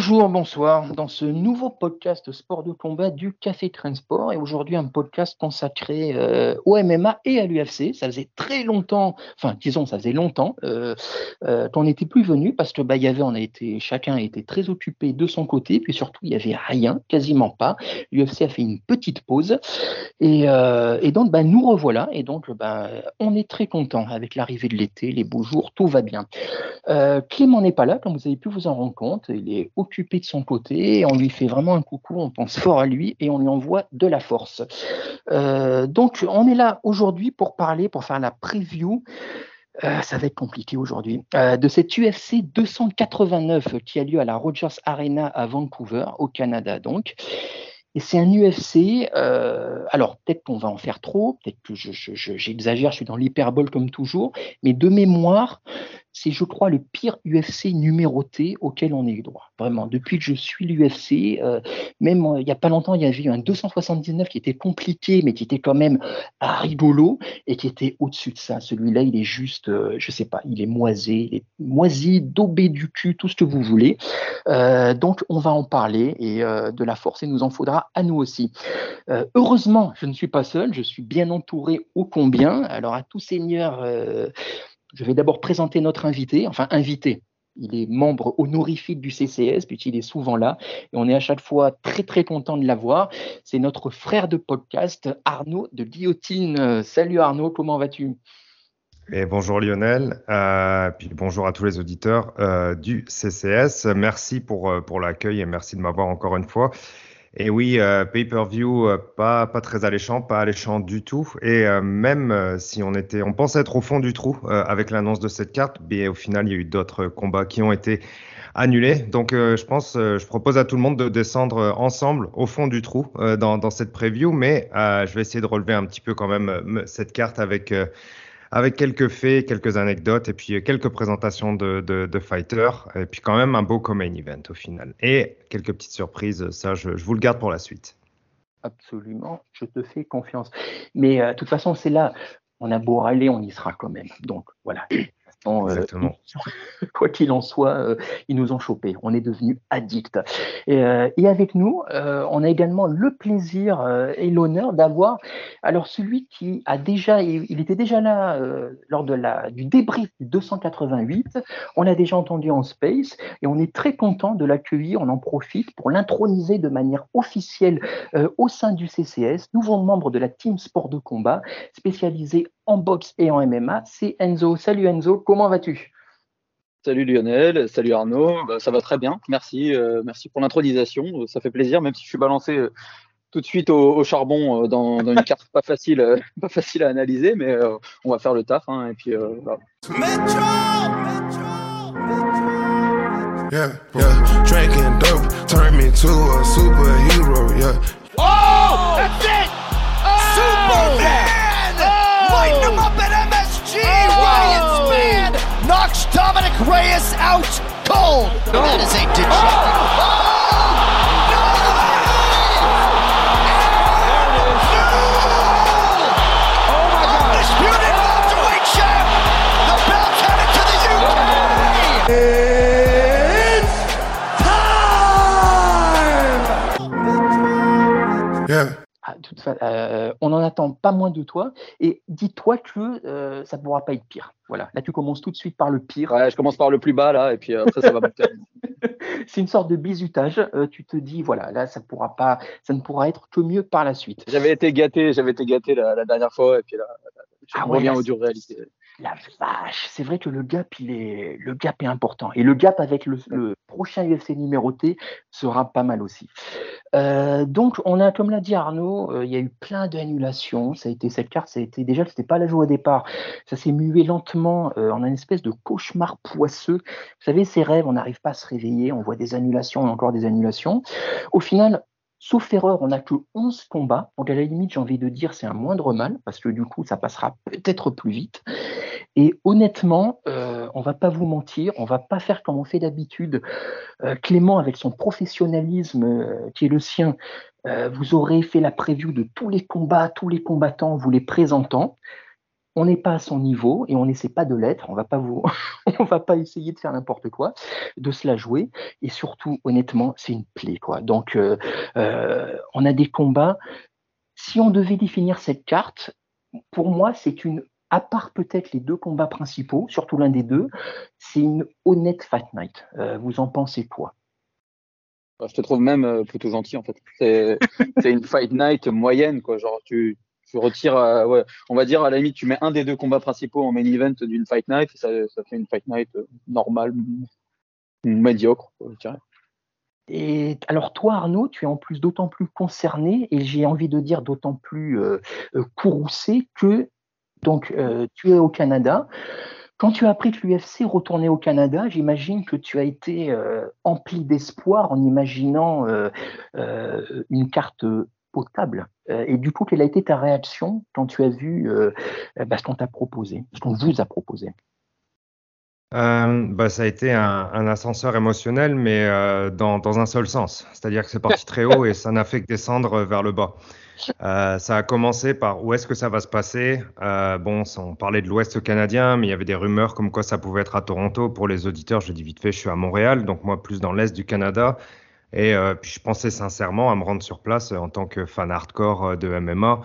Bonjour, bonsoir dans ce nouveau podcast sport de combat du Café Transport et aujourd'hui un podcast consacré euh, au MMA et à l'UFC. Ça faisait très longtemps, enfin disons ça faisait longtemps euh, euh, qu'on n'était plus venu parce que bah y avait on a été chacun été très occupé de son côté puis surtout il y avait rien, quasiment pas. L'UFC a fait une petite pause et, et donc bah, nous revoilà et donc bah, on est très content avec l'arrivée de l'été, les beaux jours, tout va bien. Clément n'est pas là comme vous avez pu vous en rendre compte il est occupé de son côté, on lui fait vraiment un coucou, on pense fort à lui et on lui envoie de la force. Euh, donc on est là aujourd'hui pour parler, pour faire la preview. Euh, ça va être compliqué aujourd'hui. Euh, de cette UFC 289 qui a lieu à la Rogers Arena à Vancouver, au Canada donc. Et c'est un UFC. alors, peut-être qu'on va en faire trop, peut-être que j'exagère, je, je, suis dans l'hyperbole comme toujours, mais de mémoire, c'est, je crois, le pire UFC numéroté auquel on ait droit. Vraiment, depuis que je suis l'UFC, euh, même euh, il n'y a pas longtemps, il y avait eu un 279 qui était compliqué, mais qui était quand même rigolo et qui était au-dessus de ça. Celui-là, il est juste, euh, je sais pas, il est moisé, il est moisi, daubé du cul, tout ce que vous voulez. donc, on va en parler et de la force, il nous en faudra à nous aussi. heureusement, je ne suis pas seul, je suis bien entouré ô combien. Alors, à tout seigneur je vais d'abord présenter notre invité, enfin invité. Il est membre honorifique du CCS, puisqu'il est souvent là, et on est à chaque fois très très content de l'avoir. C'est notre frère de podcast, Arnaud de Guillotine. Salut Arnaud, comment vas-tu? Bonjour Lionel, euh, puis bonjour à tous les auditeurs euh, du CCS. Merci pour, euh, pour l'accueil et merci de m'avoir encore une fois. Et oui, euh, pay-per-view, euh, pas, pas très alléchant, pas alléchant du tout. Et euh, même si on était, on pensait être au fond du trou avec l'annonce de cette carte, mais au final, il y a eu d'autres combats qui ont été annulés. Donc, je pense, je propose à tout le monde de descendre ensemble au fond du trou dans, dans cette preview, mais je vais essayer de relever un petit peu quand même cette carte avec avec quelques faits, quelques anecdotes et puis quelques présentations de, fighters et puis quand même un beau main event au final. Et quelques petites surprises, ça je, vous le garde pour la suite. Absolument, je te fais confiance. Mais euh, de toute façon, c'est là, on a beau râler, on y sera quand même. Donc voilà, euh, Exactement. quoi qu'il en soit, euh, ils nous ont chopés. On est devenus addicts. Et, euh, et avec nous, on a également le plaisir et l'honneur d'avoir alors celui qui a déjà, il était déjà là lors de la du débrief du 288. On l'a déjà entendu en space et on est très content de l'accueillir. On en profite pour l'introniser de manière officielle au sein du CCS, nouveau membre de la team sport de combat spécialisé en boxe et en MMA. C'est Enzo. Salut Enzo, comment vas-tu? Salut Lionel, salut Arnaud, bah, ça va très bien, merci, euh, merci pour l'intronisation, ça fait plaisir, même si je suis balancé euh, tout de suite au, charbon euh, dans, une carte pas facile, pas facile à analyser, mais on va faire le taf, hein, et puis voilà. Yeah, yeah. Drinking dope turn me to a superhero, yeah. Oh, that's it! Oh! Superman! Lighten him up at MSG! Oh! Ryan Span knocks Dominic Reyes out cold. No. That is a dejected. Oh! Euh, on n'en attend pas moins de toi. Et dis-toi que euh, ça ne pourra pas être pire. Voilà. Là, tu commences tout de suite par le pire. Ouais, je commence par le plus bas, là, et puis après, ça va monter. C'est une sorte de bisutage. Euh, tu te dis, voilà, là, ça, pourra pas, ça ne pourra être que mieux par la suite. J'avais été gâté, j'avais été gâté la, dernière fois, et puis là, je ah reviens au dur réalité. La vache, c'est vrai que le gap, est, important. Et le gap avec le, prochain UFC numéroté sera pas mal aussi. Euh, donc, on a, comme l'a dit Arnaud, euh, il y a eu plein d'annulations. Cette carte, ça a été déjà, pas la joie au départ. Ça s'est mué lentement. Euh, a une espèce de cauchemar poisseux. Vous savez, ces rêves, on n'arrive pas à se réveiller. On voit des annulations et encore des annulations. Au final, Sauf erreur, on n'a que 11 combats. Donc à la limite, j'ai envie de dire c'est un moindre mal, parce que du coup, ça passera peut-être plus vite. Et honnêtement, euh, on va pas vous mentir, on va pas faire comme on fait d'habitude. Euh, Clément, avec son professionnalisme euh, qui est le sien, euh, vous aurez fait la preview de tous les combats, tous les combattants, vous les présentant on n'est pas à son niveau et on n'essaie pas de l'être. On va pas vous, on va pas essayer de faire n'importe quoi, de se la jouer. Et surtout, honnêtement, c'est une plaie, quoi. Donc, euh, euh, on a des combats. Si on devait définir cette carte, pour moi, c'est une, à part peut-être les deux combats principaux, surtout l'un des deux, c'est une honnête fight night. Euh, vous en pensez quoi? Je te trouve même plutôt gentil en fait. C'est une fight night moyenne, quoi. Genre, tu, tu retires, euh, on va dire à la limite, tu mets un des deux combats principaux en main event d'une fight night, et ça, fait une fight night euh, normale, médiocre, je dirais. Et alors toi, Arnaud, tu es en plus d'autant plus concerné et j'ai envie de dire d'autant plus euh courroucé que donc tu es au Canada. Quand tu as appris que l'UFC retournait au Canada, j'imagine que tu as été empli d'espoir en imaginant une carte potable. Euh, et du coup, quelle a été ta réaction quand tu as vu euh, bah, ce qu'on t'a proposé, ce qu'on vous a proposé? Euh, bah, ça a été un, ascenseur émotionnel, mais euh, dans, un seul sens. C'est-à-dire que c'est parti très haut et ça n'a fait que descendre vers le bas. Euh, ça a commencé par où est-ce que ça va se passer? Euh, bon, on parlait de l'Ouest canadien, mais il y avait des rumeurs comme quoi ça pouvait être à Toronto. Pour les auditeurs, je dis vite fait, je suis à Montréal, donc moi plus dans l'Est du Canada. Et euh, puis je pensais sincèrement à me rendre sur place euh, en tant que fan hardcore euh, de MMA.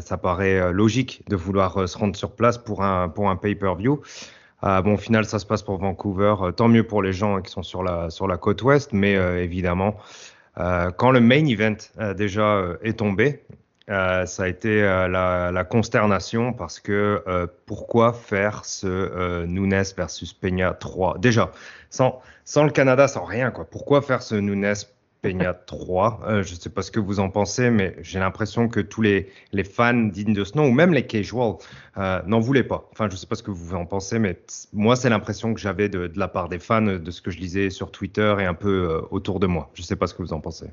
ça paraît logique de vouloir se rendre sur place pour un, pour un pay-per-view. bon, au final, ça se passe pour Vancouver. tant mieux pour les gens qui sont sur la, sur la côte ouest, mais évidemment, quand le main event déjà est tombé, ça a été la, la, consternation parce que pourquoi faire ce Nunes versus Peña 3 Déjà, sans, sans le Canada, sans rien. Quoi. Pourquoi faire ce Nunes Peña 3 euh, Je ne sais pas ce que vous en pensez, mais j'ai l'impression que tous les, les fans dignes de ce nom, ou même les casuals, euh, n'en voulaient pas. Enfin, je ne sais pas ce que vous en pensez, mais moi, c'est l'impression que j'avais de, de, la part des fans, de ce que je lisais sur Twitter et un peu euh, autour de moi. Je ne sais pas ce que vous en pensez.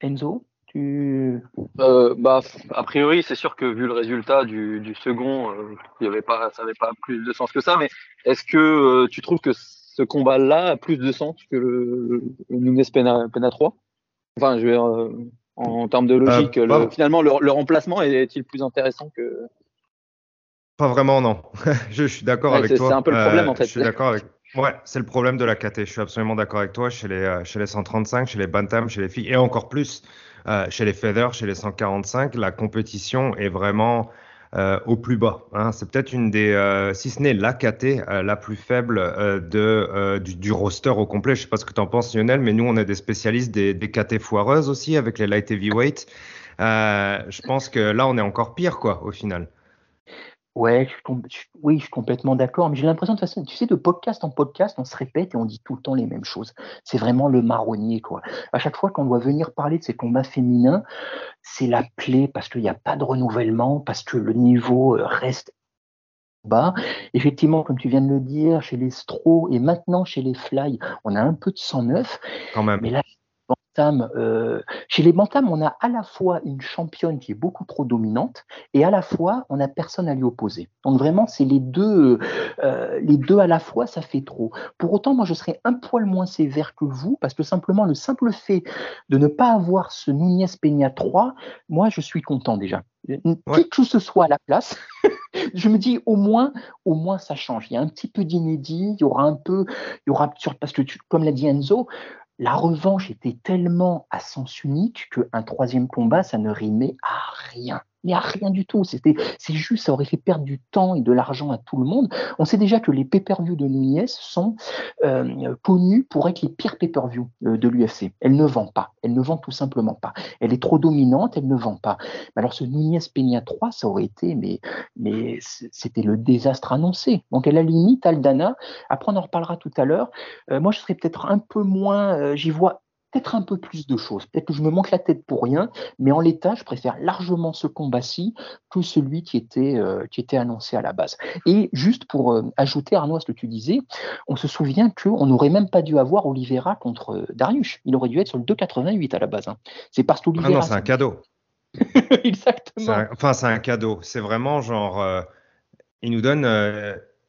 Enzo? Tu... Euh, bah, a priori, c'est sûr que vu le résultat du, du second, euh, il y avait pas, ça n'avait pas plus de sens que ça. Mais est-ce que euh, tu trouves que ce combat-là a plus de sens que le, le Nunes Pena, Pena 3 Enfin, je euh, en, en, termes de logique, le, bah, finalement, le, le remplacement est-il plus intéressant que Pas vraiment, non. je, je, suis d'accord ouais, avec toi. C'est un peu le problème, en fait. Je suis d'accord avec. Ouais, c'est le problème de la KT. Je suis absolument d'accord avec toi. Chez les, chez les 135, chez les Bantam, chez les filles, et encore plus euh, chez les feathers, chez les 145, la compétition est vraiment euh, au plus bas. Hein. C'est peut-être une des, euh, si ce n'est la KT la plus faible de, du, roster au complet. Je sais pas ce que tu en penses, Lionel, mais nous, on est des spécialistes des, des KT foireuses aussi avec les light heavyweight. je pense que là, on est encore pire, quoi, au final. Ouais, je, je, oui, je suis complètement d'accord. Mais j'ai l'impression de façon, tu sais, de podcast en podcast, on se répète et on dit tout le temps les mêmes choses. C'est vraiment le marronnier, quoi. À chaque fois qu'on doit venir parler de ces combats féminins, c'est la plaie parce qu'il n'y a pas de renouvellement, parce que le niveau euh, reste bas. Effectivement, comme tu viens de le dire, chez les Stro et maintenant chez les Fly, on a un peu de sang neuf. Quand même. Mais là, Bantam, euh, chez les Bantam, on a à la fois une championne qui est beaucoup trop dominante et à la fois on n'a personne à lui opposer. Donc vraiment, c'est les deux, euh, les deux à la fois, ça fait trop. Pour autant, moi, je serais un poil moins sévère que vous parce que simplement le simple fait de ne pas avoir ce Nunez Peña 3, moi, je suis content déjà. Ouais. Qui que ce soit à la place, je me dis au moins, au moins ça change. Il y a un petit peu d'inédit, il y aura un peu, il y aura parce que tu, comme l'a dit Enzo, la revanche était tellement à sens unique qu'un troisième combat, ça ne rimait à rien. Mais à rien du tout. C'était, c'est juste, ça aurait fait perdre du temps et de l'argent à tout le monde. On sait déjà que les pay-per-view de Nunez sont euh, connus pour être les pires pay-per-view euh, de l'UFC. Elle ne vend pas. Elle ne vend tout simplement pas. Elle est trop dominante, elle ne vend pas. Mais alors ce Nunez Peña 3, ça aurait été, mais, mais c'était le désastre annoncé. Donc à la limite, Aldana, après on en reparlera tout à l'heure, euh, moi je serais peut-être un peu moins, euh, j'y vois peut-être un peu plus de choses. Peut-être que je me manque la tête pour rien, mais en l'état, je préfère largement ce combat-ci que celui qui était, euh, qui était annoncé à la base. Et juste pour euh, ajouter, Arnaud, ce que tu disais, on se souvient qu'on n'aurait même pas dû avoir Oliveira contre euh, Darius. Il aurait dû être sur le 2,88 à la base. Hein. C'est parce qu'Oliveira. Ah non, c'est un cadeau. Exactement. Un, enfin, c'est un cadeau. C'est vraiment genre. Il nous donne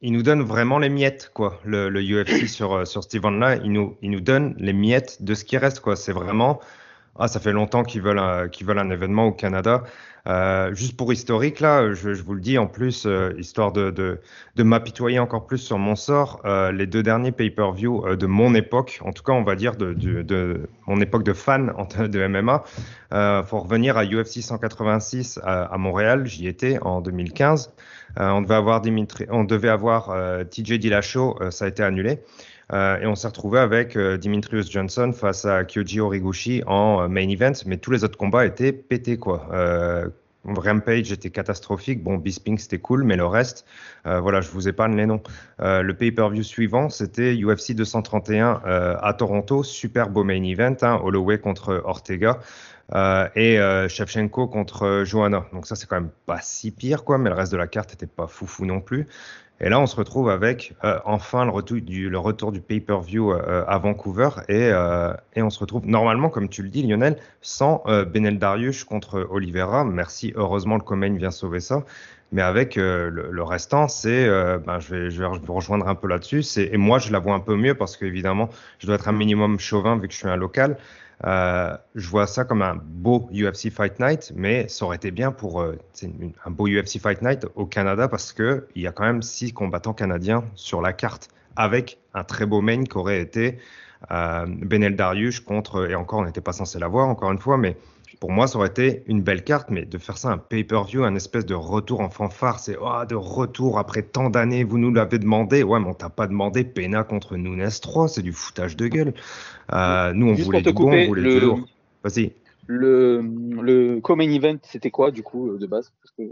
il nous donne vraiment les miettes, quoi. Le, le UFC sur, euh, sur Steven là, il nous, il nous donne les miettes de ce qui reste, quoi. C'est vraiment, ah, ça fait longtemps qu'ils veulent, un, veulent un événement au Canada. Euh, juste pour historique, là, je, vous le dis en plus, euh, histoire de, de, m'apitoyer encore plus sur mon sort, euh, les deux derniers pay-per-view de mon époque, en tout cas, on va dire de, mon époque de fan de MMA, euh, faut revenir à UFC 186 à, Montréal, j'y étais en 2015. Euh, on devait avoir Dimitri, on devait avoir TJ Dillashaw, ça a été annulé. Et on s'est retrouvé avec Dimitrius Johnson face à Kyoji Horiguchi en main event, mais tous les autres combats étaient pétés quoi. Rampage était catastrophique. Bon, Bisping c'était cool, mais le reste, euh, voilà, je vous épargne les noms. Euh, le pay-per-view suivant, c'était UFC 231 euh, à Toronto, super beau main event, hein, Holloway contre Ortega. Euh, et euh, Shevchenko contre Johanna. Donc ça, c'est quand même pas si pire, quoi, mais le reste de la carte était pas foufou non plus. Et là, on se retrouve avec euh, enfin le retour du, le retour du pay-per-view euh, à Vancouver et, euh, et, on se retrouve normalement, comme tu le dis, Lionel, sans Benel Darius contre Oliveira. Merci, heureusement, le Comain vient sauver ça. Mais avec le, le, restant, c'est, ben, je, vais, je vais vous rejoindre un peu là-dessus. Et moi, je la vois un peu mieux parce qu'évidemment, je dois être un minimum chauvin vu que je suis un local. Euh, je vois ça comme un beau UFC Fight Night, mais ça aurait été bien pour euh, un beau UFC Fight Night au Canada parce que il y a quand même six combattants canadiens sur la carte, avec un très beau main qui aurait été euh, Benel Darius contre, et encore on n'était pas censé l'avoir encore une fois, mais pour moi ça aurait été une belle carte, mais de faire ça un pay-per-view, un espèce de retour en fanfare, c'est oh, de retour après tant d'années, vous nous l'avez demandé, ouais mais on t'a pas demandé Pena contre Nunes 3, c'est du foutage de gueule. Euh, nous, on Juste voulait du bon, on voulait le- du lourd. Vas-y. Le, le co-main event, c'était quoi du coup euh, de base? Parce que-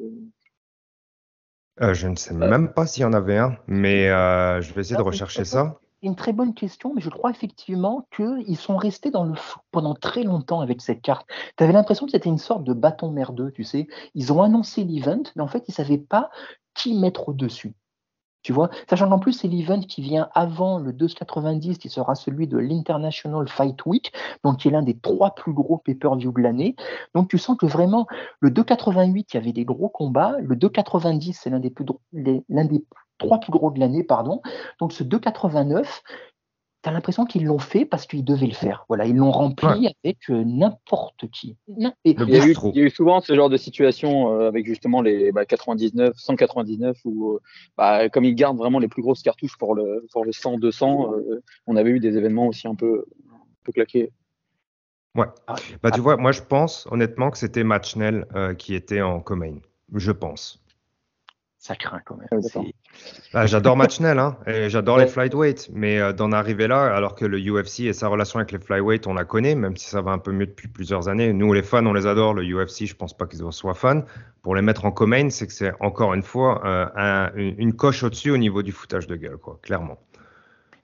Euh, je ne sais même pas s'il y en avait un, mais euh, je vais essayer de rechercher ça. Une très bonne question, mais je crois effectivement qu'ils sont restés dans le flou pendant très longtemps avec cette carte. Tu avais l'impression que c'était une sorte de bâton merdeux, tu sais. Ils ont annoncé l'event, mais en fait, ils ne savaient pas qui mettre au-dessus. Tu vois, sachant qu'en plus, c'est l'event qui vient avant le 290, qui sera celui de l'International Fight Week, donc qui est l'un des trois plus gros pay-per-view de l'année. Donc tu sens que vraiment, le 288, il y avait des gros combats. Le 290, c'est l'un des, plus l'un des trois plus gros de l'année, pardon. Donc ce 289, tu as l'impression qu'ils l'ont fait parce qu'ils devaient le faire. Voilà, ils l'ont rempli avec euh, n'importe qui. Et- Il y, a eu, bistrot. il y a eu souvent ce genre de situation euh, avec justement les bah, 99, 199, où euh, bah, comme ils gardent vraiment les plus grosses cartouches pour le, pour le 100, 200, euh, on avait eu des événements aussi un peu, un peu claqués. Bah, tu vois, moi, je pense honnêtement que c'était Matchnell euh, qui était en co-main. Je pense. ça craint quand même. Ouais, Bah, j'adore Matchnell, hein, et j'adore les flyweight, mais euh, d'en arriver là, alors que le UFC et sa relation avec les flyweight, on la connaît, même si ça va un peu mieux depuis plusieurs années. Nous, les fans, on les adore. Le UFC, je pense pas qu'ils soient fans. Pour les mettre en co-main, c'est que c'est encore une fois euh, un- une, une coche au-dessus au niveau du foutage de gueule, quoi, clairement.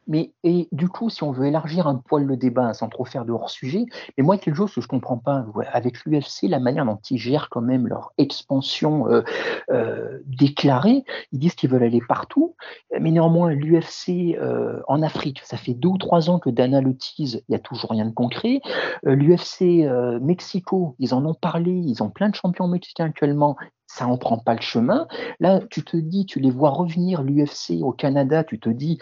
Mais et du coup, si on veut élargir un poil le débat hein, sans trop faire de hors-sujet, mais moi, quelque chose que je comprends pas avec l'UFC, la manière dont ils gèrent quand même leur expansion euh, euh, déclarée, ils disent qu'ils veulent aller partout, mais néanmoins, l'UFC euh, en Afrique, ça fait deux ou trois ans que Dana le tease, il y a toujours rien de concret. L'UFC Mexico, ils en ont parlé, ils ont plein de champions mexicains actuellement. Ça en prend pas le chemin. Là, tu te dis, tu les vois revenir l'UFC au Canada, tu te dis,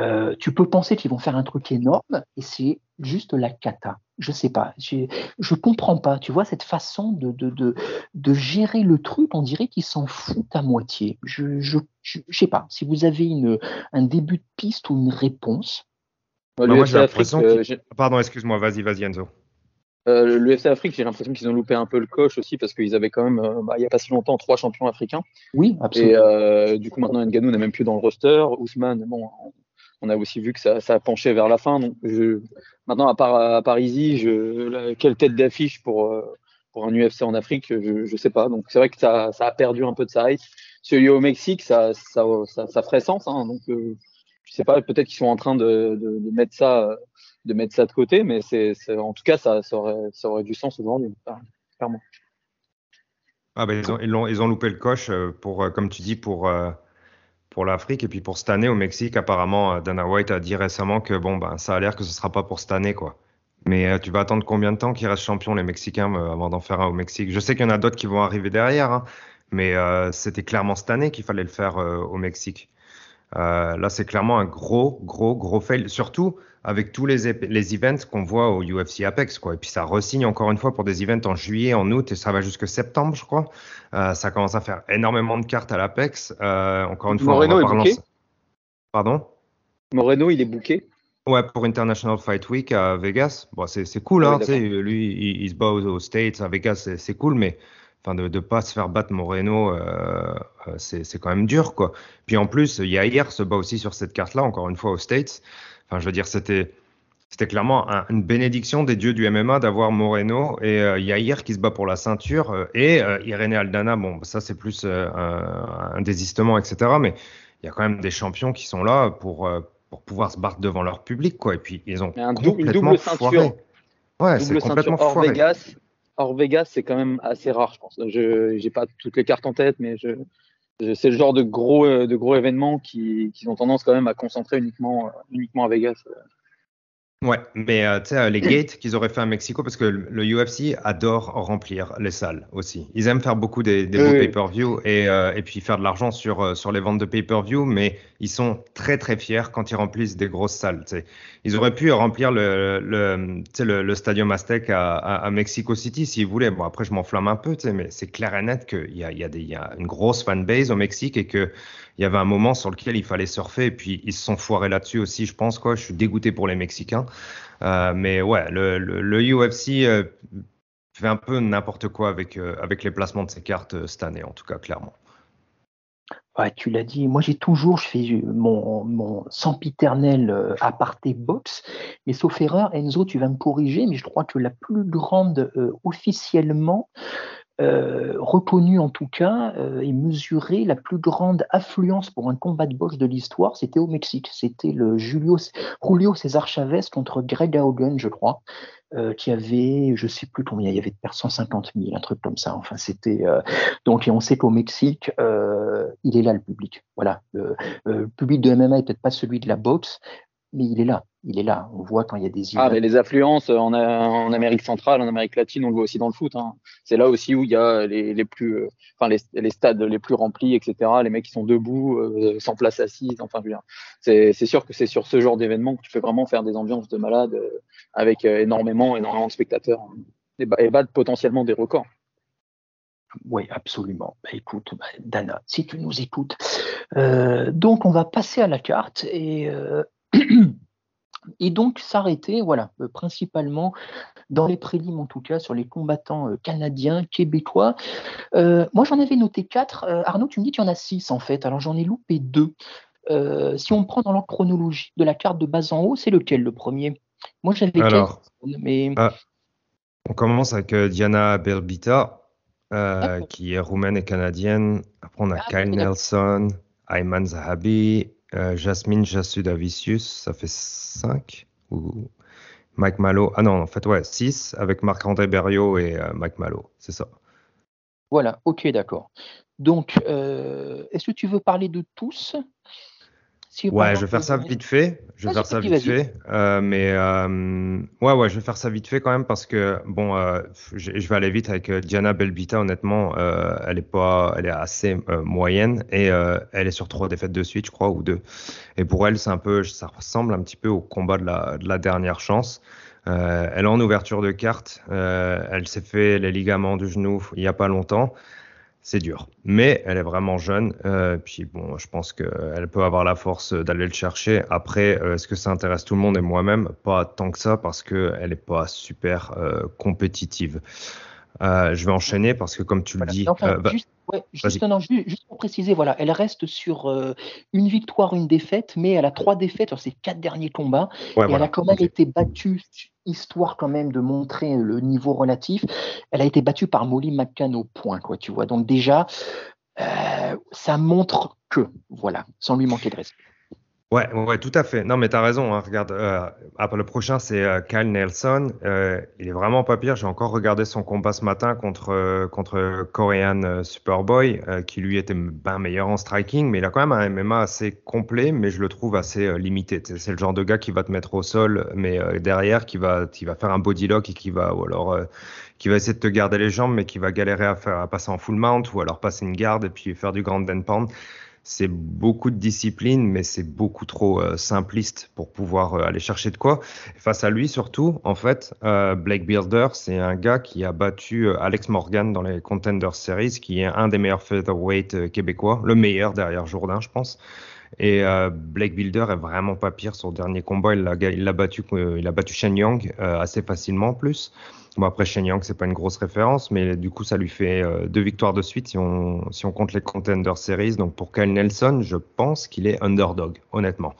euh, tu peux penser qu'ils vont faire un truc énorme et c'est juste la cata. Je sais pas, j'ai- je comprends pas. Tu vois cette façon de, de, de, de gérer le truc, on dirait qu'ils s'en foutent à moitié. Je, je, je, je sais pas. Si vous avez une, un début de piste ou une réponse, Bah, moi, j'ai l'impression euh, j'ai- Pardon, excuse-moi, vas-y, vas-y, Enzo. Euh, L'UFC Afrique, j'ai l'impression qu'ils ont loupé un peu le coche aussi parce qu'ils avaient quand même, euh, bah, il n'y a pas si longtemps, trois champions africains. Oui, Et absolument. euh, du coup, maintenant, Nganou n'est même plus dans le roster. Ousmane, bon, on a aussi vu que ça, ça a penché vers la fin. Donc, je, maintenant, à part, à part je, la- quelle tête d'affiche pour, euh, pour un UFC en Afrique, je, je sais pas. Donc, c'est vrai que ça, ça a perdu un peu de sa hype. Celui au Mexique, ça, ça, ça, ça ferait sens. Hein, donc, euh, je sais pas, peut-être qu'ils sont en train de, mettre ça, de mettre ça de côté, mais c'est, en tout cas, ça, aurait, ça aurait du sens aujourd'hui, clairement. Ah ben, ils, ont, ils, ont loupé le coche euh, pour, euh, comme tu dis, pour, euh, pour l'Afrique. Et puis pour cette année au Mexique, apparemment, Dana White a dit récemment que bon, ben, ça a l'air que ce sera pas pour cette année, quoi. Mais tu vas attendre combien de temps qu'ils restent champions, les Mexicains, avant d'en faire un au Mexique? Je sais qu'il y en a d'autres qui vont arriver derrière, hein, mais c'était clairement cette année qu'il fallait le faire au Mexique. Euh, là, c'est clairement un gros, gros, gros fail. Surtout avec tous les, les events qu'on voit au UFC Apex, quoi. Et puis ça resigne encore une fois pour des events en juillet, en août, et ça va jusque septembre, je crois. Euh, ça commence à faire énormément de cartes à l'Apex. Euh, encore une fois, Moreno on va est Pardon? Moreno, il est booké. Ouais, pour International Fight Week à Vegas. Bon, c'est cool, Ah oui, hein, sais, lui, il, il se bat aux, aux States, à Vegas, c'est cool, mais enfin, de ne pas se faire battre Moreno, euh, euh, c'est c'est quand même dur, quoi. Puis en plus, Yair se bat aussi sur cette carte-là, encore une fois, aux States. Enfin, je veux dire, c'était c'était clairement un- une bénédiction des dieux du MMA d'avoir Moreno et euh, Yair qui se bat pour la ceinture euh, et euh, Irene Aldana. Bon, ça, c'est plus euh, un, un désistement, etc. Mais il y a quand même des champions qui sont là pour, pour pouvoir se battre devant leur public, quoi. Et puis, ils ont un dou- une double ceinture. foiré. Ouais, c'est complètement ceinture hors foiré. Vegas. Hors Vegas, c'est quand même assez rare, je pense. Je j'ai pas toutes les cartes en tête, mais c'est le genre de gros euh, événements qui, ont tendance quand même à concentrer uniquement euh, uniquement à Vegas. Ouais, mais euh, tu sais, euh, les gates qu'ils auraient fait à Mexico, parce que le, le UFC adore remplir les salles aussi. Ils aiment faire beaucoup des, des Oui, beaux oui. pay-per-view et, euh, et puis faire de l'argent sur, euh, sur les ventes de pay-per-view, mais ils sont très très fiers quand ils remplissent des grosses salles. tu sais. Ils auraient pu remplir le, le, le, le Stadium Aztec à, à, à Mexico City s'ils voulaient. Bon, après, je m'enflamme un peu, mais c'est clair et net qu'il y a, il y, a des- y a une grosse fanbase au Mexique et que il y avait un moment sur lequel il fallait surfer et puis ils se sont foirés là-dessus aussi, je pense. Quoi. Je suis dégoûté pour les Mexicains. Euh, mais ouais, le, UFC euh, fait un peu n'importe quoi avec, euh, avec les placements de ses cartes cette année, en tout cas, clairement. Ouais, tu l'as dit, moi j'ai toujours, je fais mon, mon sempiternel aparté box, mais sauf erreur, Enzo, tu vas me corriger, mais je crois que la plus grande officiellement euh, reconnue en tout cas euh, et mesurée, la plus grande affluence pour un combat de boxe de l'histoire, c'était au Mexique. C'était le Julio, Julio César Chavez contre Greg Haugen, je crois, euh, qui avait, je sais plus combien, il y avait peut-être 150 000, un truc comme ça. Enfin, c'était donc on sait qu'au Mexique, il est là le public. Voilà, le public de MMA est peut-être pas celui de la boxe, mais il est là. Il est là. On voit quand il y a des Ah, mais les affluences en, en Amérique centrale, en Amérique latine, on le voit aussi dans le foot. hein. C'est là aussi où il y a les, les plus, euh, enfin les, les stades les plus remplis, etc. Les mecs qui sont debout, euh, sans place assise. Enfin, c'est sûr que c'est sur ce genre d'événement que tu peux vraiment faire des ambiances de malade euh, avec euh, énormément, énormément de spectateurs et, ba- et battre potentiellement des records. Oui, absolument. Bah, écoute, bah, Dana, si tu nous écoutes. Euh, donc, on va passer à la carte et, euh, et donc s'arrêter, voilà, euh, principalement dans les prélims, en tout cas, sur les combattants euh, canadiens, québécois. Euh, moi, j'en avais noté quatre. Arnaud, tu me dis qu'il y en a six, en fait. Alors, j'en ai loupé deux. Si on prend dans l'ordre chronologie de la carte de bas en haut, c'est lequel le premier? Moi, j'avais Alors, Kate, mais on commence avec Diana Berbita, qui est roumaine et canadienne. Après, on a Ah, Kyle. Nelson, Ayman Zahabi, euh, Jasmine Jassudavicius, ça fait 5. Ou Mike Malo. Ah non, en fait, ouais, 6 avec Marc-André Berriot et euh, Mike Malo, c'est ça. Voilà, ok, d'accord. Donc, euh, est-ce que tu veux parler de tous? Si, Ouais, je vais faire ça vite fait. Je vais Vas-y, faire ça vite fait. Euh, mais euh, ouais, ouais, je vais faire ça vite fait quand même parce que bon, euh, je, je vais aller vite avec euh, Diana Belbita. Honnêtement, euh, elle est pas, elle est assez euh, moyenne et elle est sur trois défaites de suite, je crois, ou deux. Et pour elle, c'est un peu, ça ressemble un petit peu au combat de la, de la dernière chance. Elle est en ouverture de carte. Elle s'est fait les ligaments du genou il y a pas longtemps. C'est dur. Mais elle est vraiment jeune. Euh, puis bon, je pense qu'elle peut avoir la force d'aller le chercher. Après, euh, est-ce que ça intéresse tout le monde et moi-même? Pas tant que ça parce qu'elle n'est pas super euh, compétitive. Je vais enchaîner parce que comme tu Voilà. le dis, enfin, bah, juste, ouais, juste, vas-y. non, ju- juste pour préciser, voilà, elle reste sur une victoire, une défaite, mais elle a trois défaites sur ses quatre derniers combats. ouais, et voilà. elle a quand même été battue, histoire quand même de montrer le niveau relatif. Elle a été battue par Molly McCann au point, quoi, tu vois. Donc déjà, euh, ça montre que, voilà, sans lui manquer de respect. Ouais, ouais, tout à fait. Non, mais tu as raison. hein. Regarde, euh, après le prochain, c'est euh, Kyle Nelson. Euh, il est vraiment pas pire. J'ai encore regardé son combat ce matin contre, euh, contre Korean euh, Superboy, euh, qui lui était bien meilleur en striking, mais il a quand même un MMA assez complet, mais je le trouve assez limité. C'est le genre de gars qui va te mettre au sol, mais derrière, qui va, qui va faire un body lock et qui va, ou alors, qui va essayer de te garder les jambes, mais qui va galérer à faire, à passer en full mount, ou alors passer une garde et puis faire du grand and c'est beaucoup de discipline, mais c'est beaucoup trop euh, simpliste pour pouvoir euh, aller chercher de quoi. Face à lui, surtout, en fait, euh, Blake Builder, c'est un gars qui a battu Alex Morgan dans les Contenders Series, qui est un des meilleurs featherweight québécois, le meilleur derrière Jourdain, je pense. Et Blake Builder est vraiment pas pire. Son dernier combat, il l'a battu, il a battu Shen Yang assez facilement en plus. Bon après Shen Yang, c'est pas une grosse référence, mais du coup ça lui fait euh, deux victoires de suite si on si on compte les Contender Series. Donc pour Kyle Nelson, je pense qu'il est underdog, honnêtement,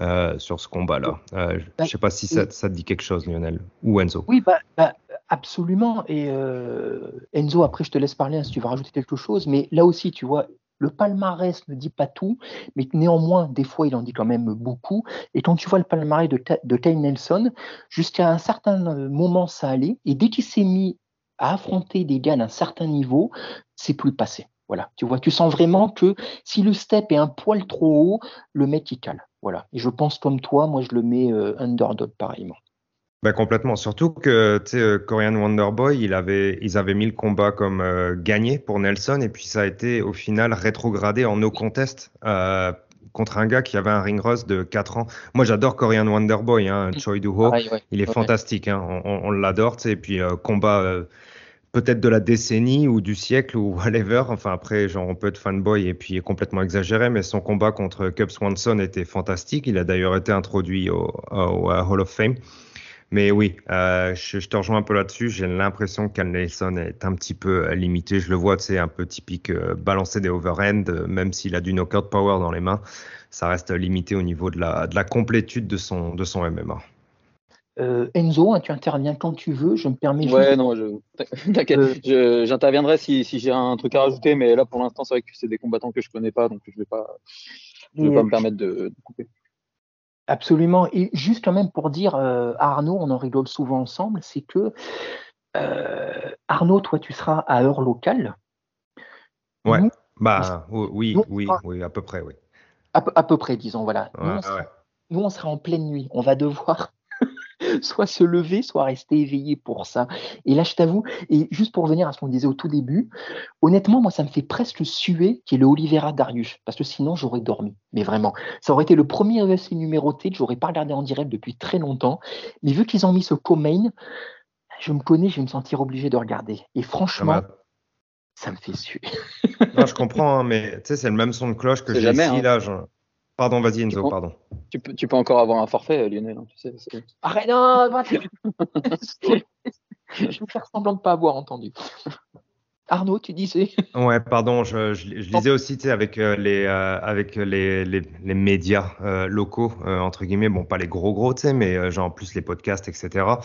euh, sur ce combat-là. Euh, je sais pas si ça, ça te dit quelque chose, Lionel ou Enzo. Oui, bah, bah, absolument. Et euh, Enzo, après, je te laisse parler hein, si tu veux rajouter quelque chose. Mais là aussi, tu vois, le palmarès ne dit pas tout, mais néanmoins, des fois, il en dit quand même beaucoup. Et quand tu vois le palmarès de, de Kyle Nelson, jusqu'à un certain euh, moment, ça allait. Et dès qu'il s'est mis à affronter des gars d'un certain niveau, c'est plus passé. Voilà, tu vois, tu sens vraiment que si le step est un poil trop haut, le mec il cale. Voilà. Et je pense comme toi, moi je le mets euh, underdog pareillement. Ben complètement. Surtout que tu euh, Korean Wonderboy, il avait, ils avaient mis le combat comme euh, gagné pour Nelson et puis ça a été au final rétrogradé en no contest euh, contre un gars qui avait un ring rust de 4 ans. Moi, j'adore Korean Wonderboy, hein, Choi Do-ho. Pareil, ouais. Il est Ouais. fantastique, hein, on, on- on l'adore. Et puis euh, combat peut-être de la décennie ou du siècle ou whatever. Enfin après, genre on peut être fanboy et puis complètement exagéré, mais son combat contre Cub Swanson était fantastique. Il a d'ailleurs été introduit au, Hall of Fame. Mais oui, euh, je, je te rejoins un peu là-dessus. J'ai l'impression qu'Al Nelson est un petit peu euh, limité. Je le vois, c'est un peu typique euh, balancer des overhand, euh, même s'il a du knockout power dans les mains, ça reste limité au niveau de la, de la complétude de son, de son MMA. Euh, Enzo, hein, tu interviens quand tu veux. Je me permets Ouais, juste. non, je... t'inquiète, Euh, je- j'interviendrai si, si j'ai un truc à rajouter, mais là pour l'instant c'est vrai que c'est des combattants que je connais pas, donc je vais pas, je vais Et, pas euh, me permettre de, de couper. Absolument. Et juste quand même pour dire euh, à Arnaud, on en rigole souvent ensemble, c'est que euh, Arnaud, toi, tu seras à heure locale. Ouais. Nous, Bah oui, oui, oui, à peu près, oui. à, peu- à peu près, disons, voilà. Nous, Ouais, on sera, ouais. nous, on sera en pleine nuit. On va devoir soit se lever, soit rester éveillé pour ça. Et là, je t'avoue, et juste pour revenir à ce qu'on disait au tout début, honnêtement, moi, ça me fait presque suer qu'il y ait le Oliveira Darius, parce que sinon, j'aurais dormi. Mais vraiment, ça aurait été le premier UFC numéroté que j'aurais pas regardé en direct depuis très longtemps. Mais vu qu'ils ont mis ce co-main, je me connais, je vais me sentir obligé de regarder. Et franchement, ça me fait suer. non, je comprends, hein, mais tu sais, c'est le même son de cloche que j'ai ici, hein. là. Pardon, vas-y, Enzo, pardon. Tu peux, tu peux encore avoir un forfait, euh, Lionel, hein, tu sais. c'est- Arrête, non, non, je vais faire semblant de ne pas avoir entendu. Arnaud, tu disais Ouais, pardon, je, je- je lisais aussi, tu sais, avec euh, les, euh, avec les, les, les médias euh, locaux, euh, entre guillemets, bon, pas les gros gros, tu sais, mais euh, genre plus les podcasts, etc.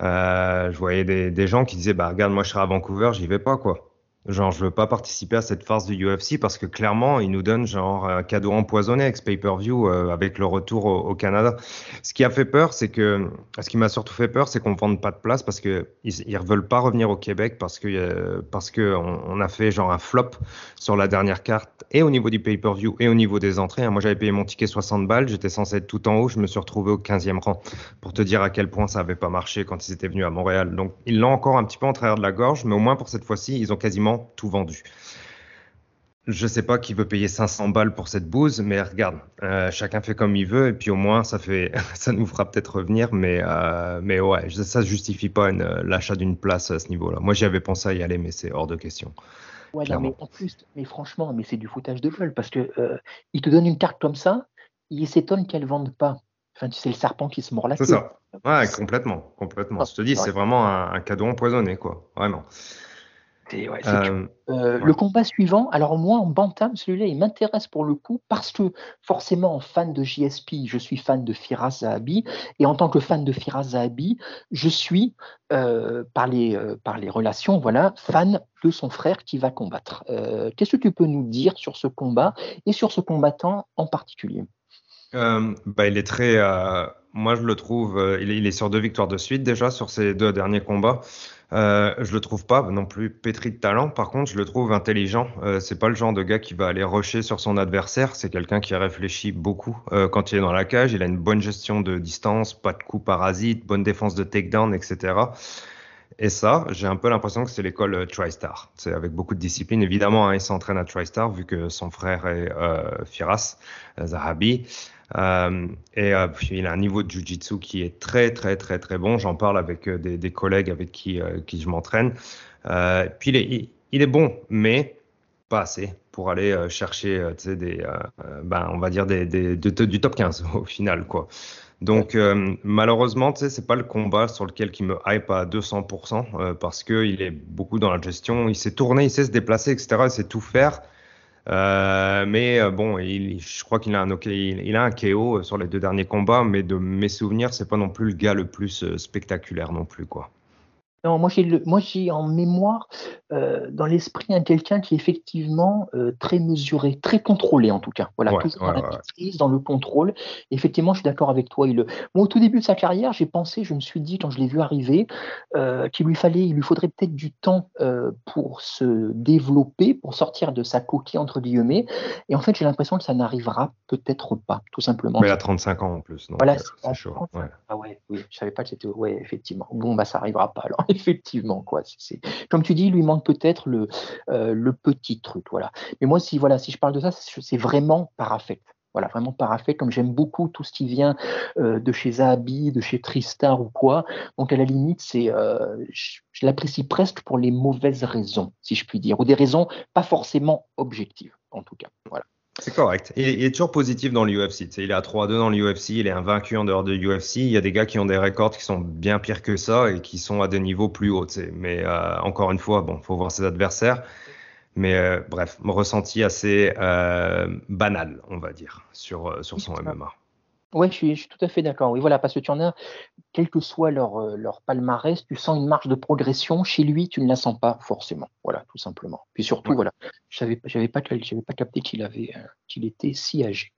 Euh, je voyais des, des gens qui disaient, bah regarde, moi je serai à Vancouver, j'y vais pas, quoi. Genre, je veux pas participer à cette farce du UFC parce que clairement, ils nous donnent genre un cadeau empoisonné avec ce pay-per-view, euh, avec le retour au, Canada. Ce qui a fait peur, c'est que, ce qui m'a surtout fait peur, c'est qu'on vende pas de place parce que ils, veulent pas revenir au Québec parce que, euh, parce que on a fait genre un flop sur la dernière carte et au niveau du pay-per-view et au niveau des entrées. hein. Moi, j'avais payé mon ticket 60 balles, j'étais censé être tout en haut, je me suis retrouvé au 15e rang pour te dire à quel point ça avait pas marché quand ils étaient venus à Montréal. Donc, ils l'ont encore un petit peu en travers de la gorge, mais au moins pour cette fois-ci, ils ont quasiment tout vendu. Je sais pas qui veut payer 500 balles pour cette bouse, mais regarde, euh, chacun fait comme il veut, et puis au moins ça fait, ça nous fera peut-être revenir, mais euh, mais ouais, ça justifie pas l'achat d'une place à ce niveau-là. Moi, j'y avais pensé à y aller, mais c'est hors de question. Ouais, non, Clairement. mais en plus, mais franchement, mais c'est du foutage de gueule parce que euh, il te donne une carte comme ça, il s'étonne qu'elle vende pas. Enfin, tu sais, le serpent qui se mord la C'est queue. ça. Ouais, complètement, complètement. Ah, Je te dis, c'est vraiment un, un cadeau empoisonné, quoi. Vraiment. Ouais, Euh, Euh, ouais. Le combat suivant, alors moi en bantam, celui-là, il m'intéresse pour le coup parce que forcément, en fan de JSP, je suis fan de Firas Zahabi et en tant que fan de Firas Zahabi, je suis euh, par les par les relations, voilà, fan de son frère qui va combattre. Qu'est-ce que tu peux nous dire sur ce combat et sur ce combattant en particulier? Euh, bah, il est très. euh, moi, je le trouve. euh, il, est, sur deux victoires de suite déjà sur ses deux derniers combats. Euh, je le trouve pas non plus pétri de talent. Par contre, je le trouve intelligent. C'est pas le genre de gars qui va aller rusher sur son adversaire. C'est quelqu'un qui réfléchit beaucoup quand il est dans la cage. Il a une bonne gestion de distance, pas de coups parasites, bonne défense de takedown, etc. Et ça, j'ai un peu l'impression que c'est l'école euh, TriStar. C'est avec beaucoup de discipline. Évidemment, hein, il s'entraîne à TriStar vu que son frère est euh, Firas Zahabi. Euh, et euh, puis il a un niveau de jiu-jitsu qui est très très très très bon. J'en parle avec euh, des, des collègues avec qui, euh, qui je m'entraîne. Puis il est, il, il est bon, mais pas assez pour aller chercher, des, ben, on va dire des, des, de- de- du top 15 au final, quoi. Donc malheureusement, sais, c'est pas le combat sur lequel il me hype à 200% euh, parce que il est beaucoup dans la gestion. Il sait tourner, il sait se déplacer, etc. Il sait tout faire. Euh, mais euh, bon, il, je crois qu'il a un il, a un KO sur les deux derniers combats, mais de mes souvenirs, c'est pas non plus le gars le plus euh, spectaculaire non plus, quoi. Non, moi j'ai le- moi j'ai en mémoire euh, dans l'esprit un quelqu'un qui est effectivement euh, très mesuré, très contrôlé en tout cas. Voilà, Ouais, toujours ouais, dans la maîtrise, dans le contrôle. effectivement, je suis d'accord avec toi. Il, moi, au tout début de sa carrière, j'ai pensé, je me suis dit quand je l'ai vu arriver, euh, qu'il lui fallait, il lui faudrait peut-être du temps pour se développer, pour sortir de sa coquille entre guillemets. Et en fait, j'ai l'impression que ça n'arrivera peut-être pas, tout simplement. Mais il a 35 ans en plus, donc Voilà, c'est c'est chaud. 35. ouais. Ah ouais, oui, je savais pas que c'était. Ouais, effectivement. Bon, bah ça arrivera pas alors. Effectivement, quoi. Comme tu dis, il lui manque peut-être le, euh, le petit truc, voilà. Mais moi, si voilà, si je parle de ça, c'est, vraiment par affect. Voilà, vraiment par affect, comme j'aime beaucoup tout ce qui vient euh, de chez Zahabi, de chez Tristar ou quoi. Donc à la limite, c'est, euh, je, je l'apprécie presque pour les mauvaises raisons, si je puis dire, ou des raisons pas forcément objectives, en tout cas. Voilà. C'est correct. Il, il est toujours positif dans l'UFC. Il est à 3-2 dans l'UFC, il est invaincu en dehors de l'UFC. Il y a des gars qui ont des records qui sont bien pires que ça et qui sont à des niveaux plus hauts. Mais euh, encore une fois, bon, faut voir ses adversaires. Mais euh, bref, mon ressenti assez euh, banal, on va dire, sur, euh, sur son. MMA. Ouais, je suis, je suis tout à fait d'accord. Oui, voilà, parce que tu en as, quel que soit leur, euh, leur palmarès, tu sens une marge de progression. Chez lui, tu ne la sens pas forcément. Voilà, tout simplement. Puis surtout, Ouais. voilà, je savais, j'avais pas, j'avais pas capté qu'il avait, euh, qu'il était si âgé.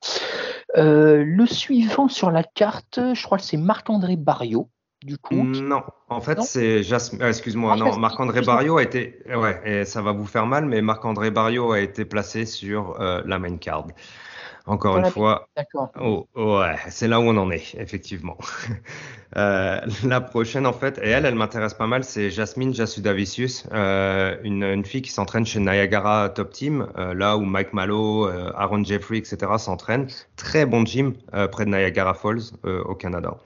Euh, le suivant sur la carte, je crois que c'est Marc-André Barrio, du coup. Non, en fait, c'est Jasmine. euh, excuse-moi, Ah, non, Jasmine, Marc-André excuse-moi. Barrio a été. Ouais, et ça va vous faire mal, mais Marc-André Barrio a été placé sur euh, la main card. Encore une fois, D'accord. Oh, ouais, c'est là où on en est, effectivement. Euh, la prochaine, en fait, et elle, elle m'intéresse pas mal, c'est Jasmine Jasudavicius, euh, une, une fille qui s'entraîne chez Niagara Top Team, euh, là où Mike Mallow, euh, Aaron Jeffrey, etc. s'entraînent. Très bon gym euh, près de Niagara Falls, euh, au Canada.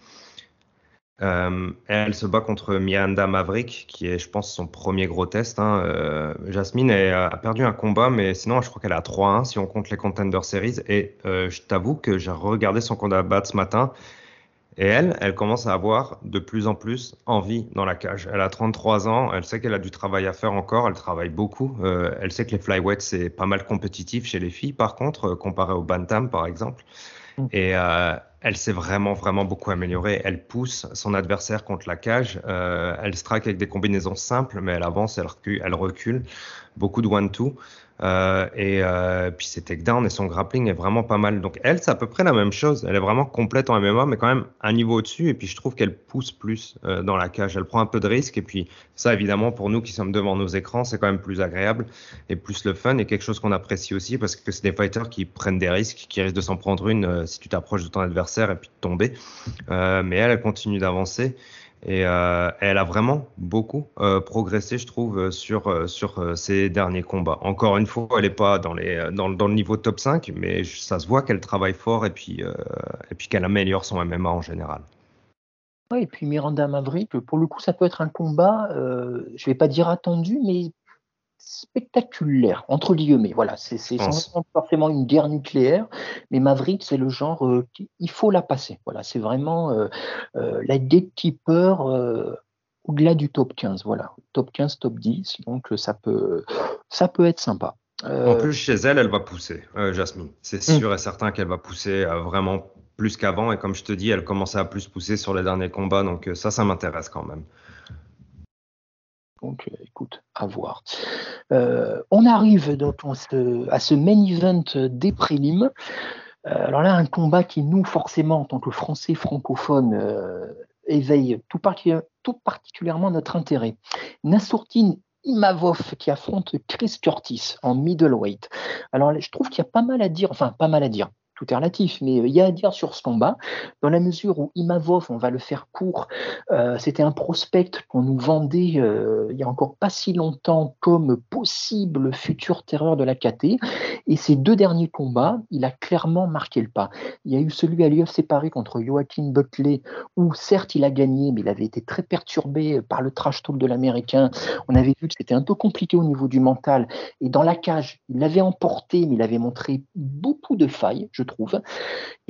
Euh, elle se bat contre Miranda Maverick, qui est, je pense, son premier gros test. hein. Euh, Jasmine a perdu un combat, mais sinon, je crois qu'elle à 3-1 si on compte les Contender Series. Et euh, je t'avoue que j'ai regardé son combat ce matin. Et elle, elle commence à avoir de plus en plus envie dans la cage. Elle a 33 ans, elle sait qu'elle a du travail à faire encore, elle travaille beaucoup. Euh, elle sait que les flyweights, c'est pas mal compétitif chez les filles, par contre, comparé au bantam, par exemple. Mm. Et euh, elle s'est vraiment, vraiment beaucoup améliorée. Elle pousse son adversaire contre la cage. Euh, elle strike avec des combinaisons simples, mais elle avance, elle recule. Elle recule. Beaucoup de one-two. Euh, et euh, puis ses takedowns et son grappling est vraiment pas mal. Donc elle, c'est à peu près la même chose. Elle est vraiment complète en MMA, mais quand même un niveau au-dessus. Et puis je trouve qu'elle pousse plus euh, dans la cage. Elle prend un peu de risque. Et puis ça, évidemment, pour nous qui sommes devant nos écrans, c'est quand même plus agréable et plus le fun et quelque chose qu'on apprécie aussi parce que c'est des fighters qui prennent des risques, qui risquent de s'en prendre une si tu t'approches de ton adversaire et puis de tomber. Mais elle, elle continue d'avancer. Et euh, elle a vraiment beaucoup euh, progressé, je trouve, euh, sur, sur ses derniers combats. Encore une fois, elle n'est pas dans, les, dans, dans le niveau top 5, mais ça se voit qu'elle travaille fort et puis, puis qu'elle améliore son MMA en général. Ouais, et puis Miranda Maverick, pour le coup, ça peut être un combat, je vais pas dire attendu, mais spectaculaire, entre guillemets. Voilà, c'est sans forcément une guerre nucléaire, mais Maverick, c'est le genre, euh, il faut la passer. Voilà, c'est vraiment euh, euh, la gatekeeper au-delà du top 15. Voilà, top 15, top 10. Donc, ça peut, ça peut être sympa. En plus, chez elle, elle va pousser, Jasmine. C'est hmm. sûr et certain qu'elle va pousser vraiment plus qu'avant. Et comme je te dis, elle commençait à plus pousser sur les derniers combats. Donc, ça, ça m'intéresse quand même. Donc, euh, écoute, à voir. Euh, on arrive donc à ce main event des prélims. Euh, alors là, un combat qui, nous, forcément, en tant que Français francophones, éveille tout, particulièrement notre intérêt. Nassourtine Imavov qui affronte Chris Curtis en middleweight. Alors, je trouve qu'il y a pas mal à dire, enfin, pas mal à dire tout relatif, mais il y a à dire sur ce combat, dans la mesure où Imavov, on va le faire court, euh, c'était un prospect qu'on nous vendait euh, il y a encore pas si longtemps comme possible futur terreur de la KT, et ces deux derniers combats, il a clairement marqué le pas. Il y a eu celui à l'UFC Paris contre Joaquin Buckley, où certes il a gagné, mais il avait été très perturbé par le trash talk de l'américain. On avait vu que c'était un peu compliqué au niveau du mental, et dans la cage, il l'avait emporté, mais il avait montré beaucoup de failles, je trouve.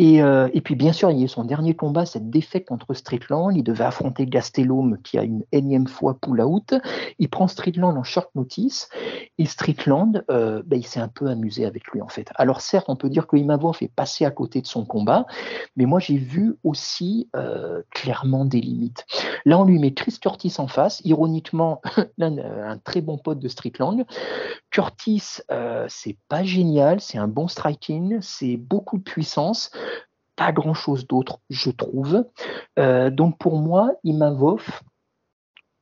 Euh, et, puis bien sûr, il y a eu son dernier combat, cette défaite contre Strickland. Il devait affronter Gastelum qui a une énième fois pull out. Il prend Strickland en short notice et Strickland, euh, ben, il s'est un peu amusé avec lui en fait. Alors certes, on peut dire que Imavov est passé à côté de son combat, mais moi j'ai vu aussi euh, clairement des limites. Là, on lui met Chris Curtis en face, ironiquement un très bon pote de Strickland. Curtis, c'est pas génial, c'est un bon striking, c'est beaucoup de puissance, pas grand-chose d'autre, je trouve. Euh, donc pour moi, Imavov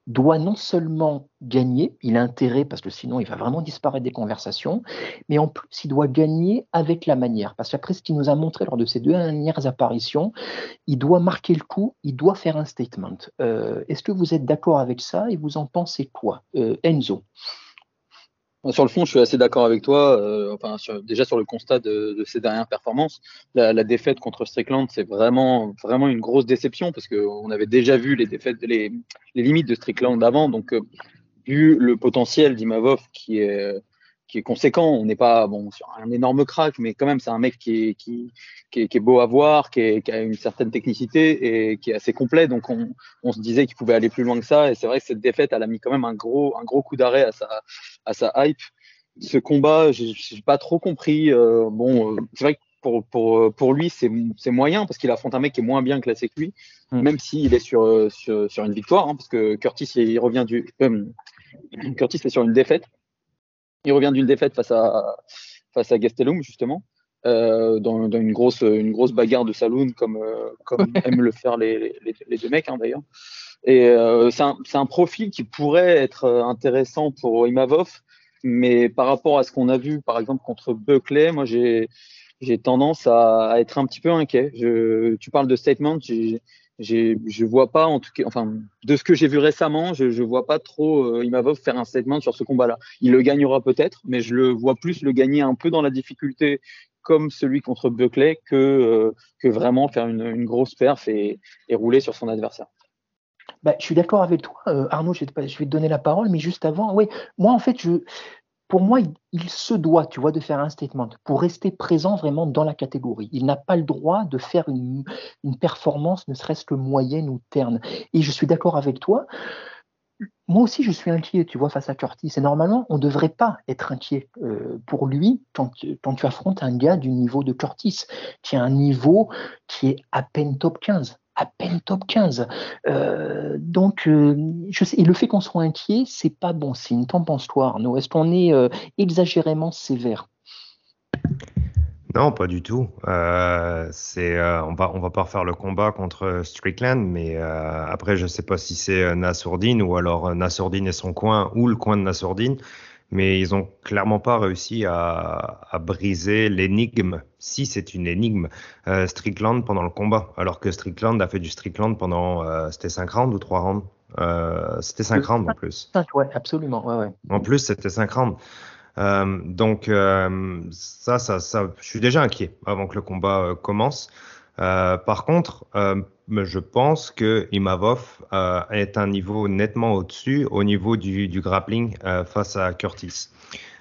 doit non seulement gagner, il a intérêt parce que sinon il va vraiment disparaître des conversations, mais en plus il doit gagner avec la manière. Parce qu'après ce qu'il nous a montré lors de ces deux dernières apparitions, il doit marquer le coup, il doit faire un statement. Euh, est-ce que vous êtes d'accord avec ça et vous en pensez quoi? Euh, Enzo sur le fond, je suis assez d'accord avec toi. Euh, enfin, déjà sur le constat de, de ces dernières performances, la, la défaite contre Strickland, c'est vraiment, vraiment une grosse déception parce qu'on avait déjà vu les défaites, les, les limites de Strickland avant. Donc, euh, vu le potentiel d'Imavov qui est qui est conséquent. On n'est pas bon sur un énorme crack, mais quand même, c'est un mec qui est, qui, qui, est, qui est, beau à voir, qui, est, qui, a une certaine technicité et qui est assez complet. Donc, on, on se disait qu'il pouvait aller plus loin que ça. Et c'est vrai que cette défaite, elle a mis quand même un gros, un gros coup d'arrêt à sa, à sa hype. Ce combat, j'ai pas trop compris. Euh, bon, euh, c'est vrai que pour, pour, pour lui, c'est moyen parce qu'il affronte un mec qui est moins bien classé que lui, mm. même s'il est sur, sur, sur, une victoire, hein, parce que Curtis, il revient du. Euh, Curtis est sur une défaite. Il revient d'une défaite face à, face à Gastelum, justement, euh, dans, dans, une, grosse, une grosse bagarre de saloon, comme, euh, comme aiment le faire les, les, les deux mecs, hein, d'ailleurs. Et euh, c'est un, un, profil qui pourrait être intéressant pour Imavov, mais par rapport à ce qu'on a vu, par exemple, contre Buckley, moi, j'ai j'ai tendance à, à, être un petit peu inquiet. Je, tu parles de statement, je vois pas en tout cas, enfin de ce que j'ai vu récemment, je, je vois pas trop euh, Imavov faire un statement sur ce combat-là. Il le gagnera peut-être, mais je le vois plus le gagner un peu dans la difficulté comme celui contre Buckley que euh, que vraiment faire une, grosse perf et, rouler sur son adversaire. Bah, je suis d'accord avec toi, euh, Arnaud. Je vais, je vais te donner la parole, mais juste avant, oui, moi en fait, je pour moi, il, se doit, tu vois, de faire un statement pour rester présent vraiment dans la catégorie. Il n'a pas le droit de faire une, performance, ne serait-ce que moyenne ou terne. Et je suis d'accord avec toi. Moi aussi, je suis inquiet, tu vois, face à Curtis. Et normalement, on ne devrait pas être inquiet euh, pour lui quand, quand, tu affrontes un gars du niveau de Curtis, qui a un niveau qui est à peine top 15 à peine top 15. Euh, donc, euh, je sais, et le fait qu'on soit inquiet, c'est pas bon signe. T'en penses toi, Arnaud? Est-ce qu'on est, euh, exagérément sévère? Non, pas du tout. on va, va pas refaire le combat contre Strickland, mais après, je sais pas si c'est Nassourdine ou alors Nassourdine et son coin ou le coin de Nassourdine mais ils ont clairement pas réussi à, à briser l'énigme, si c'est une énigme, euh, Strickland pendant le combat, alors que Strickland a fait du Strickland pendant, euh, c'était 5 rounds ou 3 rounds? Euh, C'était 5 rounds en plus. Ouais, absolument, ouais, ouais. En plus, c'était 5 rounds. Euh, donc ça, ça, ça, je suis déjà inquiet avant que le combat commence. Euh, par contre, euh, je pense que Imavov euh, est un niveau nettement au-dessus au niveau du, du grappling face à Curtis.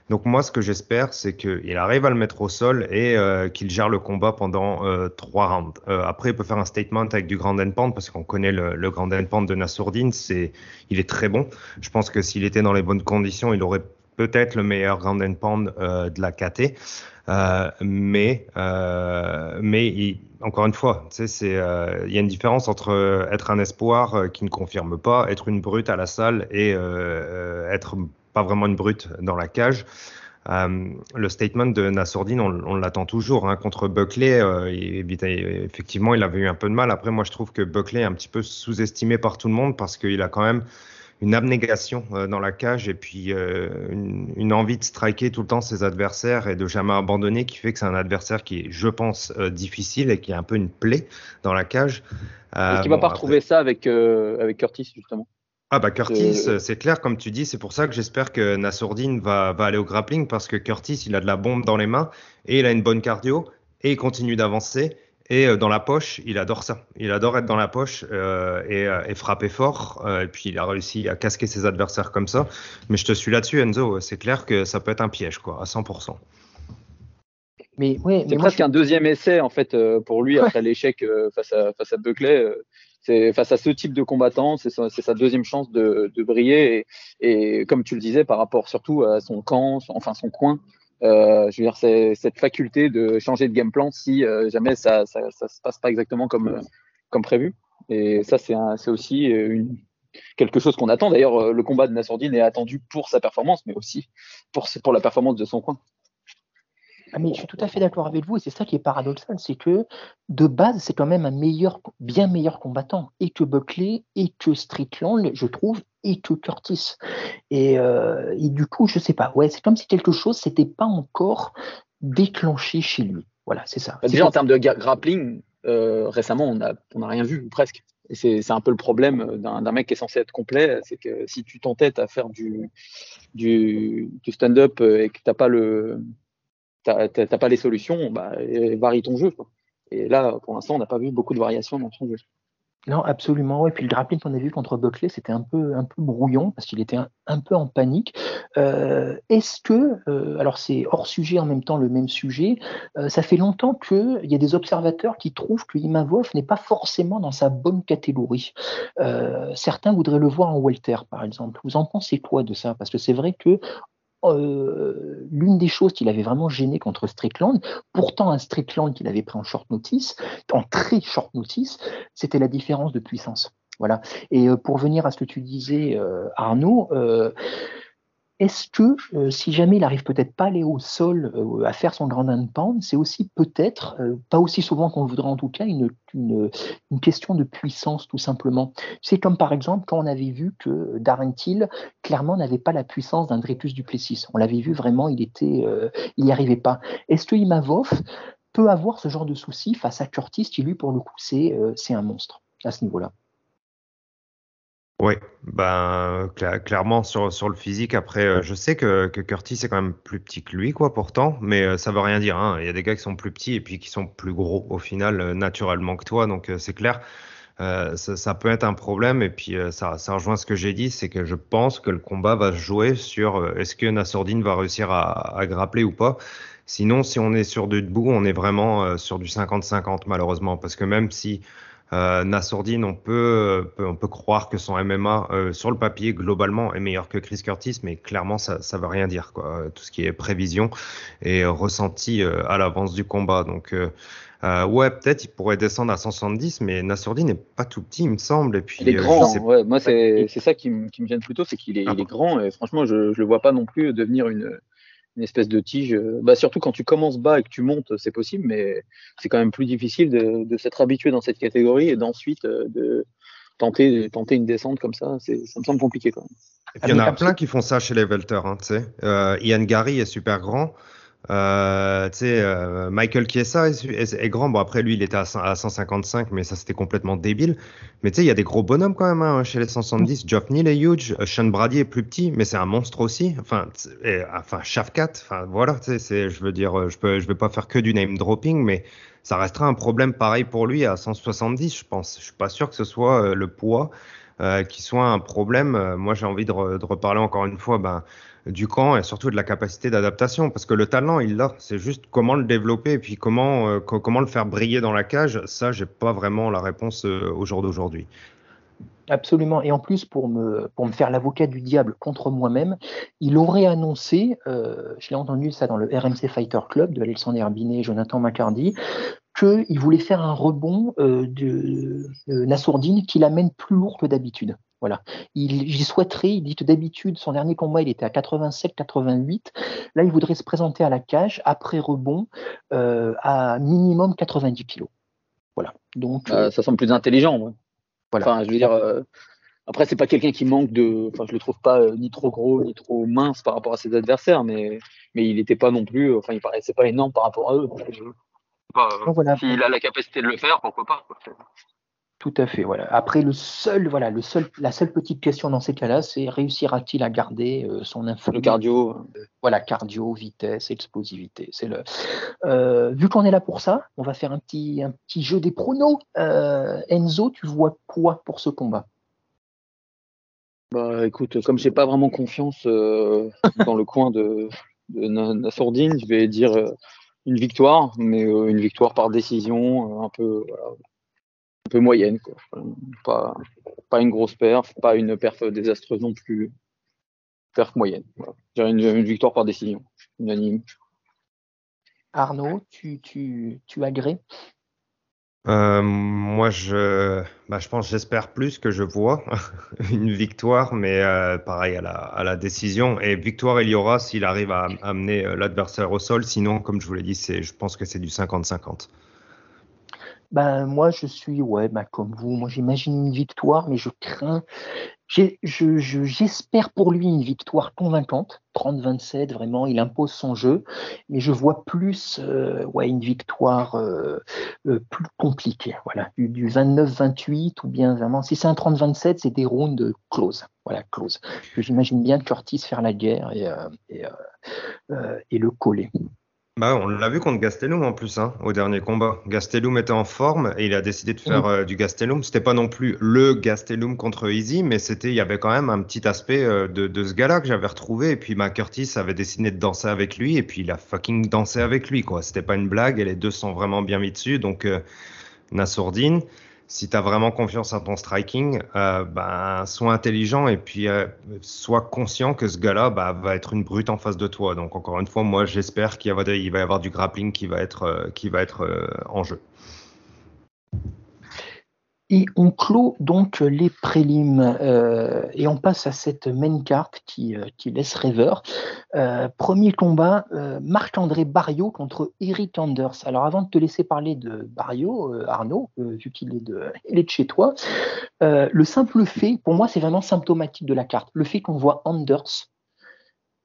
Donc moi, ce que j'espère, c'est qu'il arrive à le mettre au sol et euh, qu'il gère le combat pendant euh, trois rounds. Euh, après, il peut faire un statement avec du grand end pound parce qu'on connaît le, le grand end pound de Nassourdine. C'est, il est très bon. Je pense que s'il était dans les bonnes conditions, il aurait peut-être le meilleur grand end pound euh, de la KT. Euh, mais euh, mais encore une fois, tu sais, il y a une différence entre être un espoir qui ne confirme pas, être une brute à la salle et être pas vraiment une brute dans la cage. Le statement de Nassourdine, on, l'attend toujours hein, contre Buckley. Effectivement, il avait eu un peu de mal. Après, moi, je trouve que Buckley est un petit peu sous-estimé par tout le monde parce qu'il a quand même une abnégation euh, dans la cage et puis euh, une, une, envie de striker tout le temps ses adversaires et de jamais abandonner qui fait que c'est un adversaire qui est, je pense, euh, difficile et qui est un peu une plaie dans la cage. Est-ce qu'il va bon, pas retrouver ça avec, avec Curtis, justement? Ah bah Curtis, c'est clair, comme tu dis, c'est pour ça que j'espère que Nassourdine va, va aller au grappling parce que Curtis, il a de la bombe dans les mains et il a une bonne cardio et il continue d'avancer. Et euh, dans la poche, il adore ça. Il adore être dans la poche euh, et, euh, et, frapper fort. et puis il a réussi à casquer ses adversaires comme ça. Mais je te suis là-dessus, Enzo. C'est clair que ça peut être un piège, quoi, à 100%. Mais ouais, c'est presque je... un deuxième essai en fait pour lui après l'échec face à face à Buckley c'est face à ce type de combattant, c'est sa, sa, deuxième chance de, de briller. Et, et, comme tu le disais, par rapport surtout à son camp, son, enfin son coin, euh, je veux dire, cette faculté de changer de game plan si euh, jamais ça, ça, se passe pas exactement comme, comme prévu. Et ça, c'est aussi une, quelque chose qu'on attend. D'ailleurs, le combat de Nassourdine est attendu pour sa performance, mais aussi pour, pour la performance de son coin. Ah je suis tout à fait d'accord avec vous et c'est ça qui est paradoxal, c'est que de base c'est quand même un meilleur, bien meilleur combattant et que Buckley et que Strickland, je trouve, et que Curtis. Et, euh, et du coup, je sais pas, ouais, c'est comme si quelque chose s'était pas encore déclenché chez lui. Voilà, c'est ça. Déjà en termes de grappling, euh, récemment on n'a on a rien vu presque. Et c'est un peu le problème d'un mec qui est censé être complet, c'est que si tu t'entêtes à faire du, du, du stand-up et que t'as pas le t'as pas les solutions, bah, varie ton jeu. Quoi. Et là, pour l'instant, on n'a pas vu beaucoup de variations dans son jeu. Non, absolument. Et puis le grappling qu'on a vu contre Buckley, c'était un peu, un peu brouillon parce qu'il était un, peu en panique. Euh, Est-ce que, euh, alors c'est hors sujet en même temps le même sujet, euh, ça fait longtemps qu'il y a des observateurs qui trouvent que Imavov n'est pas forcément dans sa bonne catégorie. Certains voudraient le voir en welter, par exemple. Vous en pensez quoi de ça? Parce que c'est vrai que euh, l'une des choses qui l'avait vraiment gêné contre Strickland, pourtant un Strickland qu'il avait pris en short notice, en très short notice, c'était la différence de puissance. Voilà. Et euh, pour venir à ce que tu disais, euh, Arnaud, est-ce que euh, si jamais il arrive peut-être pas à aller au sol euh, à faire son grand handpan, c'est aussi peut-être, euh, pas aussi souvent qu'on le voudrait en tout cas, une, une, une, question de puissance tout simplement. C'est comme par exemple quand on avait vu que Darren Till clairement n'avait pas la puissance d'un Dreyfus Duplessis. On l'avait vu vraiment, il était, il n'y arrivait pas. Est-ce que Imavov peut avoir ce genre de souci face à Curtis qui lui pour le coup c'est c'est un monstre à ce niveau-là? Oui, ben cl clairement sur, sur le physique. Après, euh, je sais que, que Curtis est quand même plus petit que lui, quoi, pourtant, mais euh, ça veut rien dire. Hein. Il y a des gars qui sont plus petits et puis qui sont plus gros au final, euh, naturellement que toi. Donc c'est clair, ça, ça, peut être un problème. Et puis ça, ça rejoint ce que j'ai dit, c'est que je pense que le combat va se jouer sur est-ce que Nassourdine va réussir à, à grappler ou pas. Sinon, si on est sur du debout, on est vraiment sur du 50-50 malheureusement, parce que même si euh, Nassourdine, on peut, on peut croire que son MMA euh, sur le papier globalement est meilleur que Chris Curtis, mais clairement ça, ça veut rien dire quoi. Tout ce qui est prévision et ressenti euh, à l'avance du combat. Donc euh, ouais, peut-être il pourrait descendre à 170, mais Nassourdine n'est pas tout petit, il me semble. Et puis, il est grand. Ouais, moi, c'est ça qui me, qui me gêne plutôt, c'est qu'il est, ah. il est grand. Et franchement, je, je le vois pas non plus devenir une, une espèce de tige. Euh, bah, surtout quand tu commences bas et que tu montes, c'est possible, mais c'est quand même plus difficile de, de s'être habitué dans cette catégorie et d'ensuite euh, de tenter, tenter une descente comme ça. Ça me semble compliqué quand même. Et puis, il y en a plein qui font ça chez les Welter. Hein, euh, Ian Gary est super grand. Euh, tu sais, euh, Michael Chiesa est, est- est grand. Bon, après, lui, il était à, 100 à 155, mais ça, c'était complètement débile. Mais tu sais, il y a des gros bonhommes quand même hein, chez les 170. Geoff Neal est huge. euh, Sean Brady est plus petit, mais c'est un monstre aussi. Enfin, et, enfin Shafkat. Enfin, voilà, tu sais, je veux dire, euh, je peux, je vais pas faire que du name dropping, mais ça restera un problème pareil pour lui à 170, je pense. Je suis pas sûr que ce soit euh, le poids euh, qui soit un problème. Moi, j'ai envie de, re- de reparler encore une fois ben, du camp et surtout de la capacité d'adaptation, parce que le talent, il l'a. C'est juste comment le développer et puis comment, euh, co- comment le faire briller dans la cage. Ça, j'ai pas vraiment la réponse euh, au jour d'aujourd'hui. Absolument. Et en plus, pour me, pour me faire l'avocat du diable contre moi-même, il aurait annoncé, euh, je l'ai entendu ça dans le RMC Fighter Club de Alexandre Herbinet et Jonathan McCardy, qu'il voulait faire un rebond euh, de, de Nassourdine qui l'amène plus lourd que d'habitude. Voilà. Il, il souhaiterait, il dit que d'habitude, son dernier combat, il était à 87-88. Là, il voudrait se présenter à la cage après rebond euh, à minimum 90 kilos. Voilà. Donc, Euh, ça semble plus intelligent. ouais. Voilà. Enfin, je veux dire, euh, après, c'est pas quelqu'un qui manque de. Enfin, je le trouve pas euh, ni trop gros ni trop mince par rapport à ses adversaires, mais, mais il n'était pas non plus. Enfin, il paraissait pas énorme par rapport à eux. euh, donc voilà. S'il a la capacité de le faire, pourquoi pas quoi. Tout à fait, voilà. Après, le seul, voilà, le seul, la seule petite question dans ces cas-là, c'est réussira-t-il à garder euh, son info Le cardio. euh, Voilà, cardio, vitesse, explosivité. C'est le. Euh, vu qu'on est là pour ça, on va faire un petit, un petit jeu des pronos. Enzo, tu vois quoi pour ce combat? Bah, écoute, comme j'ai pas vraiment confiance dans le coin de, de Na- Nassourdine, je vais dire une victoire, mais une victoire par décision, un peu, voilà, un peu moyenne, quoi. Pas, pas une grosse perf, pas une perf désastreuse non plus. Perf moyenne. Voilà. Une, une victoire par décision, unanime. Arnaud, tu, tu, tu agrées? Euh, moi, je, bah, je pense, j'espère plus que je vois une victoire, mais euh, pareil à la, à la décision. Et victoire, il y aura s'il arrive à am- amener euh, l'adversaire au sol. Sinon, comme je vous l'ai dit, c'est, je pense que c'est du 50-50. Ben, moi, je suis, ouais, ben, comme vous. Moi, j'imagine une victoire, mais je crains. J'espère pour lui une victoire convaincante. 30-27, vraiment, il impose son jeu. Mais je vois plus, euh, une victoire euh, euh, plus compliquée. Voilà, du, du 29-28 ou bien vraiment. Si c'est un 30-27, c'est des rounds close. Voilà, close. J'imagine bien Curtis faire la guerre et le coller. Bah, on l'a vu contre Gastelum en plus, hein, au dernier combat. Gastelum était en forme et il a décidé de faire euh, du Gastelum. C'était pas non plus le Gastelum contre Easy, mais c'était, il y avait quand même un petit aspect euh, de, de ce gars-là que j'avais retrouvé. Et puis, ma Curtis avait décidé de danser avec lui et puis il a fucking dansé avec lui, quoi. C'était pas une blague et les deux sont vraiment bien mis dessus. Donc, euh, Nassourdine, si tu as vraiment confiance en ton striking, euh, ben, sois intelligent et puis euh, sois conscient que ce gars-là bah, va être une brute en face de toi. Donc encore une fois, moi j'espère qu'il va- y avoir du grappling qui va être, euh, qui va être en jeu. Et on clôt donc les prélims euh, et on passe à cette main carte qui, euh, qui laisse rêveur. Euh, premier combat, euh, Marc-André Barrio contre Eric Anders. Alors avant de te laisser parler de Barrio, euh, Arnaud, euh, vu qu'il est de, il est de chez toi, le simple fait, pour moi c'est vraiment symptomatique de la carte, le fait qu'on voit Anders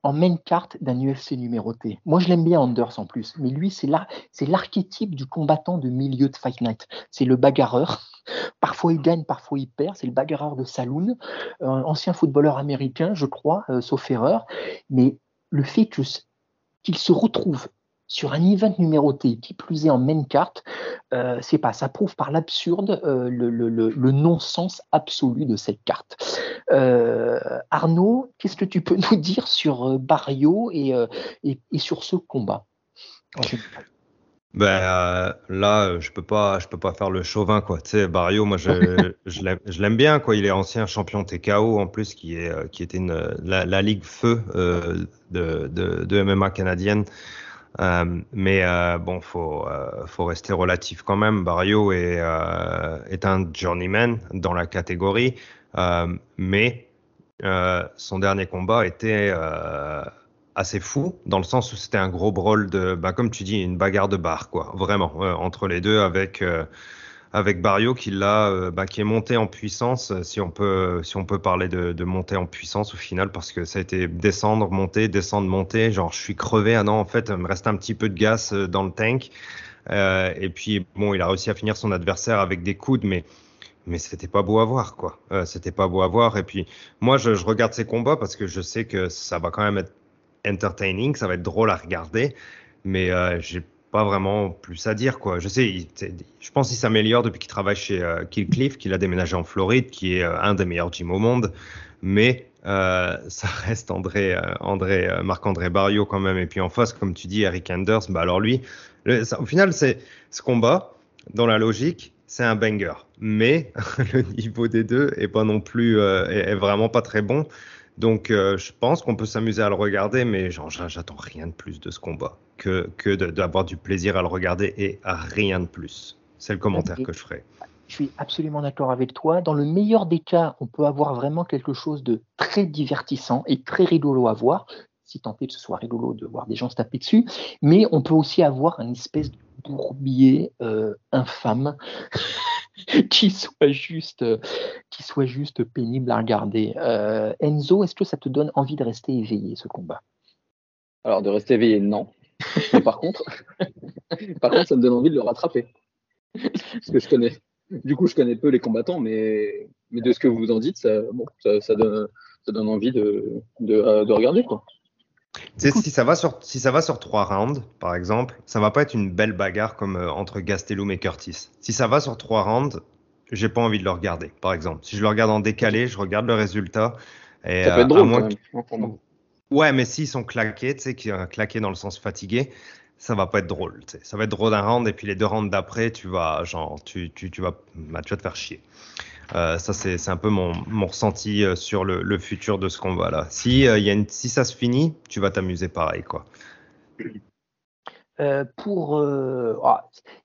en main carte d'un UFC numéroté. Moi, je l'aime bien Anders en plus, mais lui, c'est l'ar- c'est l'archétype du combattant de milieu de Fight Night. C'est le bagarreur. Parfois il gagne, parfois il perd. C'est le bagarreur de saloon, euh, ancien footballeur américain, je crois, euh, sauf erreur. Mais le fait qu'il se retrouve sur un event numéroté, qui plus est en main carte, euh, c'est pas, ça prouve par l'absurde euh, le, le- le- le non-sens absolu de cette carte. Euh, Arnaud, qu'est-ce que tu peux nous dire sur Barrio et, et, et sur ce combat? En général Ben euh, là, je peux pas, je peux pas faire le chauvin quoi. Tu sais, Barrio, moi je, je l'aime, bien quoi. Il est ancien champion TKO en plus, qui est, qui était une, la, la ligue feu euh, de, de, de MMA canadienne. Euh, mais euh, bon, faut, euh, faut rester relatif quand même. Barrio est, un journeyman dans la catégorie, mais son dernier combat était assez fou dans le sens où c'était un gros brawl de, bah, comme tu dis, une bagarre de bar, quoi, vraiment, entre les deux avec. Avec Barrio qui l'a, bah, qui est monté en puissance, si on peut, si on peut parler de, de monter en puissance au final, parce que ça a été descendre, monter, descendre, monter. Genre, je suis crevé. Ah non, en fait, il me reste un petit peu de gaz dans le tank. Euh, et puis, bon, il a réussi à finir son adversaire avec des coudes, mais mais c'était pas beau à voir, quoi. Euh, c'était pas beau à voir. Et puis, moi, je, je, regarde ces combats parce que je sais que ça va quand même être entertaining, ça va être drôle à regarder, mais euh, j'ai pas vraiment plus à dire, quoi. Je sais, je pense qu'il s'améliore depuis qu'il travaille chez euh, Killcliff, qu'il a déménagé en Floride, qui est euh, un des meilleurs gyms au monde, mais euh, ça reste André, André Marc-André Barrio quand même. Et puis en face, comme tu dis, Eric Anders, bah alors lui, au final, c'est ce combat, dans la logique, c'est un banger. Mais le niveau des deux est pas non plus, euh, est, vraiment pas très bon. Donc, euh, je pense qu'on peut s'amuser à le regarder, mais j'attends rien de plus de ce combat que, que d'avoir du plaisir à le regarder et à rien de plus. C'est le commentaire okay. que je ferai. Je suis absolument d'accord avec toi. Dans le meilleur des cas, on peut avoir vraiment quelque chose de très divertissant et très rigolo à voir si tant est que ce soit rigolo de voir des gens se taper dessus, mais on peut aussi avoir une espèce de bourbier euh, infâme qui soit juste qui soit juste pénible à regarder. Euh, Enzo, est-ce que ça te donne envie de rester éveillé ce combat? Alors de rester éveillé, non. Mais par contre, par contre, ça me donne envie de le rattraper. Parce que je connais. Du coup, je connais peu les combattants, mais, mais de ce que vous en dites, ça, bon, ça, ça donne, ça donne envie de, de, de regarder quoi. Tu sais, si ça va sur si ça va sur trois rounds, par exemple, ça va pas être une belle bagarre comme euh, entre Gastelum et Curtis. Si ça va sur trois rounds, j'ai pas envie de le regarder, par exemple. Si je le regarde en décalé, je regarde le résultat. Et, ça peut être drôle. Moins quand même. Ouais, mais s'ils sont claqués, tu sais, qui claqués dans le sens fatigué, ça va pas être drôle. Ça va être drôle d'un round et puis les deux rounds d'après, tu vas genre, tu, tu, tu vas, bah, tu vas te faire chier. Euh, ça, c'est un peu mon, mon ressenti euh, sur le, le, futur de ce combat-là. Si, euh, si ça se finit, tu vas t'amuser pareil. quoi. Euh, pour, euh, oh,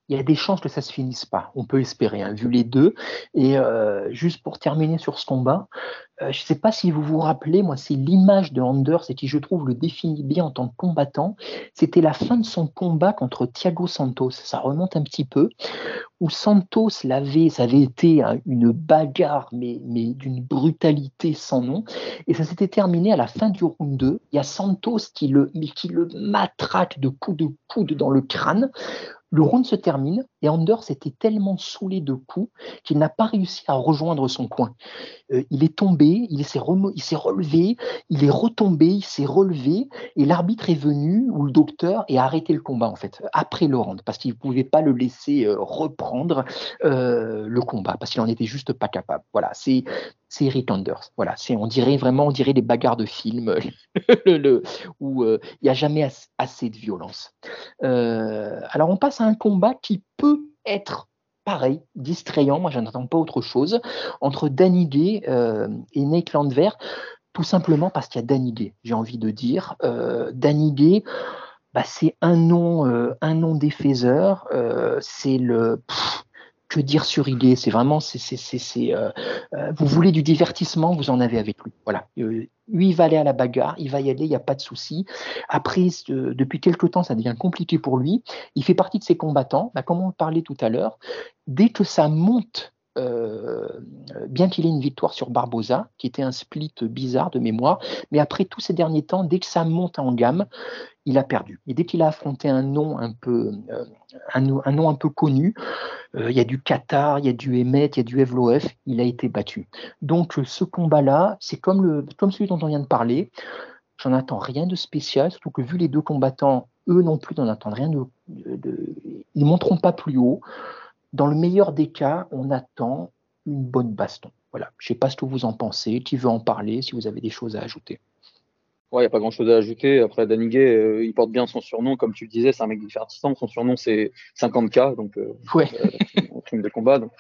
il y a des chances que ça se finisse pas. On peut espérer, hein, vu les deux. Et euh, juste pour terminer sur ce combat, je ne sais pas si vous vous rappelez, moi, c'est l'image de Anders et qui, je trouve, le définit bien en tant que combattant. C'était la fin de son combat contre Thiago Santos. Ça remonte un petit peu, où Santos l'avait, ça avait été hein, une bagarre, mais, mais d'une brutalité sans nom. Et ça s'était terminé à la fin du round 2. Il y a Santos qui le, qui le matraque de coups de coude dans le crâne. Le round se termine et Anders était tellement saoulé de coups qu'il n'a pas réussi à rejoindre son coin. Euh, il est tombé, il s'est relevé, il est retombé, il s'est relevé et l'arbitre est venu ou le docteur et a arrêté le combat en fait après le round parce qu'il ne pouvait pas le laisser euh, reprendre euh, le combat parce qu'il en était juste pas capable. Voilà, c'est Eric Anders. Voilà, c'est on dirait vraiment on dirait des bagarres de film le, où il n'y a jamais assez, de violence. alors on passe à un combat qui peut être pareil, distrayant, moi je n'attends pas autre chose, entre Danny Gay euh, et Nate Landver, tout simplement parce qu'il y a Danny Gay, j'ai envie de dire. Euh, Danny Gay, bah, c'est un nom, euh, un nom défaiseur, c'est le... que dire sur Igé C'est vraiment, c'est, c'est, euh, euh, vous voulez du divertissement, vous en avez avec lui. Voilà. Euh, lui, il va aller à la bagarre, il va y aller, il n'y a pas de souci. Après, depuis quelque temps, ça devient compliqué pour lui. Il fait partie de ces combattants. Bah, comme on parlait tout à l'heure, dès que ça monte euh, bien qu'il ait une victoire sur Barbosa, qui était un split bizarre de mémoire, mais après tous ces derniers temps, dès que ça monte en gamme, il a perdu. Et dès qu'il a affronté un nom un peu, euh, connu, euh, il y a du Qatar, il y a du Emmet, il y a du Evloef, il a été battu. Donc ce combat-là, c'est comme, celui dont on vient de parler. J'en attends rien de spécial, surtout que vu les deux combattants, eux non plus n'en attendent rien de, ils monteront pas plus haut dans le meilleur des cas, on attend une bonne baston. Voilà. Je ne sais pas ce que vous en pensez, qui veut en parler, si vous avez des choses à ajouter. Ouais, il n'y a pas grand chose à ajouter. Après, Daniguet, euh, il porte bien son surnom, comme tu le disais, c'est un mec divertissant. Son surnom, c'est 50K, donc euh, ouais. euh, crime de combat. Donc,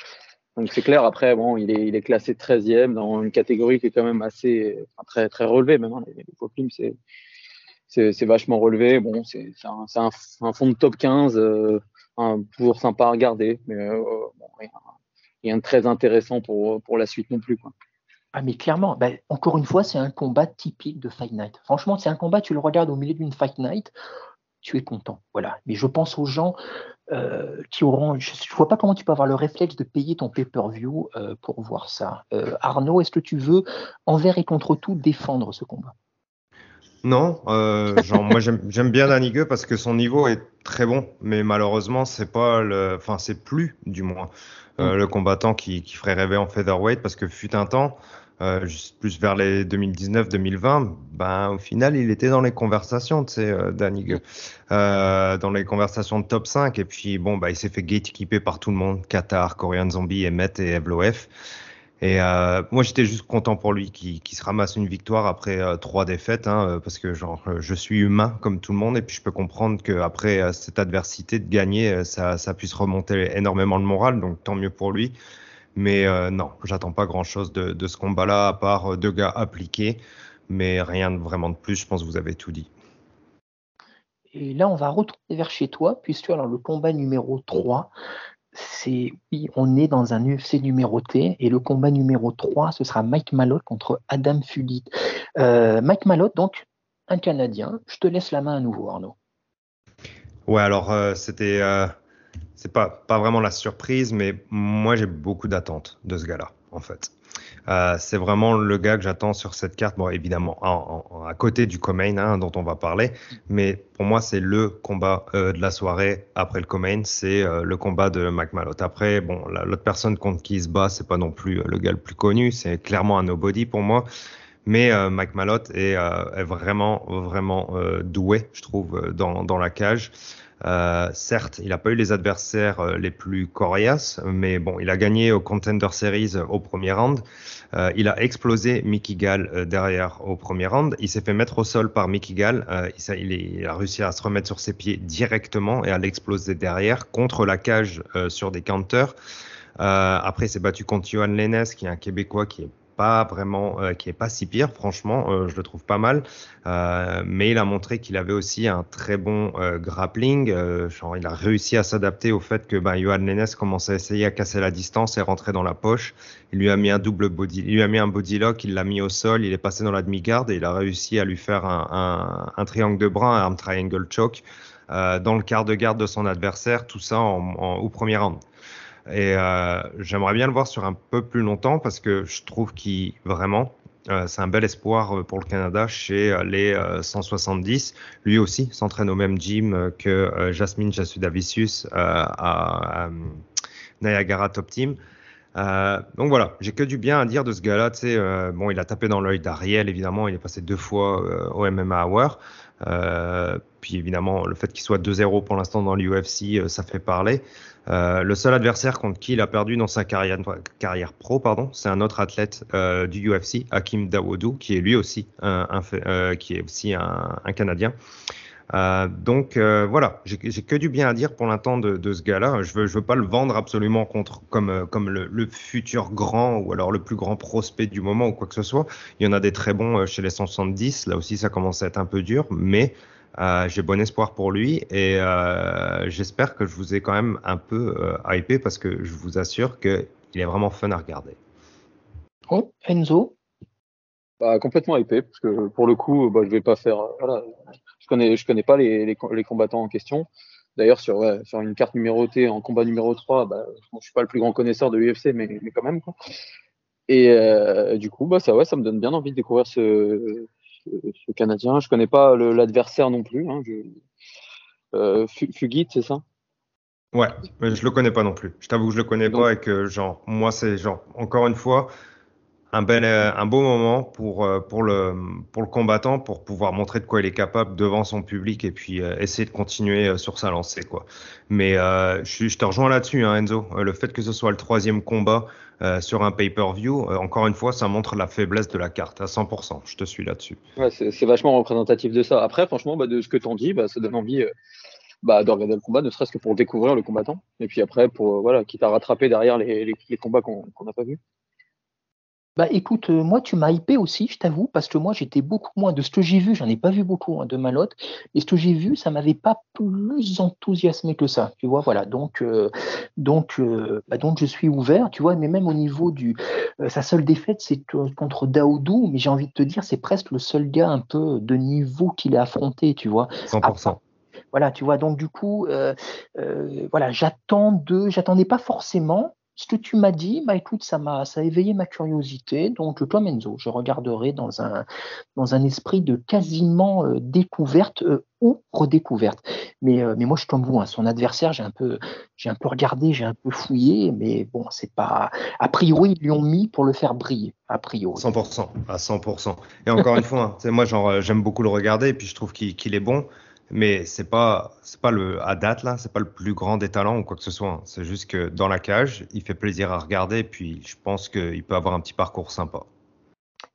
c'est clair. Après, bon, il est, il est classé 13e dans une catégorie qui est quand même assez, enfin, très, très relevée. Maintenant, les, les c'est, c'est, c'est vachement relevé. Bon, c'est, c'est un, c'est un, un, fond de top 15. Euh, un, toujours sympa à regarder, mais euh, bon, rien, rien, de très intéressant pour, pour la suite non plus. Quoi. Ah mais clairement, ben, encore une fois, c'est un combat typique de Fight Night. Franchement, c'est un combat, tu le regardes au milieu d'une Fight Night, tu es content. Voilà. Mais je pense aux gens, euh, qui auront. Je ne vois pas comment tu peux avoir le réflexe de payer ton pay-per-view euh, pour voir ça. Euh, Arnaud, est-ce que tu veux, envers et contre tout, défendre ce combat? Non, genre, moi j'aime bien Danny parce que son niveau est très bon, mais malheureusement, c'est pas le. Enfin, c'est plus, du moins, mm. le combattant qui, qui, ferait rêver en featherweight parce que fut un temps euh, plus vers les 2019-2020, ben au final il était dans les conversations, tu sais, euh, Danny euh, dans les conversations de top 5 et puis bon bah il s'est fait gatekeeper par tout le monde, Qatar, Korean Zombie, Emmet et Evloef. Et euh, moi j'étais juste content pour lui qui, qui se ramasse une victoire après euh, trois défaites, hein, parce que genre je suis humain comme tout le monde et puis je peux comprendre qu'après cette adversité de gagner, ça, ça puisse remonter énormément le moral, donc tant mieux pour lui. Mais euh, non, j'attends pas grand-chose de, de, ce combat-là, à part euh, deux gars appliqués, mais rien de vraiment de plus. Je pense que vous avez tout dit. Et là, on va retourner vers chez toi, puisque alors, le combat numéro 3, c'est oui, on est dans un UFC numéroté, et le combat numéro 3, ce sera Mike Malott contre Adam Fulit. Euh, Mike Malott, donc, un Canadien. Je te laisse la main à nouveau, Arnaud. Ouais, alors, euh, c'était c'est pas, pas vraiment la surprise, mais moi j'ai beaucoup d'attentes de ce gars-là, en fait. Euh, c'est vraiment le gars que j'attends sur cette carte. Bon, évidemment, à côté du Comain hein, dont on va parler, mais pour moi, c'est le combat euh, de la soirée après le Comain, c'est euh, le combat de McMallot. Après, bon, l'autre personne contre qui il se bat, c'est pas non plus le gars le plus connu, c'est clairement un nobody pour moi. Mais Mike Malott est, est vraiment, vraiment doué, je trouve, dans, dans la cage. Euh, certes, il n'a pas eu les adversaires euh, les plus coriaces, mais bon, il a gagné au Contender Series euh, au premier round. Il a explosé Mickey Gall derrière au premier round. Il s'est fait mettre au sol par Mickey Gall. Il, il, a réussi à se remettre sur ses pieds directement et à l'exploser derrière contre la cage sur des counters. après, il s'est battu contre Johan Lennes, qui est un Québécois qui est pas vraiment, euh, qui est pas si pire, franchement, euh, je le trouve pas mal. Euh, mais il a montré qu'il avait aussi un très bon grappling. Genre, il a réussi à s'adapter au fait que ben, Johan Lennes commençait à essayer à casser la distance et rentrer dans la poche. Il lui a mis un double body, il lui a mis un body lock, il l'a mis au sol, il est passé dans la demi-garde et il a réussi à lui faire un, triangle de bras, un triangle choke. dans le quart de garde de son adversaire, tout ça au premier round. Et euh, j'aimerais bien le voir sur un peu plus longtemps parce que je trouve qu'il vraiment, euh, c'est un bel espoir euh, pour le Canada chez les 170. Lui aussi s'entraîne au même gym que Jasmine Jasudavicius à, Niagara Top Team. Donc voilà, j'ai que du bien à dire de ce gars-là. Bon, il a tapé dans l'œil d'Ariel, évidemment. Il est passé deux fois au MMA Hour. puis évidemment, le fait qu'il soit 2-0 pour l'instant dans l'UFC, ça fait parler. Euh, le seul adversaire contre qui il a perdu dans sa carrière, pro, pardon, c'est un autre athlète euh, du UFC, Hakim Dawoudou, qui est lui aussi un, euh, qui est aussi un, Canadien. Donc voilà, j'ai que du bien à dire pour l'instant de, ce gars-là. Je veux, veux pas le vendre absolument contre comme comme le, futur grand ou alors le plus grand prospect du moment ou quoi que ce soit. Il y en a des très bons chez les 170. Là aussi, ça commence à être un peu dur, mais euh, j'ai bon espoir pour lui et euh, j'espère que je vous ai quand même un peu euh, hypé parce que je vous assure qu'il est vraiment fun à regarder. Oh, Enzo? Bah, Complètement hypé parce que pour le coup, bah, je vais pas faire. Voilà, je connais, je connais pas les, les, les combattants en question. D'ailleurs, sur, ouais, sur une carte numérotée en combat numéro 3, bah, je suis pas le plus grand connaisseur de l'UFC, mais, mais quand même. Quoi. Et euh, du coup, bah, ça, ouais, ça me donne bien envie de découvrir ce, ce, Canadien. Je connais pas l'adversaire non plus. Hein, euh, Fugit, c'est ça? Ouais, mais je le connais pas non plus. Je t'avoue que je le connais pas et que genre moi c'est genre encore une fois un bel un beau moment pour euh, pour le pour le combattant pour pouvoir montrer de quoi il est capable devant son public et puis euh, essayer de continuer sur sa lancée quoi. Mais je, te rejoins là-dessus hein, Enzo. Le fait que ce soit le troisième combat euh, sur un pay-per-view, euh, encore une fois, ça montre la faiblesse de la carte à 100%. Je te suis là-dessus. C'est vachement représentatif de ça. Après, franchement, bah, de ce que tu en dis, bah, ça donne envie euh, bah, de le combat, ne serait-ce que pour découvrir le combattant. Et puis après, pour voilà, quitte à rattraper derrière les, les, les combats qu'on n'a pas vus. Bah écoute, euh, moi tu m'as hypé aussi, je t'avoue, parce que moi j'étais beaucoup moins de ce que j'ai vu, j'en ai pas vu beaucoup hein, de Malotte, et ce que j'ai vu, ça m'avait pas plus enthousiasmé que ça, tu vois, voilà. Donc euh, donc euh, bah, donc je suis ouvert, tu vois, mais même au niveau du sa seule défaite c'est contre Daoudou, mais j'ai envie de te dire c'est presque le seul gars un peu de niveau qu'il a affronté, tu vois. 100%. Voilà, tu vois. Donc du coup, euh, euh, voilà, j'attends de, j'attendais pas forcément. Ce que tu m'as dit, bah écoute, ça m'a, ça a éveillé ma curiosité. Donc toi, Enzo, je regarderai dans un, dans un esprit de quasiment euh, découverte euh, ou redécouverte. Mais, euh, mais moi, je tombe vous, hein, son adversaire, j'ai un peu, j'ai un peu regardé, j'ai un peu fouillé, mais bon, c'est pas. A priori, ils lui ont mis pour le faire briller. A priori. 100%, à 100%. Et encore une fois, hein, moi, genre, euh, j'aime beaucoup le regarder, et puis je trouve qu'il est bon. Mais c'est pas, c'est pas le, à date là, c'est pas le plus grand des talents ou quoi que ce soit. hein. C'est juste que dans la cage, il fait plaisir à regarder, et puis je pense qu'il peut avoir un petit parcours sympa.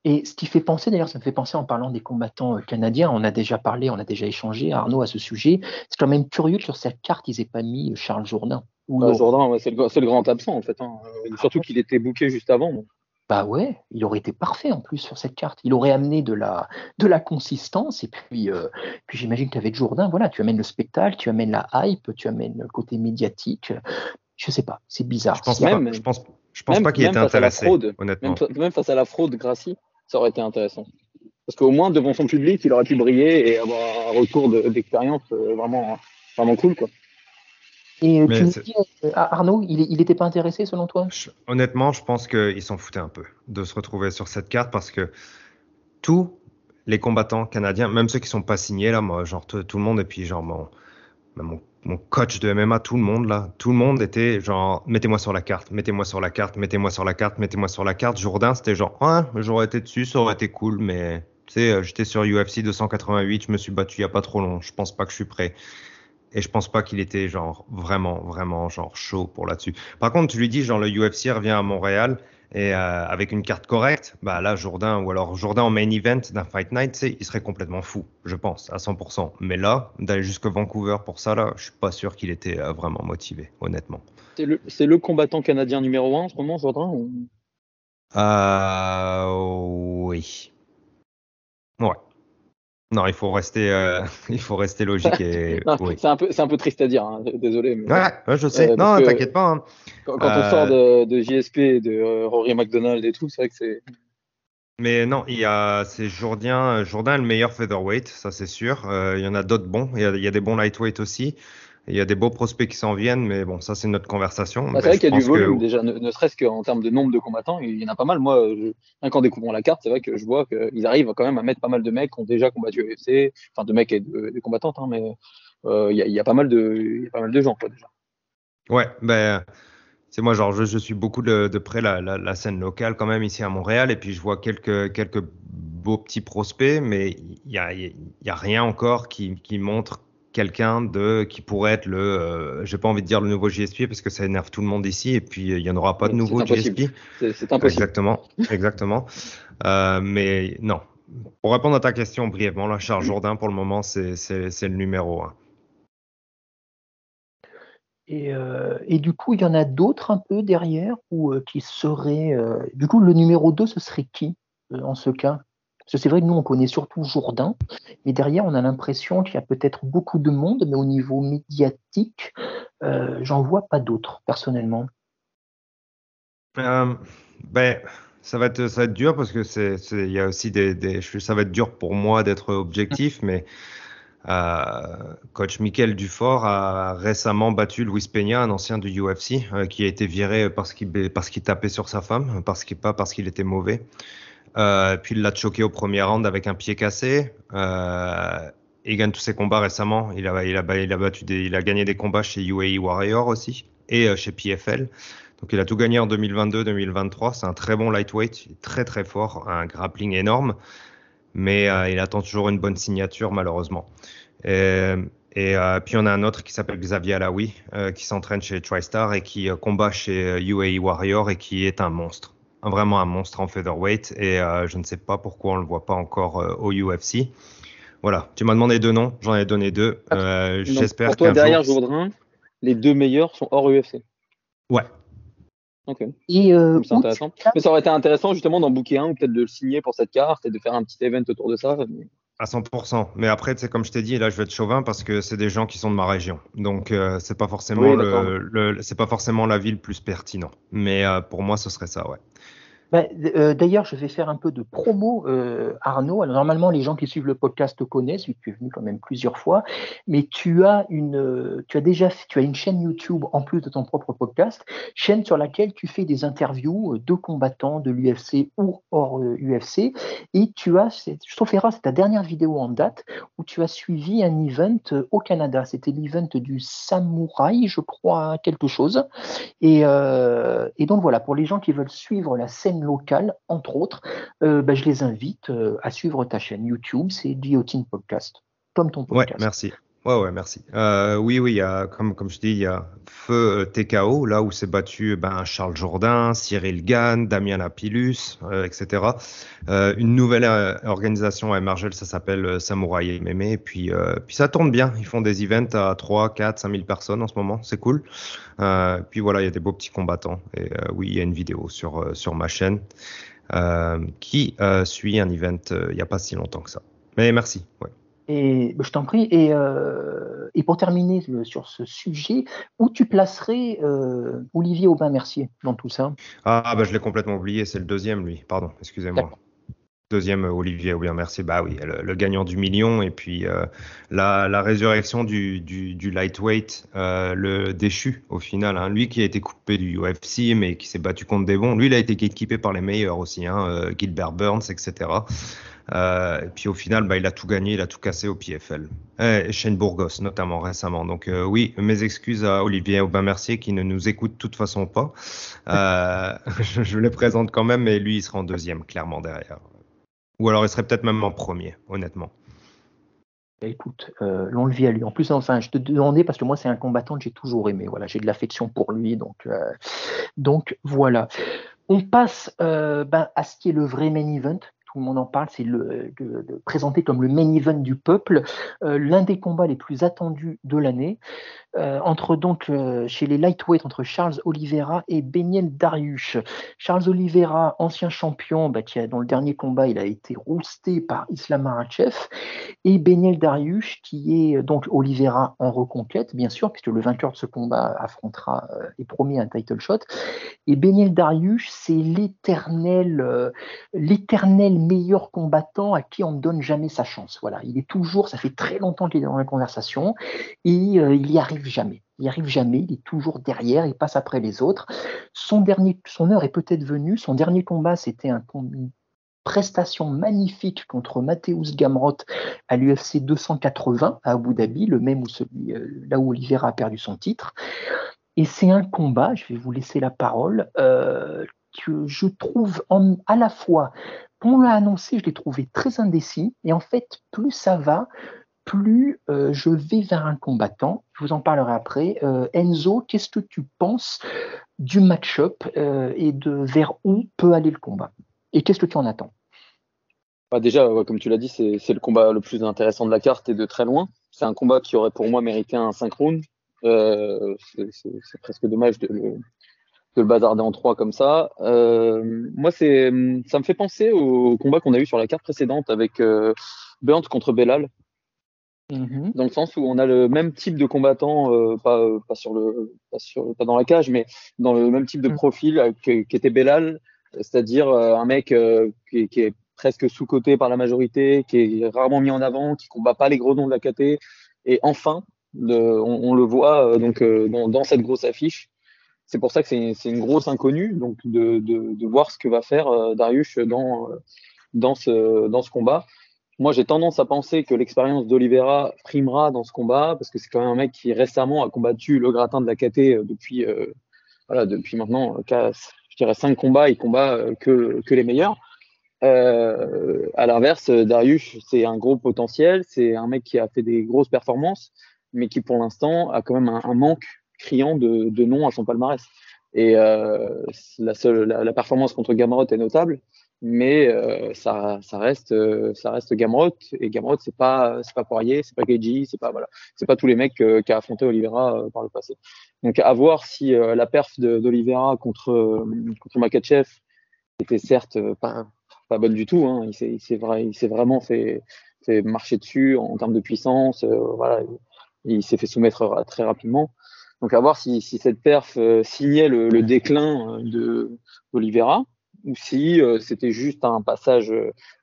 Et ce qui fait penser, d'ailleurs, ça me fait penser en parlant des combattants euh, canadiens, on a déjà parlé, on a déjà échangé, Arnaud, à ce sujet. C'est quand même curieux que sur cette carte, ils aient pas mis euh, Charles Jourdain. Ou Bah. Jourdain, ouais, c'est le, c'est le grand absent en fait. hein. Euh, Surtout qu'il était booké juste avant. donc. Bah ouais, il aurait été parfait en plus sur cette carte. Il aurait amené de la, de la consistance et puis, euh, puis j'imagine qu'avec Jourdain, voilà, tu amènes le spectacle, tu amènes la hype, tu amènes le côté médiatique. Je sais pas, c'est bizarre. Je pense pas, Même- je pense, je pense même- pas qu'il même était face à la intéressé, fraude, honnêtement. Même, fa- même face à la fraude Gracie, ça aurait été intéressant. Parce qu'au moins devant son public, il aurait pu briller et avoir un retour de- d'expérience euh, vraiment, vraiment cool. Quoi. Et euh, Mais tu me dis, euh, Arnaud, il il était pas intéressé selon toi? Je- honnêtement, je pense qu'ils s'en foutaient un peu de se retrouver sur cette carte parce que tous les combattants canadiens, même ceux qui sont pas signés là, moi, genre tout, tout le monde et puis genre mon, mon, mon coach de MMA, tout le monde là, tout le monde était genre mettez-moi sur la carte, mettez-moi sur la carte, mettez-moi sur la carte, mettez-moi sur la carte. Jourdain, c'était genre ouais, j'aurais été dessus, ça aurait été cool, mais tu sais, euh, j'étais sur UFC 288, je me suis battu il y a pas trop long, je pense pas que je suis prêt. Et je pense pas qu'il était genre vraiment, vraiment genre chaud pour là-dessus. Par contre, tu lui dis genre le UFC revient à Montréal et euh, avec une carte correcte, bah là Jourdain ou alors Jourdain en main event d'un Fight Night, il serait complètement fou, je pense, à 100%. Mais là, d'aller jusqu'à Vancouver pour ça là, je suis pas sûr qu'il était euh, vraiment motivé, honnêtement. C'est le, combattant canadien numéro un en ce moment, Jourdain ou- Euh, oui. Ouais. Non, il faut rester, euh, il faut rester logique et oui. C'est un, peu- c'est un peu triste à dire, hein, désolé. Mais Ouais, ouais, je sais. Euh, non, t'inquiète pas. hein. Quand, quand Euh, on sort de, de JSP, de Rory McDonald et tout, c'est vrai que c'est. Mais non, il y a, c'est Jourdain, Jourdain est le meilleur featherweight, ça c'est sûr. Il y en a d'autres bons. Il y a, il y a des bons lightweight aussi. Il y a des beaux prospects qui s'en viennent, mais bon, ça c'est notre conversation. Bah, c'est vrai qu'il y a du que- volume déjà, ne, ne serait-ce qu'en termes de nombre de combattants, il y en a pas mal. Moi, je, qu'en découvrant la carte, c'est vrai que je vois qu'ils arrivent quand même à mettre pas mal de mecs qui ont déjà combattu UFC, enfin de mecs et de, de combattantes, hein, mais euh, il y, a, il y a pas mal de, il y a pas mal de gens quoi déjà. Ouais, ben, c'est moi, genre, je, je suis beaucoup de, de près la, la, la scène locale quand même ici à Montréal, et puis je vois quelques, quelques beaux petits prospects, mais il y a, y a rien encore qui, qui montre quelqu'un de qui pourrait être le, euh, j'ai pas envie de dire le nouveau JSP parce que ça énerve tout le monde ici, et puis il y en aura pas de nouveau. C'est impossible. Exactement, exactement. Euh, mais non. Pour répondre à ta question brièvement, là, Charles Jourdain, pour le moment, c'est c'est- c'est le numéro un. Et, euh, et du coup, il y en a d'autres un peu derrière ou euh, qui seraient. euh, Du coup, le numéro 2, ce serait qui euh, en ce cas? Parce que c'est vrai que nous, on connaît surtout Jourdain, mais derrière, on a l'impression qu'il y a peut-être beaucoup de monde, mais au niveau médiatique, euh, j'en vois pas d'autres, personnellement. Euh, ben, ça va être, ça va être dur parce que c'est, il y a aussi des, ça va être dur pour moi d'être objectif, mais euh, coach Michael Dufort a récemment battu Luis Peña, un ancien du UFC, qui a été viré parce qu'il, parce qu'il tapait sur sa femme, parce qu'il, pas parce qu'il était mauvais. Euh, puis il l'a choqué au premier round avec un pied cassé. Euh, il gagne tous ses combats récemment. Il a, battu il a gagné des combats chez UAE Warrior aussi et euh, chez PFL. Donc il a tout gagné en 2022-2023. C'est un très bon lightweight, très très fort, un grappling énorme, mais il attend toujours une bonne signature malheureusement. Et, et euh, puis on a un autre qui s'appelle Xavier Alaoui, qui s'entraîne chez TriStar et qui combat chez UAE Warrior et qui est un monstre, vraiment un monstre en featherweight. Et euh, je ne sais pas pourquoi on le voit pas encore euh, au UFC. Voilà, tu m'as demandé deux noms, j'en ai donné deux. Euh, J'espère pour toi, derrière jour... Jourdain, les deux meilleurs sont hors UFC. Ouais. Ok, Et euh, c'est intéressant. Mais ça aurait été intéressant justement d'en booker un ou peut-être de le signer pour cette carte et de faire un petit event autour de ça. À 100%. Mais après, c'est comme je t'ai dit, là, je vais être chauvin parce que c'est des gens qui sont de ma région. Donc, euh, c'est pas forcément Oui, le, le- c'est pas forcément la ville plus pertinent. Mais euh, pour moi, ce serait ça, ouais. Ben, euh, D'ailleurs, je vais faire un peu de promo, euh, Arnaud. Normalement, les gens qui suivent le podcast te connaissent, tu es venu quand même plusieurs fois. Mais tu as une, euh, tu as déjà, tu as une chaîne YouTube en plus de ton propre podcast, chaîne sur laquelle tu fais des interviews de combattants de l'UFC ou hors UFC. Et tu as, je trouve c'est ta dernière vidéo en date où tu as suivi un event au Canada. C'était l'event du Samouraï, je crois, quelque chose. Et donc voilà, pour les gens qui veulent suivre la scène locale, entre autres, euh, bah, je les invite euh, à suivre ta chaîne YouTube, c'est Guillotine Podcast, comme ton podcast. Ouais, merci. Ouais, ouais, merci. Euh, oui, oui, il y a, comme, comme je dis, il y a Feu TKO, là où s'est battu ben, Charles Jourdain, Cyril Gann, Damien Lapillus, etc. une nouvelle organisation à Margel, ça s'appelle Samouraï MMA. Et puis, puis ça tourne bien. Ils font des events à 3, 4, 5 000 personnes en ce moment. C'est cool. puis voilà, il y a des beaux petits combattants. Et oui, il y a une vidéo sur, sur ma chaîne qui suit un event il n'y a pas si longtemps que ça. Mais merci. Ouais. Et je t'en prie. Et, euh, et, pour terminer sur ce sujet, où tu placerais euh, Olivier Aubin-Mercier dans tout ça? Ah, bah, je l'ai complètement oublié. C'est le deuxième, lui. Pardon, excusez-moi. Deuxième, Olivier Aubin-Mercier. Bah oui, le, gagnant du million. Et puis euh, la, la, résurrection du, du, du lightweight, euh, le déchu au final. Hein. Lui qui a été coupé du UFC, mais qui s'est battu contre des bons. Lui, il a été équipé par les meilleurs aussi. Hein, euh, Gilbert Burns, etc. Euh, et puis au final, bah, il a tout gagné, il a tout cassé au PFL. Et Shane Burgos notamment récemment. Donc euh, oui, mes excuses à Olivier Aubin-Mercier qui ne nous écoute de toute façon pas. Euh, je, je, le présente quand même, mais lui, il sera en deuxième, clairement derrière. Ou alors il serait peut-être même en premier, honnêtement. Bah, écoute, euh, l'on le vit à lui. En plus, enfin, je te demandais parce que moi, c'est un combattant que j'ai toujours aimé. Voilà, j'ai de l'affection pour lui, donc, donc voilà. On passe ben, à ce qui est le vrai main event, tout le monde en parle, c'est le, de, de, présenté comme le main event du peuple, euh, l'un des combats les plus attendus de l'année, euh, entre donc euh, chez les lightweight entre Charles Oliveira et Beniel Dariush. Charles Oliveira, ancien champion, bah, qui dans le dernier combat, il a été rousté par Islam Makhachev, et Beniel Dariush, qui est donc Oliveira en reconquête, bien sûr, puisque le vainqueur de ce combat affrontera et promis un title shot. Et Beniel Dariush, c'est l'éternel, l'éternel meilleur combattant à qui on ne donne jamais sa chance. Voilà, il est toujours, ça fait très longtemps qu'il est dans la conversation et euh, il y arrive jamais. Il arrive jamais, il est toujours derrière, il passe après les autres. Son dernier, son heure est peut-être venue. Son dernier combat, c'était un, une prestation magnifique contre Mateusz Gamrot à l'UFC 280 à Abu Dhabi, le même où celui, euh, là où Oliveira a perdu son titre. Et c'est un combat, je vais vous laisser la parole, euh, que je trouve à la fois on l'a annoncé, je l'ai trouvé très indécis. Et en fait, plus ça va, plus euh, je vais vers un combattant. Je vous en parlerai après. Euh, Enzo, qu'est-ce que tu penses du match-up euh, et de vers où peut aller le combat? Et qu'est-ce que tu en attends? Bah Déjà, comme tu l'as dit, c'est le combat le plus intéressant de la carte et de très loin. C'est un combat qui aurait pour moi mérité un synchrone. c'est presque dommage de le, de le bazarder en trois comme ça. Moi, ça me fait penser au combat qu'on a eu sur la carte précédente avec Burnt contre Bellal. Mm-hmm. Dans le sens où on a le même type de combattant, euh, pas, pas, sur le, pas, sur, pas dans la cage, mais dans le même type de mm. profil qu'était Bellal, c'est-à-dire euh, un mec euh, qui, qui, est presque sous-coté par la majorité, qui est rarement mis en avant, qui combat pas les gros noms de la KT. Et enfin, on, on, le voit donc dans, dans, cette grosse affiche c'est pour ça que c'est une grosse inconnue, donc de, de, de, voir ce que va faire euh, Darius dans, euh, dans, ce, dans ce combat. Moi, j'ai tendance à penser que l'expérience d'Olivera primera dans ce combat, parce que c'est quand même un mec qui récemment a combattu le gratin de la KT euh, depuis, euh, voilà, depuis maintenant, je dirais, cinq combats, il combat que, que les meilleurs. Euh, à l'inverse, Darius, c'est un gros potentiel, c'est un mec qui a fait des grosses performances, mais qui pour l'instant a quand même un, manque criant de, de nom à son palmarès. Et euh, la, seule, la, la, performance contre Gamrot est notable, mais euh, ça, ça, reste, euh, ça reste Gamrot. Et Gamrot, c'est pas, c'est pas Poirier, c'est pas Geji, c'est pas voilà, c'est pas tous les mecs euh, qui a affronté Oliveira euh, par le passé. Donc à voir si euh, la perf d'Oliveira contre contre Makachev était certes pas pas bonne du tout. Hein. Il s'est, il s'est vrai, vraiment fait, fait marcher dessus en termes de puissance. voilà, il, s'est fait soumettre très rapidement. Donc à voir si, si cette perf euh, signait le, le, déclin euh, de d'Olivera. Ou si euh, c'était juste un passage,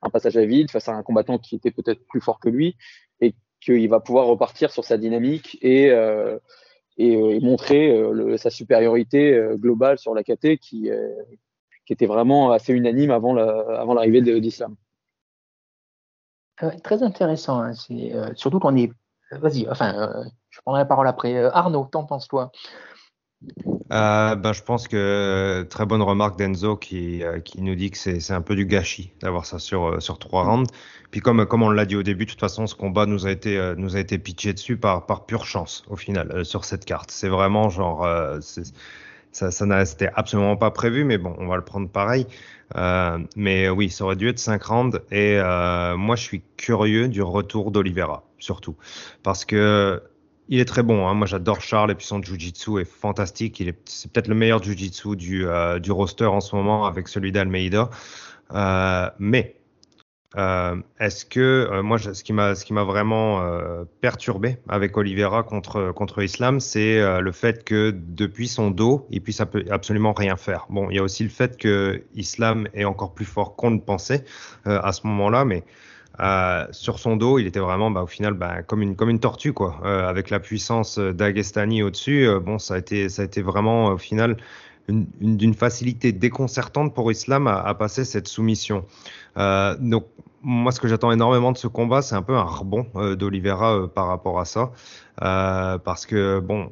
un passage à vide face à un combattant qui était peut-être plus fort que lui et qu'il va pouvoir repartir sur sa dynamique et, et, montrer sa supériorité globale sur la KT qui, qui était vraiment assez unanime avant l'arrivée la, d'Islam. très intéressant. Hein. C'est surtout qu'on est. Vas-y, enfin, je prendrai la parole après. Arnaud, t'en penses-toi euh, ben, je pense que très bonne remarque d'Enzo qui, euh, qui nous dit que c'est un peu du gâchis d'avoir ça sur, euh, sur trois rounds. Puis comme, comme on l'a dit au début, de toute façon, ce combat nous a été, nous a été pitché dessus par, par pure chance au final sur cette carte. C'est vraiment genre, ça, ça n'était absolument pas prévu, mais bon, on va le prendre pareil. mais oui, ça aurait dû être 5 rounds. Et moi, je suis curieux du retour d'Olivera, surtout. Parce que il est très bon. Hein. Moi, j'adore Charles et puis son jiu-jitsu est fantastique. C'est peut-être le meilleur jiu-jitsu du, euh, du roster en ce moment avec celui d'Almeida. Euh, mais euh, est-ce que moi, ce qui m'a, ce qui m'a vraiment perturbé avec Oliveira contre contre Islam, c'est le fait que depuis son dos, il puisse absolument rien faire. Bon, il y a aussi le fait que Islam est encore plus fort qu'on ne pensait à ce moment-là, mais euh, sur son dos, il était vraiment, bah, au final, bah, comme une tortue, quoi. Euh, avec la puissance d'Agestani au-dessus, euh, bon, ça a été vraiment au final d'une facilité déconcertante pour Islam à, passer cette soumission. donc moi, ce que j'attends énormément de ce combat, c'est un peu un rebond d'Olivera par rapport à ça, parce que bon,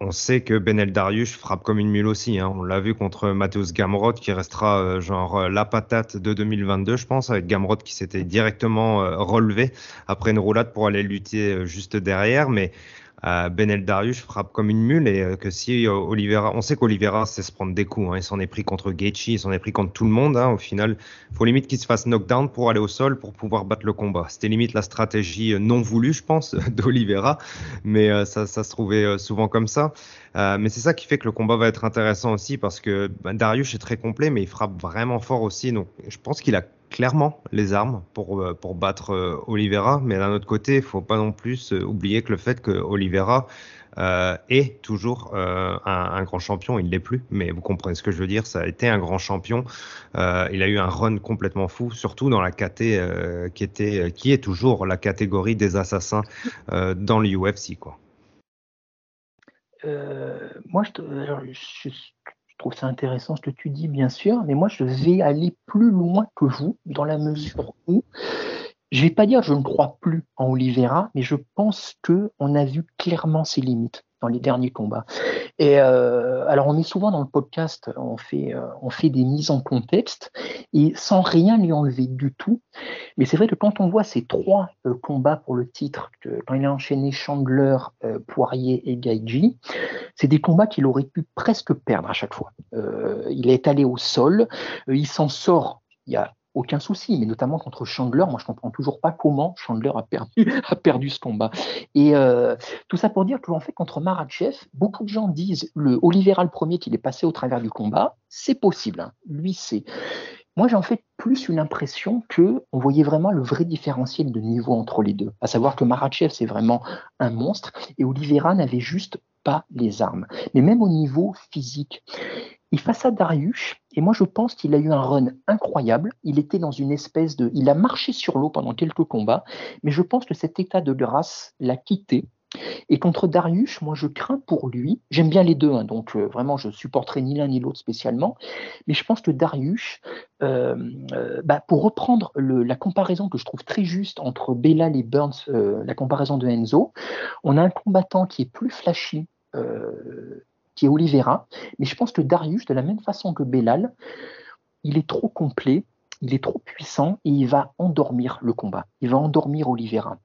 on sait que Benel Darius frappe comme une mule aussi. Hein. On l'a vu contre Mateusz Gamrot qui restera euh, genre euh, la patate de 2022, je pense, avec Gamrot qui s'était directement euh, relevé après une roulade pour aller lutter juste derrière. Mais euh, Benel Darius frappe comme une mule et euh, que si euh, Oliveira, on sait qu'Olivera sait se prendre des coups, hein, il s'en est pris contre Gaethje, il s'en est pris contre tout le monde. Hein, au final, faut limite qu'il se fasse knockdown pour aller au sol pour pouvoir battre le combat. C'était limite la stratégie non voulue, je pense, d'Olivera, mais ça, se trouvait souvent comme ça. mais c'est ça qui fait que le combat va être intéressant aussi parce que ben, Darius est très complet, mais il frappe vraiment fort aussi. Donc, je pense qu'il a clairement les armes pour, euh, pour battre euh, Oliveira, mais d'un autre côté, il faut pas non plus euh, oublier que le fait que Oliveira est toujours un, grand champion, il l'est plus, mais vous comprenez ce que je veux dire, ça a été un grand champion, il a eu un run complètement fou, surtout dans la KT qui était, qui est toujours la catégorie des assassins dans l'UFC moi, je, je, je trouve ça intéressant ce que tu dis, bien sûr, mais moi, je vais aller plus loin que vous, dans la mesure où je ne vais pas dire je ne crois plus en Oliveira, mais je pense qu'on a vu clairement ses limites les derniers combats. Et euh, alors, on est souvent dans le podcast, on fait, euh, on fait des mises en contexte et sans rien lui enlever du tout. Mais c'est vrai que quand on voit ces trois euh, combats pour le titre, quand il a enchaîné Chandler, Poirier et Gaiji, c'est des combats qu'il aurait pu presque perdre à chaque fois. il est allé au sol, il s'en sort. Il y a aucun souci, mais notamment contre Chandler, moi je comprends toujours pas comment Chandler a perdu, a perdu ce combat. Et euh, tout ça pour dire que en fait contre Maratchev, beaucoup de gens disent le Olivera le premier qu'il est passé au travers du combat, c'est possible, hein. lui c'est. Moi j'ai en fait plus une impression que on voyait vraiment le vrai différentiel de niveau entre les deux, à savoir que Maratchev c'est vraiment un monstre et Olivera n'avait juste pas les armes, mais même au niveau physique. Et face à Darius, et moi je pense qu'il a eu un run incroyable, il était dans une espèce de... Il a marché sur l'eau pendant quelques combats, mais je pense que cet état de grâce l'a quitté. Et contre Darius, moi je crains pour lui, j'aime bien les deux, hein, donc euh, vraiment je supporterai ni l'un ni l'autre spécialement, mais je pense que Darius, euh, euh, bah, pour reprendre la comparaison que je trouve très juste entre Bellal et Burns, la comparaison de Enzo, on a un combattant qui est plus flashy, est Oliveira. Mais je pense que Darius, de la même façon que Bellal, il est trop complet, il est trop puissant et il va endormir le combat. Il va endormir Oliveira.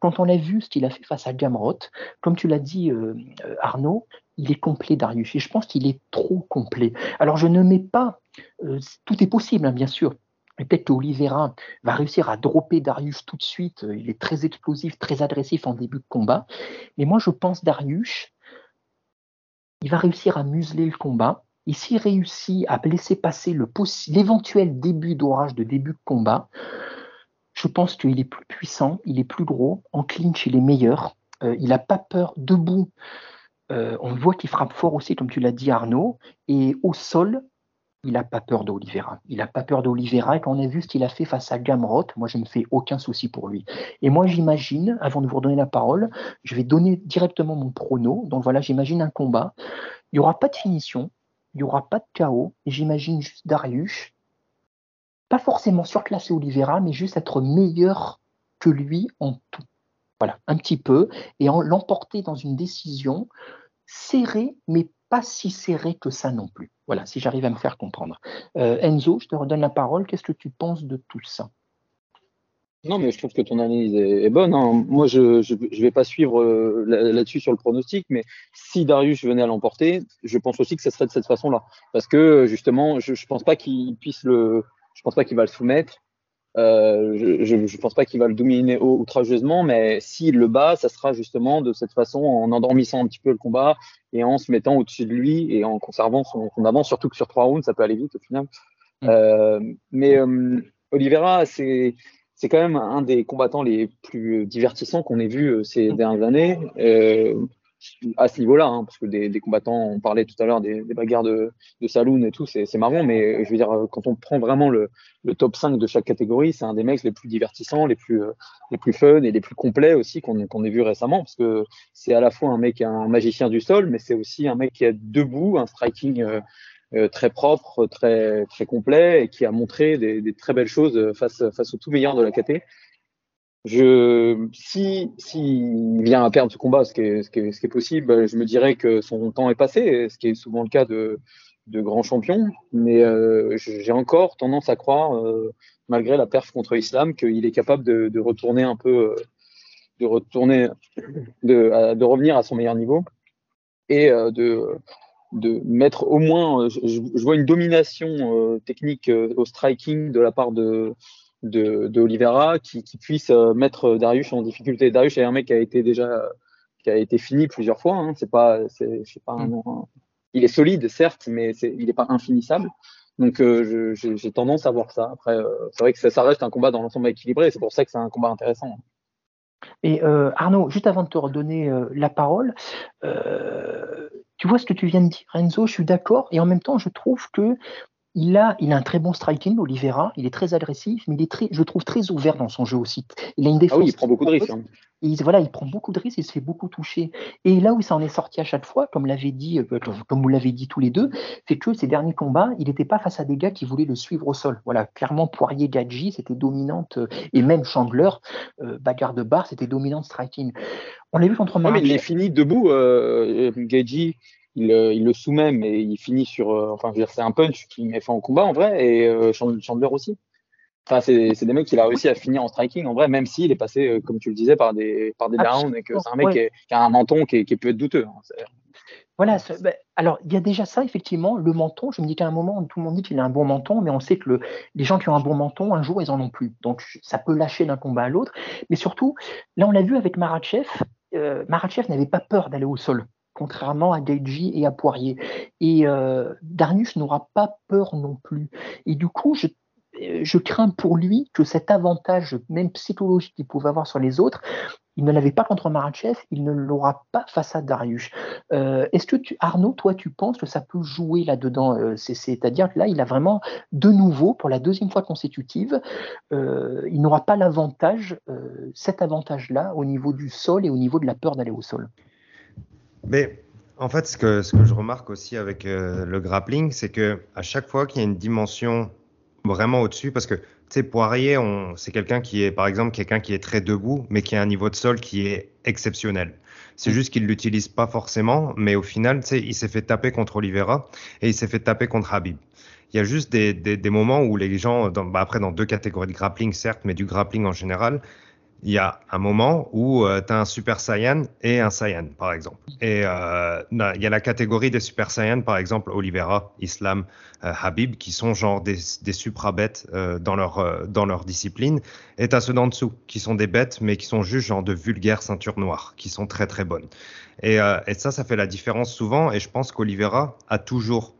quand on a vu ce qu'il a fait face à Gamrot, comme tu l'as dit euh, Arnaud, il est complet Darius et je pense qu'il est trop complet. Alors je ne mets pas, euh, tout est possible hein, bien sûr. Peut-être qu'Olivera va réussir à dropper Darius tout de suite. Il est très explosif, très agressif en début de combat. Mais moi, je pense Darius, il va réussir à museler le combat. Et s'il réussit à laisser passer l'éventuel début d'orage de début de combat, je pense qu'il est plus puissant, il est plus gros, en clinch il est meilleur, euh, il n'a pas peur debout. Euh, on voit qu'il frappe fort aussi, comme tu l'as dit Arnaud, et au sol, il n'a pas peur d'Olivera. Il n'a pas peur d'Olivera. Et quand on a vu ce qu'il a fait face à Gamrot, moi, je ne fais aucun souci pour lui. Et moi, j'imagine, avant de vous redonner la parole, je vais donner directement mon prono. Donc voilà, j'imagine un combat. Il n'y aura pas de finition. Il n'y aura pas de chaos. Et j'imagine juste Darius, pas forcément surclasser Olivera, mais juste être meilleur que lui en tout. Voilà, un petit peu. Et l'emporter dans une décision serrée, mais pas si serrée que ça non plus. Voilà, si j'arrive à me faire comprendre. Euh, Enzo, je te redonne la parole. Qu'est-ce que tu penses de tout ça? Non, mais je trouve que ton analyse est, bonne. Hein. Moi, je ne vais pas suivre euh, là-dessus sur le pronostic, mais si Darius venait à l'emporter, je pense aussi que ce serait de cette façon-là. Parce que justement, je ne pense pas qu'il puisse le. Je pense pas qu'il va le soumettre. Euh, je ne pense pas qu'il va le dominer outrageusement, mais s'il le bat, ça sera justement de cette façon, en endormissant un petit peu le combat et en se mettant au-dessus de lui et en conservant son, avance, surtout que sur trois rounds, ça peut aller vite au final. Mm. Euh, mais euh, Oliveira, c'est c'est quand même un des combattants les plus divertissants qu'on ait vu ces mm. dernières années à ce niveau-là, hein, parce que des, combattants, on parlait tout à l'heure des, bagarres de, saloon et tout, c'est marrant, mais je veux dire, quand on prend vraiment le, top 5 de chaque catégorie, c'est un des mecs les plus divertissants, les plus, les plus fun et les plus complets aussi qu'on ait vu récemment, parce que c'est à la fois un mec, un magicien du sol, mais c'est aussi un mec qui est debout, un striking euh, euh, très propre, très, très complet, et qui a montré des, très belles choses face, face aux tout meilleurs de la KT je, si, si vient à perdre ce combat, ce qui est, ce qui est, ce qui est possible, je me dirais que son temps est passé, ce qui est souvent le cas de, de grands champions. Mais euh, j'ai encore tendance à croire, euh, malgré la perf contre Islam, qu'il est capable de, de, retourner un peu, euh, de retourner, de, de revenir à son meilleur niveau et euh, de, de mettre au moins, je, je vois une domination euh, technique au striking de la part de de, de Oliveira qui, qui puisse euh, mettre Darius en difficulté. Darius est un mec qui a été déjà qui a été fini plusieurs fois. Hein. C'est pas, c'est, pas un, mm. il est solide certes, mais il n'est pas infinissable. Donc euh, j'ai tendance à voir ça. Après, euh, c'est vrai que ça, ça, reste un combat dans l'ensemble équilibré. C'est pour ça que c'est un combat intéressant. Et euh, Arnaud, juste avant de te redonner la parole, tu vois ce que tu viens de dire, Renzo, je suis d'accord, et en même temps, je trouve que il a, il a un très bon striking, Oliveira. Il est très agressif, mais il est très, je trouve très ouvert dans son jeu aussi. Il a une défense. Ah oui, il prend beaucoup de risques. Hein. Il, voilà, il prend beaucoup de risques, il se fait beaucoup toucher. Et là où ça en est sorti à chaque fois, comme l'avait dit, euh, comme vous l'avez dit tous les deux, c'est que ces derniers combats, il n'était pas face à des gars qui voulaient le suivre au sol. Voilà, clairement Poirier, Gadji, c'était dominante, euh, et même Chandler, euh, bagarre de bar, c'était dominante striking. On l'a vu contre Marc. mais il est fini debout, euh, Gadji il, euh, il, le soumet, mais il finit sur. Euh, enfin, je veux dire, c'est un punch qui met fin au combat en vrai, et euh, Chandler aussi. Enfin, c'est des mecs qu'il a réussi à finir en striking en vrai, même s'il est passé, comme tu le disais, par des, par des downs et que c'est un mec qui, a un menton qui, qui peut être douteux. Hein, voilà, ben, alors il y a déjà ça, effectivement, le menton. Je me dis qu'à un moment, tout le monde dit qu'il a un bon menton, mais on sait que le, les gens qui ont un bon menton, un jour, ils en ont plus. Donc ça peut lâcher d'un combat à l'autre. Mais surtout, là, on l'a vu avec Marachev, euh, Marachev n'avait pas peur d'aller au sol contrairement à Deji et à Poirier. Et euh, Darnus n'aura pas peur non plus. Et du coup, je, je crains pour lui que cet avantage, même psychologique qu'il pouvait avoir sur les autres, il ne l'avait pas contre Marachev, il ne l'aura pas face à Darius. Euh, Est-ce que Arnaud, toi, tu penses que ça peut jouer là-dedans euh, C'est-à-dire que là, il a vraiment de nouveau, pour la deuxième fois consécutive, euh, il n'aura pas l'avantage, euh, cet avantage-là, au niveau du sol et au niveau de la peur d'aller au sol? Mais en fait, ce que, ce que je remarque aussi avec euh, le grappling, c'est que à chaque fois qu'il y a une dimension vraiment au-dessus, parce que tu sais, Poirier, c'est quelqu'un qui est, par exemple, quelqu'un qui est très debout, mais qui a un niveau de sol qui est exceptionnel. C'est mm. juste qu'il l'utilise pas forcément, mais au final, tu sais, il s'est fait taper contre Oliveira et il s'est fait taper contre Habib. Il y a juste des, des, des moments où les gens, dans, bah après dans deux catégories de grappling certes, mais du grappling en général, il y a un moment où euh, tu as un Super Saiyan et un Saiyan, par exemple. Et euh, il y a la catégorie des Super Saiyan, par exemple, Oliveira, Islam, euh, Habib, qui sont genre des, des supra-bêtes euh, dans, leur, dans leur discipline. Et tu as ceux d'en dessous, qui sont des bêtes, mais qui sont juste genre de vulgaires ceintures noires, qui sont très très bonnes. Et, et ça, ça fait la différence souvent. Et je pense qu'Oliveira a toujours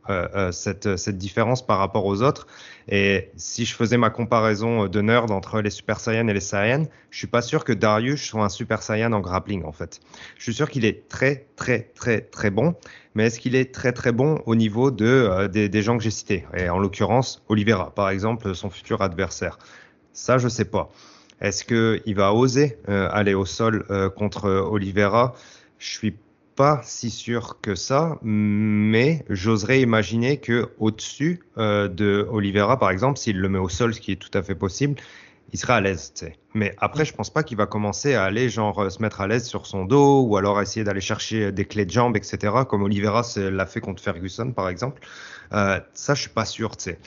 cette, cette différence par rapport aux autres. Et si je faisais ma comparaison de nerd entre les Super Saiyan et les Saiyans, je suis pas sûr que Darius soit un Super Saiyan en grappling en fait. Je suis sûr qu'il est très très très très bon, mais est-ce qu'il est très très bon au niveau de euh, des, gens que j'ai cités? Et en l'occurrence, Oliveira, par exemple, son futur adversaire. Ça, je sais pas. Est-ce qu'il va oser euh, aller au sol euh, contre Oliveira Je suis pas si sûr que ça, mais j'oserais imaginer que au-dessus euh, de Oliveira, par exemple, s'il le met au sol, ce qui est tout à fait possible, il sera à l'aise. Mais après, je pense pas qu'il va commencer à aller genre euh, se mettre à l'aise sur son dos ou alors essayer d'aller chercher des clés de jambes, etc. Comme Oliveira l'a fait contre Ferguson, par exemple. Euh, ça, je suis pas sûr. sais.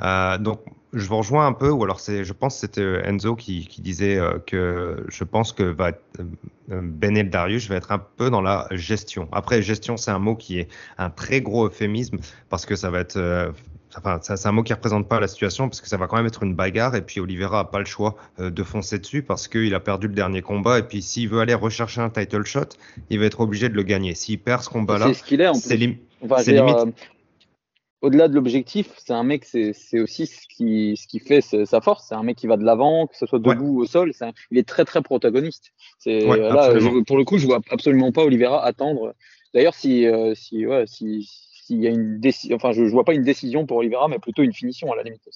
Euh, donc, je vous rejoins un peu, ou alors c'est, je pense que c'était euh, Enzo qui, qui disait euh, que je pense que va Benel Darius va être un peu dans la gestion. Après, gestion, c'est un mot qui est un très gros euphémisme parce que ça va être Enfin, c'est un mot qui représente pas la situation parce que ça va quand même être une bagarre et puis Oliveira a pas le choix de foncer dessus parce qu'il a perdu le dernier combat et puis s'il veut aller rechercher un title shot, il va être obligé de le gagner. S'il perd ce combat-là, c'est ce qu'il est. C'est limite au-delà de l'objectif, c'est un mec, c'est aussi ce qui, ce qui fait sa force. C'est un mec qui va de l'avant, que ce soit debout ou au sol. il est très très protagoniste. C'est là, pour le coup, je vois absolument pas Oliveira attendre. D'ailleurs, si, euh, si, ouais, si, s'il y a une décision, enfin, je, je vois pas une décision pour Oliveira, mais plutôt une finition à la limite.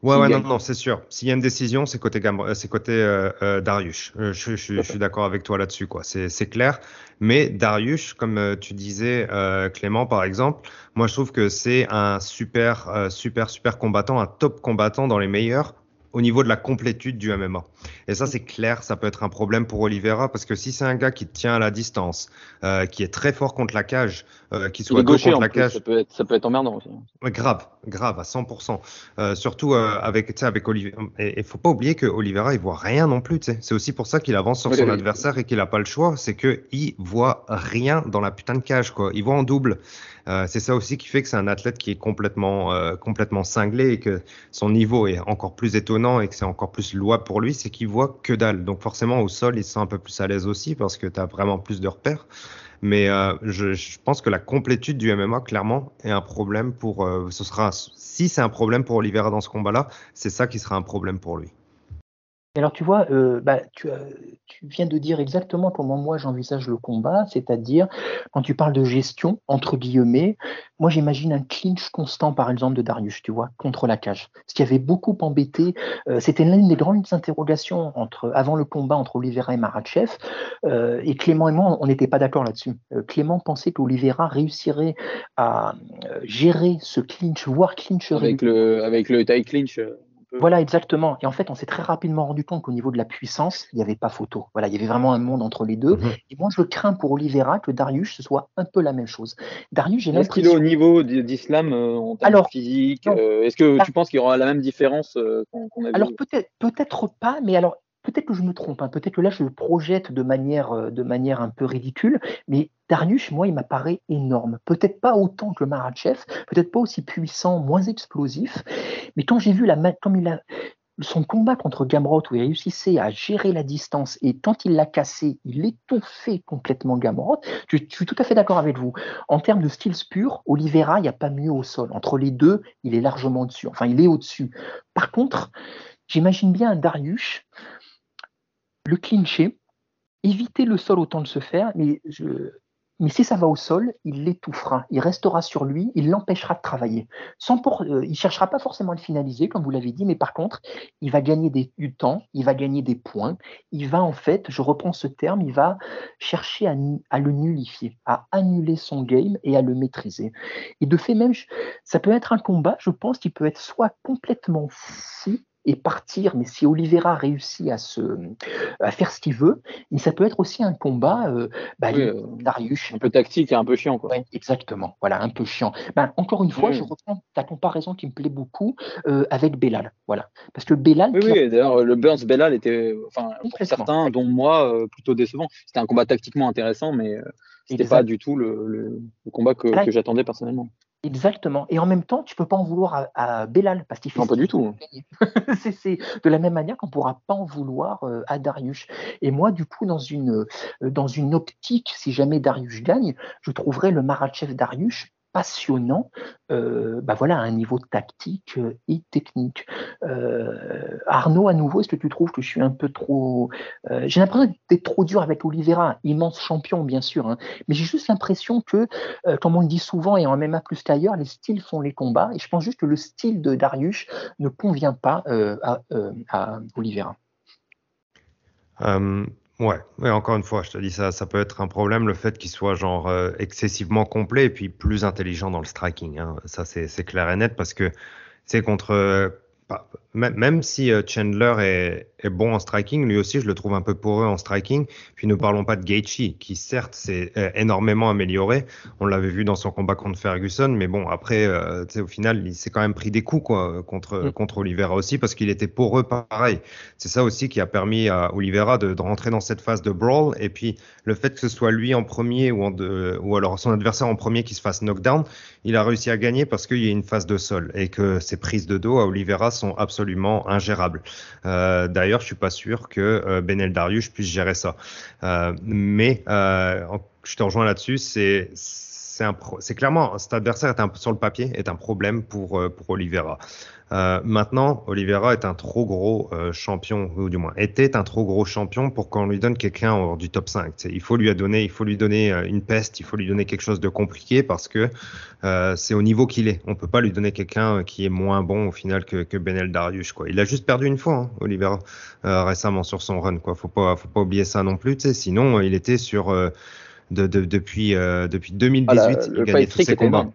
Ouais, ouais, non, non, c'est sûr. S'il y a une décision, c'est côté, euh, c'est côté euh, euh, Darius. Je, je, je, suis d'accord avec toi là-dessus, quoi. C'est clair. Mais Darius, comme tu disais, Clément, par exemple, moi, je trouve que c'est un super, super, super combattant, un top combattant dans les meilleurs au niveau de la complétude du MMA. Et ça, c'est clair, ça peut être un problème pour Oliveira parce que si c'est un gars qui tient à la distance, euh, qui est très fort contre la cage, euh, qui soit gaucher contre la cage, ça peut être, ça peut être emmerdant aussi. grave, grave à 100%. Euh, surtout euh, avec, tu sais, avec Oliveira. Et il faut pas oublier que Oliveira, il voit rien non plus. Tu sais, c'est aussi pour ça qu'il avance sur son adversaire et qu'il a pas le choix, c'est que il voit rien dans la putain de cage, quoi. Il voit en double. Euh, c'est ça aussi qui fait que c'est un athlète qui est complètement, euh, complètement cinglé et que son niveau est encore plus étonnant et que c'est encore plus louable pour lui, c'est qu'il voit que dalle. Donc forcément au sol, il se sent un peu plus à l'aise aussi parce que tu as vraiment plus de repères. Mais euh, je, je, pense que la complétude du MMA, clairement, est un problème pour. Euh, ce sera, si c'est un problème pour Oliveira dans ce combat-là, c'est ça qui sera un problème pour lui alors tu vois, euh, bah, tu, tu, viens de dire exactement comment moi j'envisage le combat, c'est-à-dire quand tu parles de gestion, entre guillemets, moi j'imagine un clinch constant par exemple de Darius, tu vois, contre la cage. Ce qui avait beaucoup embêté, euh, c'était l'une des grandes interrogations entre, avant le combat entre Oliveira et Maratchev, euh, et Clément et moi on n'était pas d'accord là-dessus. Euh, Clément pensait qu'Oliveira réussirait à euh, gérer ce clinch, voire clinch avec le, avec le tie clinch. Voilà, exactement. Et en fait, on s'est très rapidement rendu compte qu'au niveau de la puissance, il n'y avait pas photo. Voilà, il y avait vraiment un monde entre les deux. Mhm. Et moi, je crains pour Oliveira que Darius ce soit un peu la même chose. Darius, j'ai l'impression. Est-ce qu'il est au niveau d'Islam euh, en termes alors, physique euh, Est-ce que tu penses qu'il y aura la même différence euh, qu'on a Alors peut-être, peut-être pas, mais alors peut-être que je me trompe, hein. peut-être que là je le projette de manière, de manière un peu ridicule, mais Darius, moi, il m'apparaît énorme. Peut-être pas autant que Marachev, peut-être pas aussi puissant, moins explosif, mais quand j'ai vu la, comme il a, son combat contre Gamrot, où il réussissait à gérer la distance, et quand il l'a cassé, il étouffait complètement Gamrot, je, suis tout à fait d'accord avec vous. En termes de skills purs, Oliveira, il n'y a pas mieux au sol. Entre les deux, il est largement au-dessus. Enfin, il est au-dessus. Par contre, j'imagine bien un Darius le clincher, éviter le sol autant de se faire, mais mais si ça va au sol, il l'étouffera, il restera sur lui, il l'empêchera de travailler. Sans pour, euh, il cherchera pas forcément à le finaliser, comme vous l'avez dit, mais par contre, il va gagner des, du temps, il va gagner des points, il va en fait, je reprends ce terme, il va chercher à, à le nullifier, à annuler son game et à le maîtriser. Et de fait même, ça peut être un combat, je pense, qui peut être soit complètement fou, et partir. Mais si Oliveira réussit à, se, à faire ce qu'il veut, ça peut être aussi un combat euh, bah, euh, Darius. Un peu tactique et un peu chiant. Quoi. exactement, voilà, un peu chiant. Ben, encore une fois, je reprends ta comparaison qui me plaît beaucoup euh, avec Bellal. Voilà. Parce que Bellal. Oui, oui d'ailleurs, le Burns Bellal était, enfin, pour certains, dont moi, plutôt décevant. C'était un combat tactiquement intéressant, mais c'était pas du tout le, le, combat que, que j'attendais personnellement. Exactement. Et en même temps, tu peux pas en vouloir à, à Bellal parce qu'il fait. Non, pas du tout. c'est de la même manière qu'on pourra pas en vouloir euh, à Darius. Et moi, du coup, dans une, euh, dans une optique, si jamais Darius gagne, je trouverais le Marachev Darius passionnant, euh, bah voilà, à un niveau tactique euh, et technique. Euh, Arnaud, à nouveau, est-ce que tu trouves que je suis un peu trop... Euh, j'ai l'impression d'être trop dur avec Oliveira, immense champion, bien sûr, hein, mais j'ai juste l'impression que, comme on le dit souvent, et en MMA plus qu'ailleurs, les styles font les combats, et je pense juste que le style de Darius ne convient pas à, à Oliveira. Ouais, mais encore une fois, je te dis ça, ça peut être un problème le fait qu'il soit genre euh, excessivement complet et puis plus intelligent dans le striking. Hein. Ça, c'est clair et net parce que c'est contre euh, même si euh, Chandler est, est bon en striking, lui aussi, je le trouve un peu poreux en striking. Puis ne parlons pas de Gaethje, qui certes s'est euh, énormément amélioré. On l'avait vu dans son combat contre Ferguson, mais bon, après, euh, au final, il s'est quand même pris des coups quoi, contre, Mm. contre Oliveira aussi, parce qu'il était poreux pareil. C'est ça aussi qui a permis à Oliveira de, de rentrer dans cette phase de brawl. Et puis, le fait que ce soit lui en premier ou, en deux- ou alors son adversaire en premier qui se fasse knockdown, il a réussi à gagner parce qu'il y a une phase de sol et que ses prises de dos à Oliveira sont absolument ingérables. Euh, D'ailleurs, je suis pas sûr que euh, Benel Darius puisse gérer ça. Euh, mais je te rejoins là-dessus, c'est c'est clairement cet adversaire est un, sur le papier est un problème pour euh, pour Oliveira. Euh, maintenant, Oliveira est un trop gros euh, champion, ou du moins était un trop gros champion pour qu'on lui donne quelqu'un hors du top 5. Tu sais, il faut lui donner, il faut lui donner une peste, il faut lui donner quelque chose de compliqué parce que c'est au niveau qu'il est. On peut pas lui donner quelqu'un qui est moins bon au final que, Benel Darius. Quoi. Il a juste perdu une fois, hein, Oliveira, récemment sur son run. Quoi. Faut pas, faut pas oublier ça non plus. Sinon, il était sur de, de- depuis euh, depuis 2018, Ah, il gagnait tous ses combats. énorme.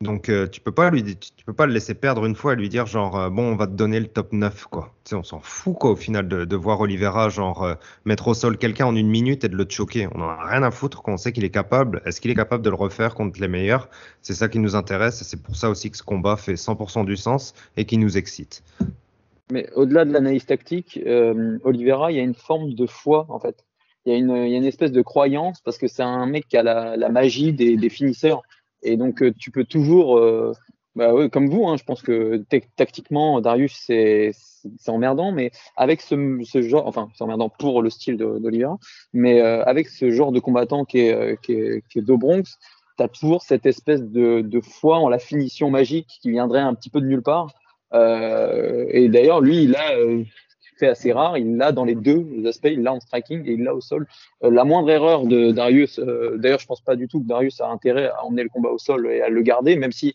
Donc euh, tu peux pas lui tu, peux pas le laisser perdre une fois et lui dire genre euh, bon on va te donner le top 9 quoi. Tu sais on s'en fout quoi au final de, de voir Oliveira genre euh, mettre au sol quelqu'un en une minute et de le choquer. On en a rien à foutre qu'on sait qu'il est capable. Est-ce qu'il est capable de le refaire contre les meilleurs? C'est ça qui nous intéresse et c'est pour ça aussi que ce combat fait 100% du sens et qui nous excite. Mais au-delà de l'analyse tactique, Oliveira, il y a une forme de foi, en fait. Il y, a une, y a une espèce de croyance parce que c'est un mec qui a la, magie des, des finisseurs. Et donc, euh, tu peux toujours, euh, bah ouais, comme vous, hein, je pense que tactiquement, Darius, c'est emmerdant, mais avec ce, ce genre, enfin, c'est emmerdant pour le style d'Oliveira, mais euh, avec ce genre de combattant qui est, qui est, qui est Do Bronx, tu as toujours cette espèce de, de foi en la finition magique qui viendrait un petit peu de nulle part. Et d'ailleurs, lui, il a fait assez rare, il l'a dans les deux aspects, il l'a en striking et il l'a au sol. Euh, la moindre erreur de Darius, euh, d'ailleurs, je pense pas du tout que Darius a intérêt à emmener le combat au sol et à le garder, même si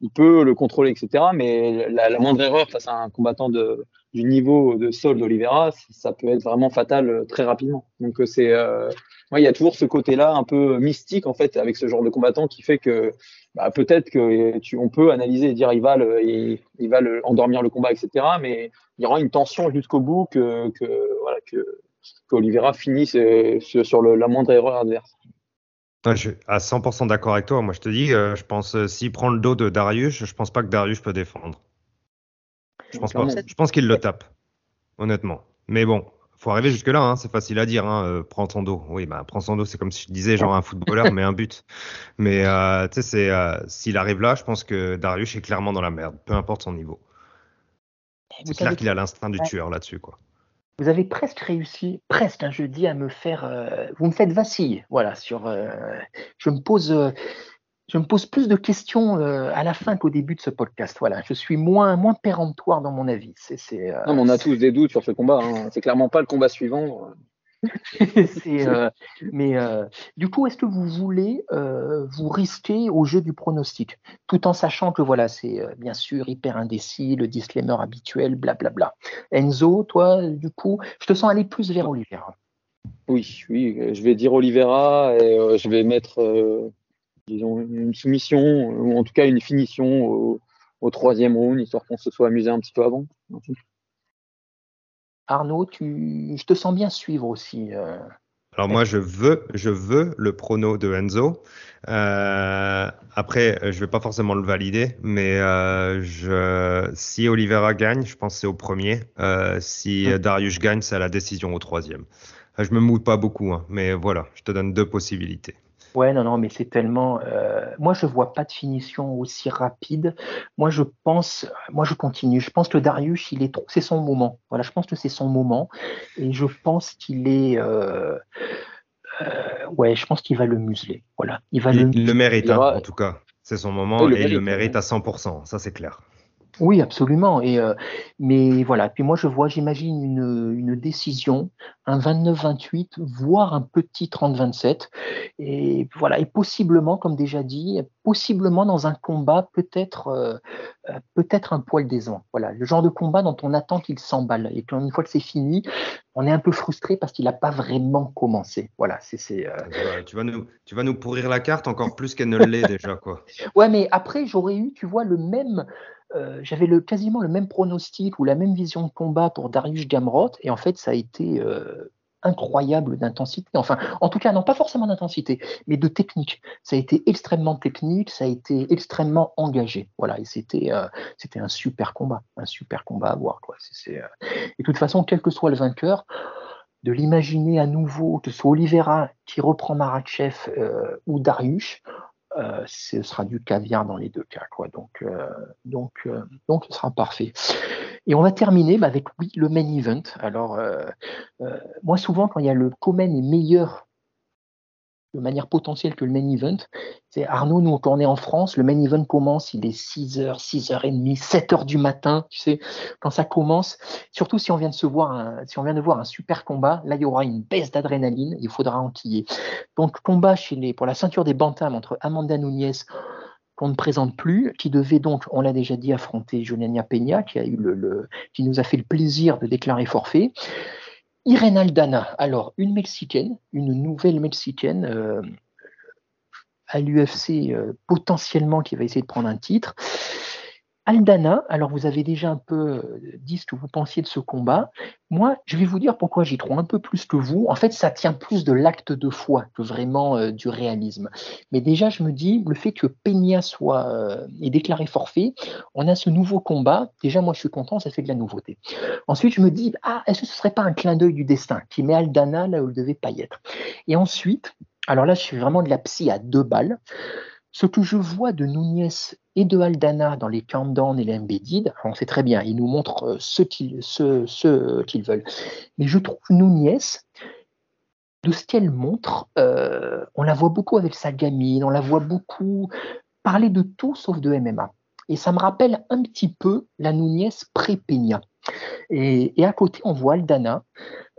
il peut le contrôler, etc. Mais la, moindre erreur face à un combattant du niveau de sol d'Olivera, ça peut être vraiment fatal euh, très rapidement. Donc c'est, euh, il y a toujours ce côté-là un peu mystique en fait avec ce genre de combattant qui fait que bah, peut-être que tu, on peut analyser et dire il va, le, il, il va le, endormir le combat, etc. Mais il y aura une tension jusqu'au bout que, que voilà que qu'Olivera finisse euh, sur, le, la moindre erreur adverse. Je suis à 100% d'accord avec toi. Moi, je te dis, euh, je pense, euh, s'il prend le dos de Darius, je pense pas que Darius peut défendre. Je pense pas. Je pense qu'il le tape, honnêtement. Mais bon, faut arriver jusque-là. Hein, c'est facile à dire. Hein, euh, prends son dos. Oui, bah, prends son dos. C'est comme si je disais genre un footballeur, mais un but. Mais euh, tu sais, c'est euh, s'il arrive là, je pense que Darius est clairement dans la merde, peu importe son niveau. C'est clair savez qu'il a l'instinct du tueur là-dessus, quoi. Vous avez presque réussi, presque un jeudi, à me faire. euh, vous me faites vaciller, voilà. Sur, je me pose, je me pose plus de questions euh, à la fin qu'au début de ce podcast. Voilà, je suis moins, moins péremptoire dans mon avis. C'est, c'est, euh, Non, mais on a tous des doutes sur ce combat. Hein. C'est clairement pas le combat suivant. c'est, euh, mais du coup, est-ce que vous voulez vous risquer au jeu du pronostic, tout en sachant que voilà, c'est bien sûr hyper indécis, le disclaimer habituel, blablabla. Enzo, toi, du coup, je te sens aller plus vers Oliveira. Oui, oui, je vais dire Oliveira et je vais mettre, disons, une soumission ou en tout cas une finition au, au troisième round, histoire qu'on se soit amusé un petit peu avant. Arnaud, tu, je te sens bien suivre aussi. euh. Alors moi, je veux, je veux le prono de Enzo. Euh, après, euh, je vais pas forcément le valider, mais euh, je, si Oliveira gagne, je pense que c'est au premier. Euh, si. Darius gagne, c'est à la décision au troisième. Euh, Je me mouille pas beaucoup, hein, mais voilà, je te donne deux possibilités. Ouais, non, non, mais c'est tellement. euh, moi, je vois pas de finition aussi rapide. Moi, je pense, moi, je continue. Je pense que Darius, il est trop. C'est son moment. Voilà, je pense que c'est son moment, et je pense qu'il est. euh, euh, ouais, je pense qu'il va le museler. Voilà, il va Il, le. il le mérite, hein, en tout cas. C'est son moment et il le mérite à 100%, ça c'est clair. Oui, absolument. Et, euh, mais voilà, puis moi je vois, j'imagine une, une décision, un 29-28, voire un petit 30-27. Et voilà, et possiblement, comme déjà dit, possiblement dans un combat peut-être euh, euh, peut-être un poil décevant. Voilà, le genre de combat dont on attend qu'il s'emballe. Et qu'une fois que c'est fini, on est un peu frustré parce qu'il n'a pas vraiment commencé. Voilà, c'est. Tu, vas nous, tu vas nous pourrir la carte encore plus qu'elle ne l'est déjà, quoi. Ouais, mais après, j'aurais eu, tu vois, le même. Euh, j'avais quasiment le même pronostic ou la même vision de combat pour Darius Gamrot, et en fait, ça a été euh, incroyable d'intensité. Enfin, en tout cas, non, pas forcément d'intensité, mais de technique. Ça a été extrêmement technique, ça a été extrêmement engagé. Voilà, et c'était euh, un super combat, un super combat à voir. Quoi. Et de toute façon, quel que soit le vainqueur, de l'imaginer à nouveau, que ce soit Oliveira qui reprend Maratchev ou Darius, euh, ce sera du caviar dans les deux cas. Donc, euh, donc, euh, donc, ce sera parfait. Et on va terminer bah, avec, oui, le main event. Alors, moi, souvent, quand il y a le co-main est meilleur de manière potentielle que le main event. C'est Arnaud, nous, quand on est en France, le main event commence, il est 6h, 6h30, 7h du matin, tu sais, quand ça commence, surtout si on vient de se voir un, si on vient de voir un super combat, là, il y aura une baisse d'adrénaline, il faudra enquiller. Donc, combat chez les, pour la ceinture des bantams entre Amanda Nunes, qu'on ne présente plus, qui devait donc, on l'a déjà dit, affronter Juliana Peña, qui a eu le, qui nous a fait le plaisir de déclarer forfait. Irene Aldana, alors une Mexicaine, une nouvelle Mexicaine euh, à l'UFC euh, potentiellement qui va essayer de prendre un titre. Aldana, alors vous avez déjà un peu euh, dit ce que vous pensiez de ce combat. Moi, je vais vous dire pourquoi j'y trouve un peu plus que vous. En fait, ça tient plus de l'acte de foi que vraiment euh, du réalisme. Mais déjà, je me dis, le fait que Peña soit euh, ait déclaré forfait, on a ce nouveau combat. Déjà, moi, je suis content, ça fait de la nouveauté. Ensuite, je me dis, ah, est-ce que ce serait pas un clin d'œil du destin qui met Aldana là où il devait pas y être? Et ensuite, alors là, je suis vraiment de la psy à deux balles. Ce que je vois de Nunez et de Aldana dans les countdown et les embedded, on sait très bien, ils nous montrent euh, ce qu'ils veulent. Mais je trouve Nunez, de ce qu'elle montre, euh, on la voit beaucoup avec sa gamine, on la voit beaucoup parler de tout sauf de MMA. Et ça me rappelle un petit peu la Nunez pré-Peña. Et, et, à côté, on voit Aldana,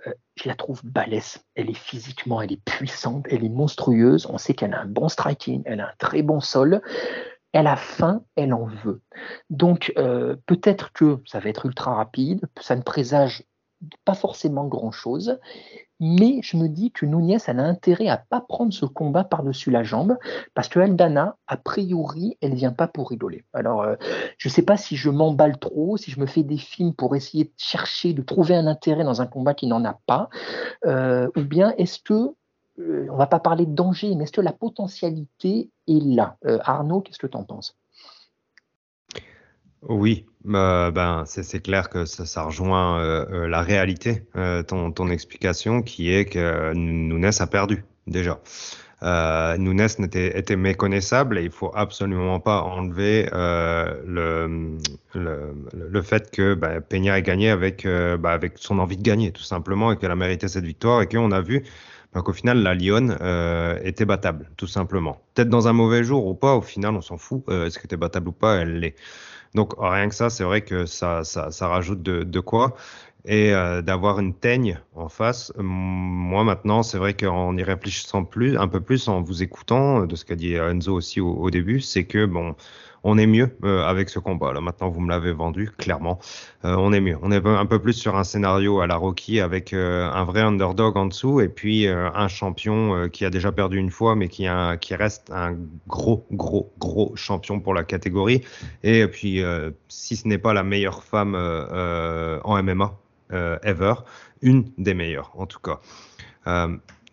euh, je la trouve balèze. Elle est physiquement, elle est puissante, elle est monstrueuse. On sait qu'elle a un bon striking, elle a un très bon sol. Elle a faim, elle en veut. Donc euh, peut-être que ça va être ultra rapide, ça ne présage pas forcément grand-chose, mais je me dis que Nunez elle a intérêt à pas prendre ce combat par-dessus la jambe, parce que Aldana, a priori, elle vient pas pour rigoler. Alors, euh, je sais pas si je m'emballe trop, si je me fais des films pour essayer de chercher, de trouver un intérêt dans un combat qui n'en a pas, euh, ou bien est-ce que euh, on va pas parler de danger, mais est-ce que la potentialité est là? Arnaud, qu'est-ce que tu en penses? Oui, euh, ben c'est clair que ça, rejoint euh, euh, la réalité, ton, explication qui est que Nunes a perdu déjà. Nunes était, méconnaissable et il faut absolument pas enlever le, fait que ben, Peña ait gagné avec, ben, avec son envie de gagner tout simplement et qu'elle a mérité cette victoire et qu'on a vu ben, qu'au final la Lyon était battable tout simplement. Peut-être dans un mauvais jour ou pas, au final on s'en fout. Est-ce qu'elle était battable ou pas, elle l'est. Donc rien que ça, c'est vrai que ça, ça, ça rajoute de, de quoi. Et euh, d'avoir une teigne en face, moi maintenant, c'est vrai qu'en y réfléchissant plus, un peu plus, en vous écoutant de ce qu'a dit Enzo aussi au, au début, c'est que bon, on est mieux euh, avec ce combat. Là, maintenant, vous me l'avez vendu, clairement. Euh, on est mieux. On est un peu plus sur un scénario à la Rocky avec euh, un vrai underdog en dessous et puis un champion qui a déjà perdu une fois, mais qui, reste un gros, gros, gros champion pour la catégorie. Et puis, si ce n'est pas la meilleure femme en MMA ever, une des meilleures, en tout cas.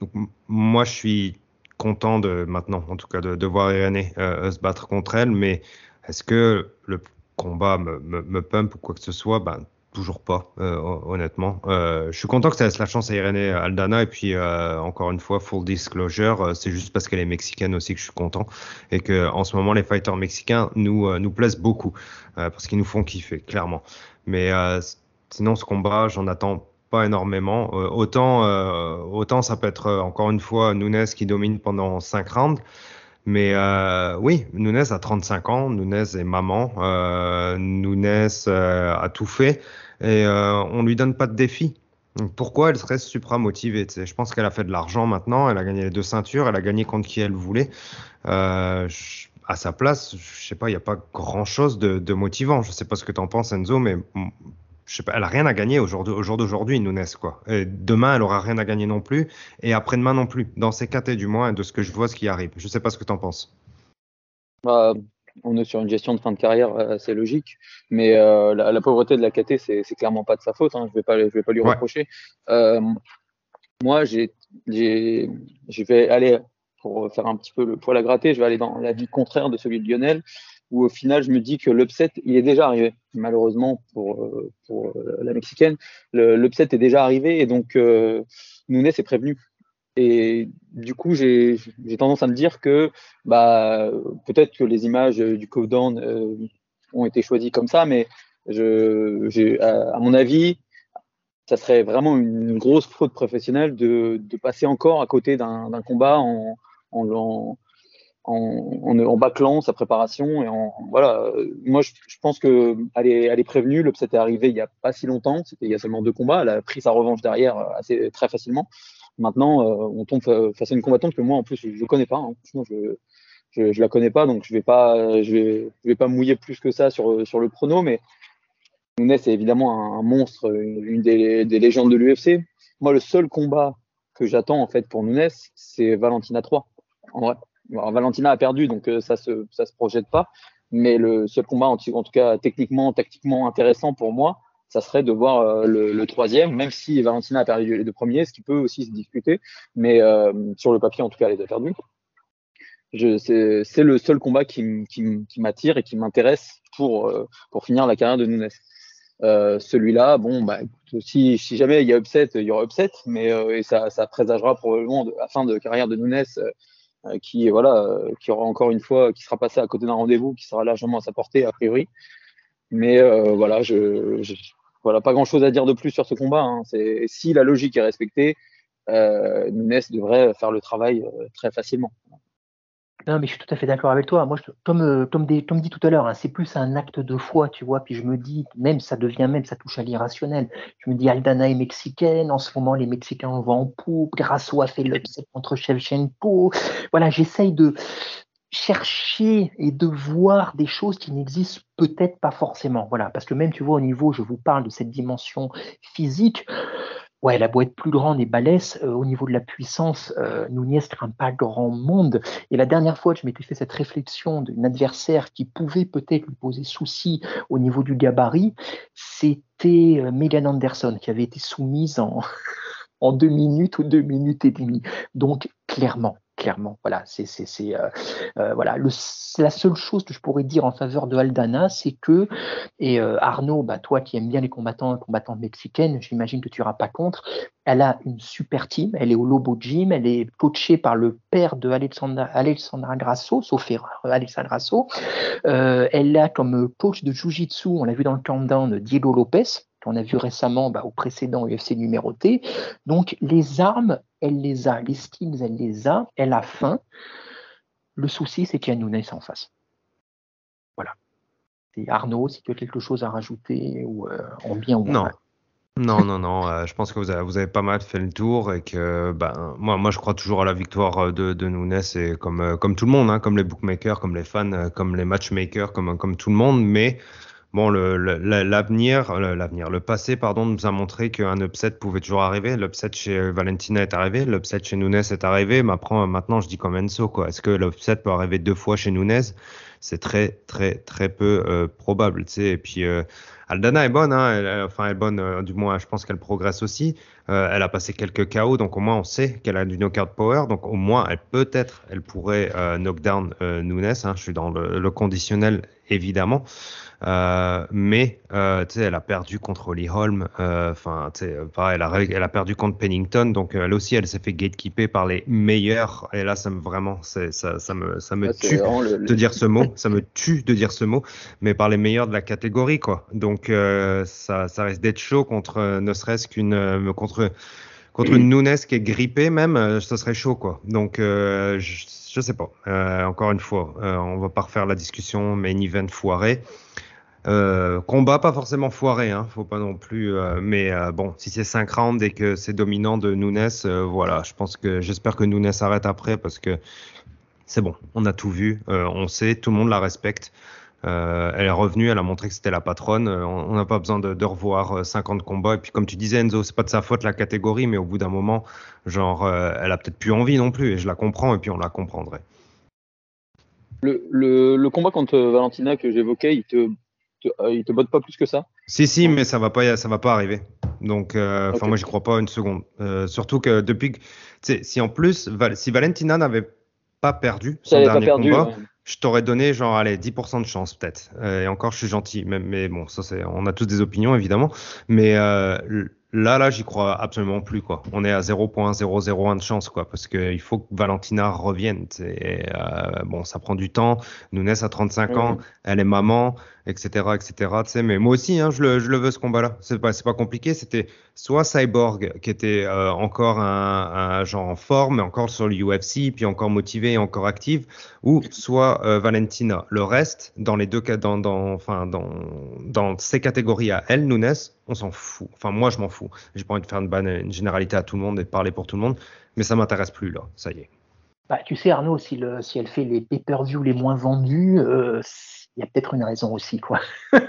Donc, moi, je suis content de maintenant, en tout cas, de, de voir Irene euh, se battre contre elle. Mais est-ce que le combat me, pump ou quoi que ce soit? Ben toujours pas, euh, honnêtement. Euh, je suis content que ça laisse la chance à Irene Aldana et puis encore une fois full disclosure, c'est juste parce qu'elle est mexicaine aussi que je suis content et que en ce moment les fighters mexicains nous nous plaisent beaucoup parce qu'ils nous font kiffer clairement. Mais sinon ce combat, j'en attends pas énormément. Euh, autant, euh, autant ça peut être euh, encore une fois Nunes qui domine pendant 5 rounds, Mais oui, Nunes a 35 ans, Nunes est maman, Nunes a tout fait et on lui donne pas de défi. Pourquoi elle serait supra motivée tu sais? Je pense qu'elle a fait de l'argent maintenant, elle a gagné les deux ceintures, elle a gagné contre qui elle voulait. À sa place, je sais pas, il n'y a pas grand chose de, de motivant. Je sais pas ce que tu en penses, Enzo, mais je sais pas, elle a rien à gagner au jour d'aujourd'hui, Nunes, quoi. Et demain, elle aura rien à gagner non plus, et après-demain non plus. Dans ces KT, du moins, de ce que je vois, ce qui arrive. Je sais pas ce que tu en penses. Bah, on est sur une gestion de fin de carrière euh, assez logique, mais euh, la, la pauvreté de la KT, c'est clairement pas de sa faute. Hein, je vais pas, je vais pas lui Ouais. reprocher. Euh, moi, j'ai, j'ai, je vais aller pour faire un petit peu le poil à gratter. Je vais aller dans la vie contraire de celui de Lionel, où au final, je me dis que l'upset, il est déjà arrivé. Malheureusement pour euh, pour euh, la mexicaine, l'upset est déjà arrivé et donc euh, Nunes est prévenu. Et du coup, j'ai tendance à me dire que bah, peut-être que les images du countdown euh, ont été choisies comme ça, mais à, mon avis, ça serait vraiment une grosse faute professionnelle de, de passer encore à côté d'un combat en, en, en, en, en, en bâclant sa préparation. Et en, voilà. Euh, Moi, je, je pense que elle est, elle est prévenue. L'upset est arrivé il n'y a pas si longtemps. C'était il y a seulement deux combats. Elle a pris sa revanche derrière euh, assez, très facilement. Maintenant, euh, on tombe fa- face à une combattante que moi, en plus, je ne connais pas. Hein. Je, je, je la connais pas, donc je vais pas, je vais, je vais pas mouiller plus que ça sur, sur le prono, mais Nunes est évidemment un, un monstre, une, une des, des légendes de l'UFC. Moi, le seul combat que j'attends en fait pour Nunes, c'est Valentina 3. En vrai, Alors, Valentina a perdu, donc euh, ça se, ça se projette pas. Mais le seul combat, en, tout cas techniquement, tactiquement intéressant pour moi, ça serait de voir euh, le, troisième, même si Valentina a perdu les deux premiers, ce qui peut aussi se discuter. Mais euh, sur le papier, en tout cas, elle les a perdus. C'est le seul combat qui, qui, m'attire et qui m'intéresse pour, pour finir la carrière de Nunes. Celui-là, bon, bah, si, si jamais il y a upset, il y aura upset, mais et ça, ça présagera probablement la fin de carrière de Nunes, qui voilà, euh, qui aura encore une fois, qui sera passé à côté d'un rendez-vous, qui sera largement à sa portée a priori. Mais euh, voilà, je, je- voilà, pas grand-chose à dire de plus sur ce combat. Hein. C'est si la logique est respectée, euh, Nunes devrait faire le travail euh, très facilement. Non, mais je suis tout à fait d'accord avec toi. Moi, je, comme, euh, comme, des- comme dit tout à l'heure, hein, c'est plus un acte de foi, tu vois. Puis je me dis, même ça devient même, ça touche à l'irrationnel. Je me dis, Aldana est mexicaine. En ce moment, les Mexicains en vont en poupe. Grasso a fait l'upset contre Shevchenko. Voilà, j'essaye de chercher et de voir des choses qui n'existent peut-être pas forcément. Voilà, parce que même, tu vois, au niveau, je vous parle de cette dimension physique. Ouais, elle a beau être plus grande et balèze, euh, au niveau de la puissance, euh, Nunez craint pas grand monde. Et la dernière fois que je m'étais fait cette réflexion d'une adversaire qui pouvait peut-être lui poser souci au niveau du gabarit, c'était euh, Megan Anderson qui avait été soumise en, en deux minutes ou deux minutes et demie. Donc, clairement, clairement, voilà, c'est euh, euh, voilà la seule chose que je pourrais dire en faveur de Aldana, c'est que et euh, Arnaud, bah toi qui aimes bien les combattants, combattantes mexicaines, j'imagine que tu iras pas contre. Elle a une super team, elle est au Lobo Gym, elle est coachée par le père de Alexandra, Alexandra Grasso, sauf erreur, Alexandra Grasso. Euh, elle a comme coach de Jiu-Jitsu, on l'a vu dans le countdown, Diego Lopez, qu'on a vu récemment bah, au précédent UFC numéroté. Donc les armes, elle les a, les skills, elle les a, elle a faim. Le souci, c'est qu'il y a Nunes en face. Voilà. Et Arnaud, si tu as quelque chose à rajouter, ou euh, en bien ou en Non. mal? Non, non, non. euh, je pense que vous avez, vous avez pas mal fait le tour et que ben, moi, moi, je crois toujours à la victoire euh, de, de Nunes et comme, euh, comme tout le monde, hein, comme les bookmakers, comme les fans, comme les matchmakers, comme, comme tout le monde. Mais bon, le, le- la- l'avenir, le- l'avenir, le passé, pardon, nous a montré qu'un upset pouvait toujours arriver. L'upset chez Valentina est arrivé, l'upset chez Nunes est arrivé. Maintenant, je dis comme Enzo, quoi. Est-ce que l'upset peut arriver deux fois chez Nunes? C'est très, très, très peu euh, probable, tu sais. Et puis, euh, Aldana est bonne, hein, elle- enfin elle est bonne, euh, du moins je pense qu'elle progresse aussi. Euh, elle a passé quelques KO, donc au moins on sait qu'elle a du knockout power, donc au moins elle peut-être, elle pourrait euh, knockdown euh, Nunes. Hein, je suis dans le, le conditionnel évidemment, Euh, mais euh, elle a perdu contre Holly Holm, euh, enfin pareil, elle a, ré- elle a perdu contre Pennington, donc elle aussi elle s'est fait gatekeeper par les meilleurs, et là ça me vraiment, ça, ça me ça me c'est tue le- de dire ce mot, ça me tue de dire ce mot, mais par les meilleurs de la catégorie, quoi. Donc, ça, ça risque d'être chaud contre, ne serait-ce qu'une, contre, contre une Nunes qui est grippée même, ça serait chaud quoi. Donc euh, je, je sais pas. Euh, encore une fois, euh, on va pas refaire la discussion main event foiré. Euh, combat pas forcément foiré, hein, faut pas non plus. euh, mais euh, bon, si c'est 5 rounds et que c'est dominant de Nunes, voilà, je pense que j'espère que Nunes arrête après parce que c'est bon, on a tout vu, on sait, tout le monde la respecte. Elle est revenue, elle a montré que c'était la patronne. on n'a pas besoin de, de revoir euh, 50 combats. Et puis comme tu disais Enzo, c'est pas de sa faute la catégorie, mais au bout d'un moment, genre, elle a peut-être plus envie non plus. Et je la comprends et puis on la comprendrait. Le, le combat contre Valentina que j'évoquais, il te, te, euh, il te botte pas plus que ça Si si, mais ça va pas, ça va pas arriver. Donc, euh, enfin moi j'y crois pas une seconde. Euh, surtout que depuis, que- tu sais, si en plus, si Valentina n'avait pas perdu son dernier perdu. combat, ouais. je t'aurais donné genre allez 10% de chance peut-être. Euh, et encore je suis gentil, mais, mais bon ça c'est, on a tous des opinions évidemment. Mais euh, là là j'y crois absolument plus quoi. On est à 0.001 de chance quoi parce que il faut que Valentina revienne. Et, euh, bon ça prend du temps. Nunes a 35 ans, elle est maman, etc etc. Tu sais mais moi aussi hein, je le je le veux ce combat là. C'est pas pas compliqué. C'était soit Cyborg qui était euh, encore un, un genre en forme, mais encore sur le UFC, puis encore motivé et encore active, ou soit euh, Valentina. Le reste, dans les deux cas, dans, dans, enfin, dans, dans ces catégories à elle, Nunes, on s'en fout. Enfin, moi, je m'en fous. J'ai pas envie de faire une, ban- une généralité à tout le monde et de parler pour tout le monde, mais ça m'intéresse plus là. Ça y est. Bah, tu sais, Arnaud, si, le, si elle fait les pay-per-view les moins vendus, euh, il y a peut-être une raison aussi, quoi.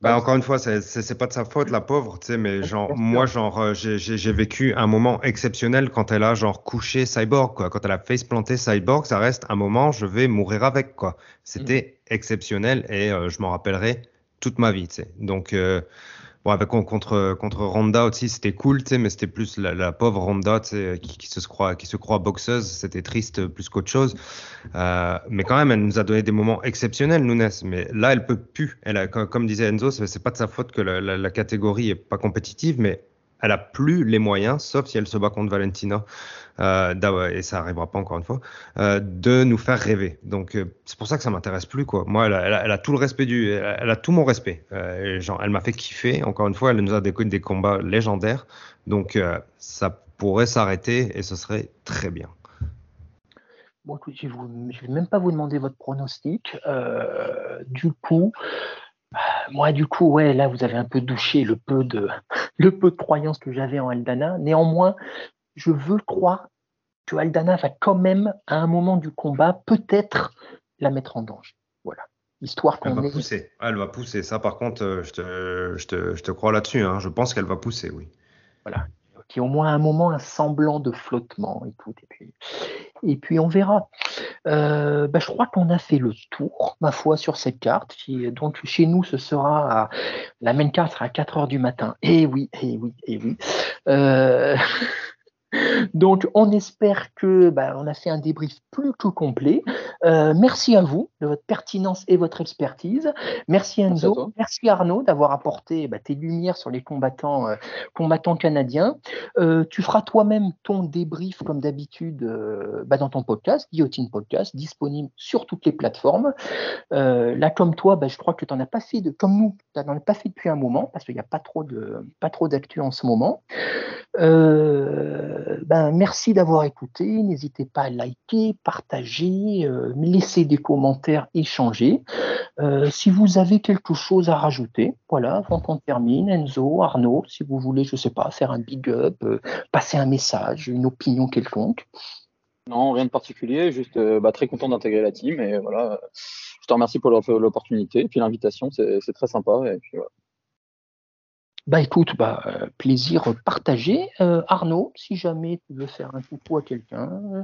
Bah, encore une fois, c'est pas de sa faute, la pauvre, tu sais, mais genre, moi, genre, euh, j'ai- vécu un moment exceptionnel quand elle a, genre, couché Cyborg, quoi. Quand elle a face planté Cyborg, ça reste un moment, je vais mourir avec, quoi. C'était exceptionnel et euh, je m'en rappellerai toute ma vie, tu sais. Donc, euh, bon, avec, contre, contre Ronda aussi, c'était cool, mais c'était plus la, la pauvre Ronda, qui, qui se croit, qui se croit boxeuse. C'était triste euh, plus qu'autre chose. Euh, mais quand même, elle nous a donné des moments exceptionnels, Nunes. Mais là, elle peut plus. Elle a, comme, comme disait Enzo, c'est pas de sa faute que la, la- la catégorie est pas compétitive, mais elle a plus les moyens, sauf si elle se bat contre Valentina, euh, et ça arrivera pas encore une fois, euh, de nous faire rêver. Donc euh, c'est pour ça que ça m'intéresse plus quoi. Moi, elle a, tout le respect du, elle a, tout mon respect. Genre, elle m'a fait kiffer. Encore une fois, elle nous a déconné des combats légendaires. Donc ça pourrait s'arrêter et ce serait très bien. Bon, je ne vais même pas vous demander votre pronostic. Du coup, moi, du coup, ouais, là, vous avez un peu douché le peu de, le peu de croyance que j'avais en Aldana. Néanmoins, je veux croire que Aldana va quand même, à un moment du combat, peut-être la mettre en danger. Voilà. Histoire Elle qu'on va ait. pousser. Elle va pousser. Ça, par contre, euh, je te, je te, je te crois là-dessus. Hein. Je pense qu'elle va pousser, oui. qui au moins un moment un semblant de flottement et tout. Et puis, et puis on verra. Euh, bah, je crois qu'on a fait le tour, ma foi, sur cette carte. Donc chez nous, ce sera la main carte sera à 4 heures du matin. Et oui, et oui, et oui. Euh, donc on espère que bah, on a fait un débrief plus que complet. Euh, merci à vous de votre pertinence et votre expertise. Merci Enzo, merci, Arnaud d'avoir apporté bah, tes lumières sur les combattants, euh, combattants canadiens. Euh, tu feras toi-même ton débrief comme d'habitude bah, dans ton podcast, Guillotine Podcast, disponible sur toutes les plateformes. Là, comme toi, je crois que tu n'en as pas fait de, comme nous, tu n'en as pas fait depuis un moment parce qu'il n'y a pas trop de, pas trop d'actu en ce moment. Euh, ben, merci d'avoir écouté. N'hésitez pas à liker, partager, euh, laisser des commentaires, échanger. Euh, si vous avez quelque chose à rajouter, voilà, avant qu'on termine, Enzo, Arnaud, si vous voulez, je sais pas, faire un big up, euh, passer un message, une opinion quelconque. Non, rien de particulier, juste euh, bah, très content d'intégrer la team et voilà. Je te remercie pour l'opportunité et puis l'invitation, c'est très sympa. Bah écoute, bah, euh, plaisir partagé. Euh, Arnaud, si jamais tu veux faire un coucou à quelqu'un, euh,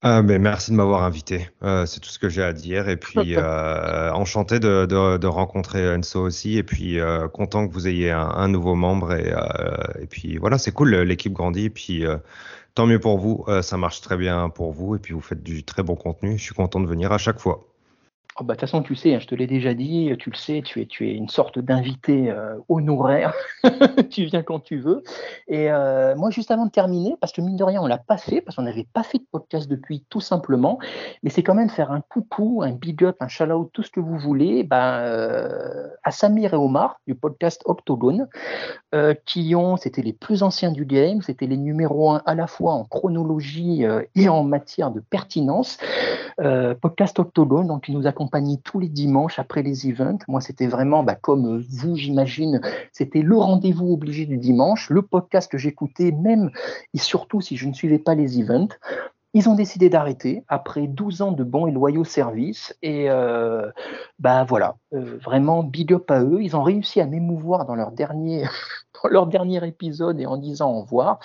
Ah, ben, merci de m'avoir invité. Euh, c'est tout ce que j'ai à dire. Et puis, enchanté de, de, de rencontrer Enzo aussi. Et puis, content que vous ayez un, un nouveau membre. Et, et puis, voilà, c'est cool. L'équipe grandit. Et puis, tant mieux pour vous. Ça marche très bien pour vous. Et puis, vous faites du très bon contenu. Je suis content de venir à chaque fois. Oh bah, de toute façon, tu sais, hein, je te l'ai déjà dit, tu le sais, tu es, tu es une sorte d'invité euh, honoraire. tu viens quand tu veux. Et euh, moi, juste avant de terminer, parce que mine de rien, on l'a pas fait, parce qu'on n'avait pas fait de podcast depuis, tout simplement. Mais c'est quand même faire un coucou, un big up, un shout out, tout ce que vous voulez, ben, euh, à Samir et Omar du podcast Octogone, euh, qui ont, c'était les plus anciens du game, c'était les numéros un à la fois en chronologie et en matière de pertinence. Podcast Octogone, donc ils nous tous les dimanches après les events. Moi, c'était vraiment, bah, comme vous, j'imagine, c'était le rendez-vous obligé du dimanche, le podcast que j'écoutais, même et surtout si je ne suivais pas les events. Ils ont décidé d'arrêter après 12 ans de bons et loyaux services. Et euh, bah voilà, euh, vraiment big up à eux. Ils ont réussi à m'émouvoir dans leur dernier, leur dernier épisode et en disant au revoir.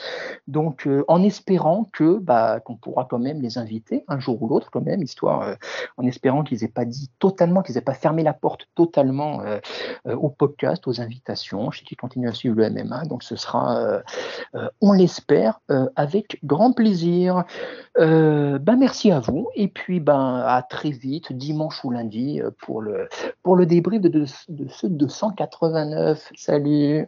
Donc euh, en espérant que bah, qu'on pourra quand même les inviter un jour ou l'autre quand même, histoire, euh, en espérant qu'ils aient pas dit totalement, qu'ils aient pas fermé la porte totalement euh, au podcast, aux invitations. Je sais qu'ils continuent à suivre le MMA, donc ce sera, on l'espère, avec grand plaisir. Ben merci à vous et puis ben à très vite dimanche ou lundi pour le pour le débrief de, de ce 289. Salut.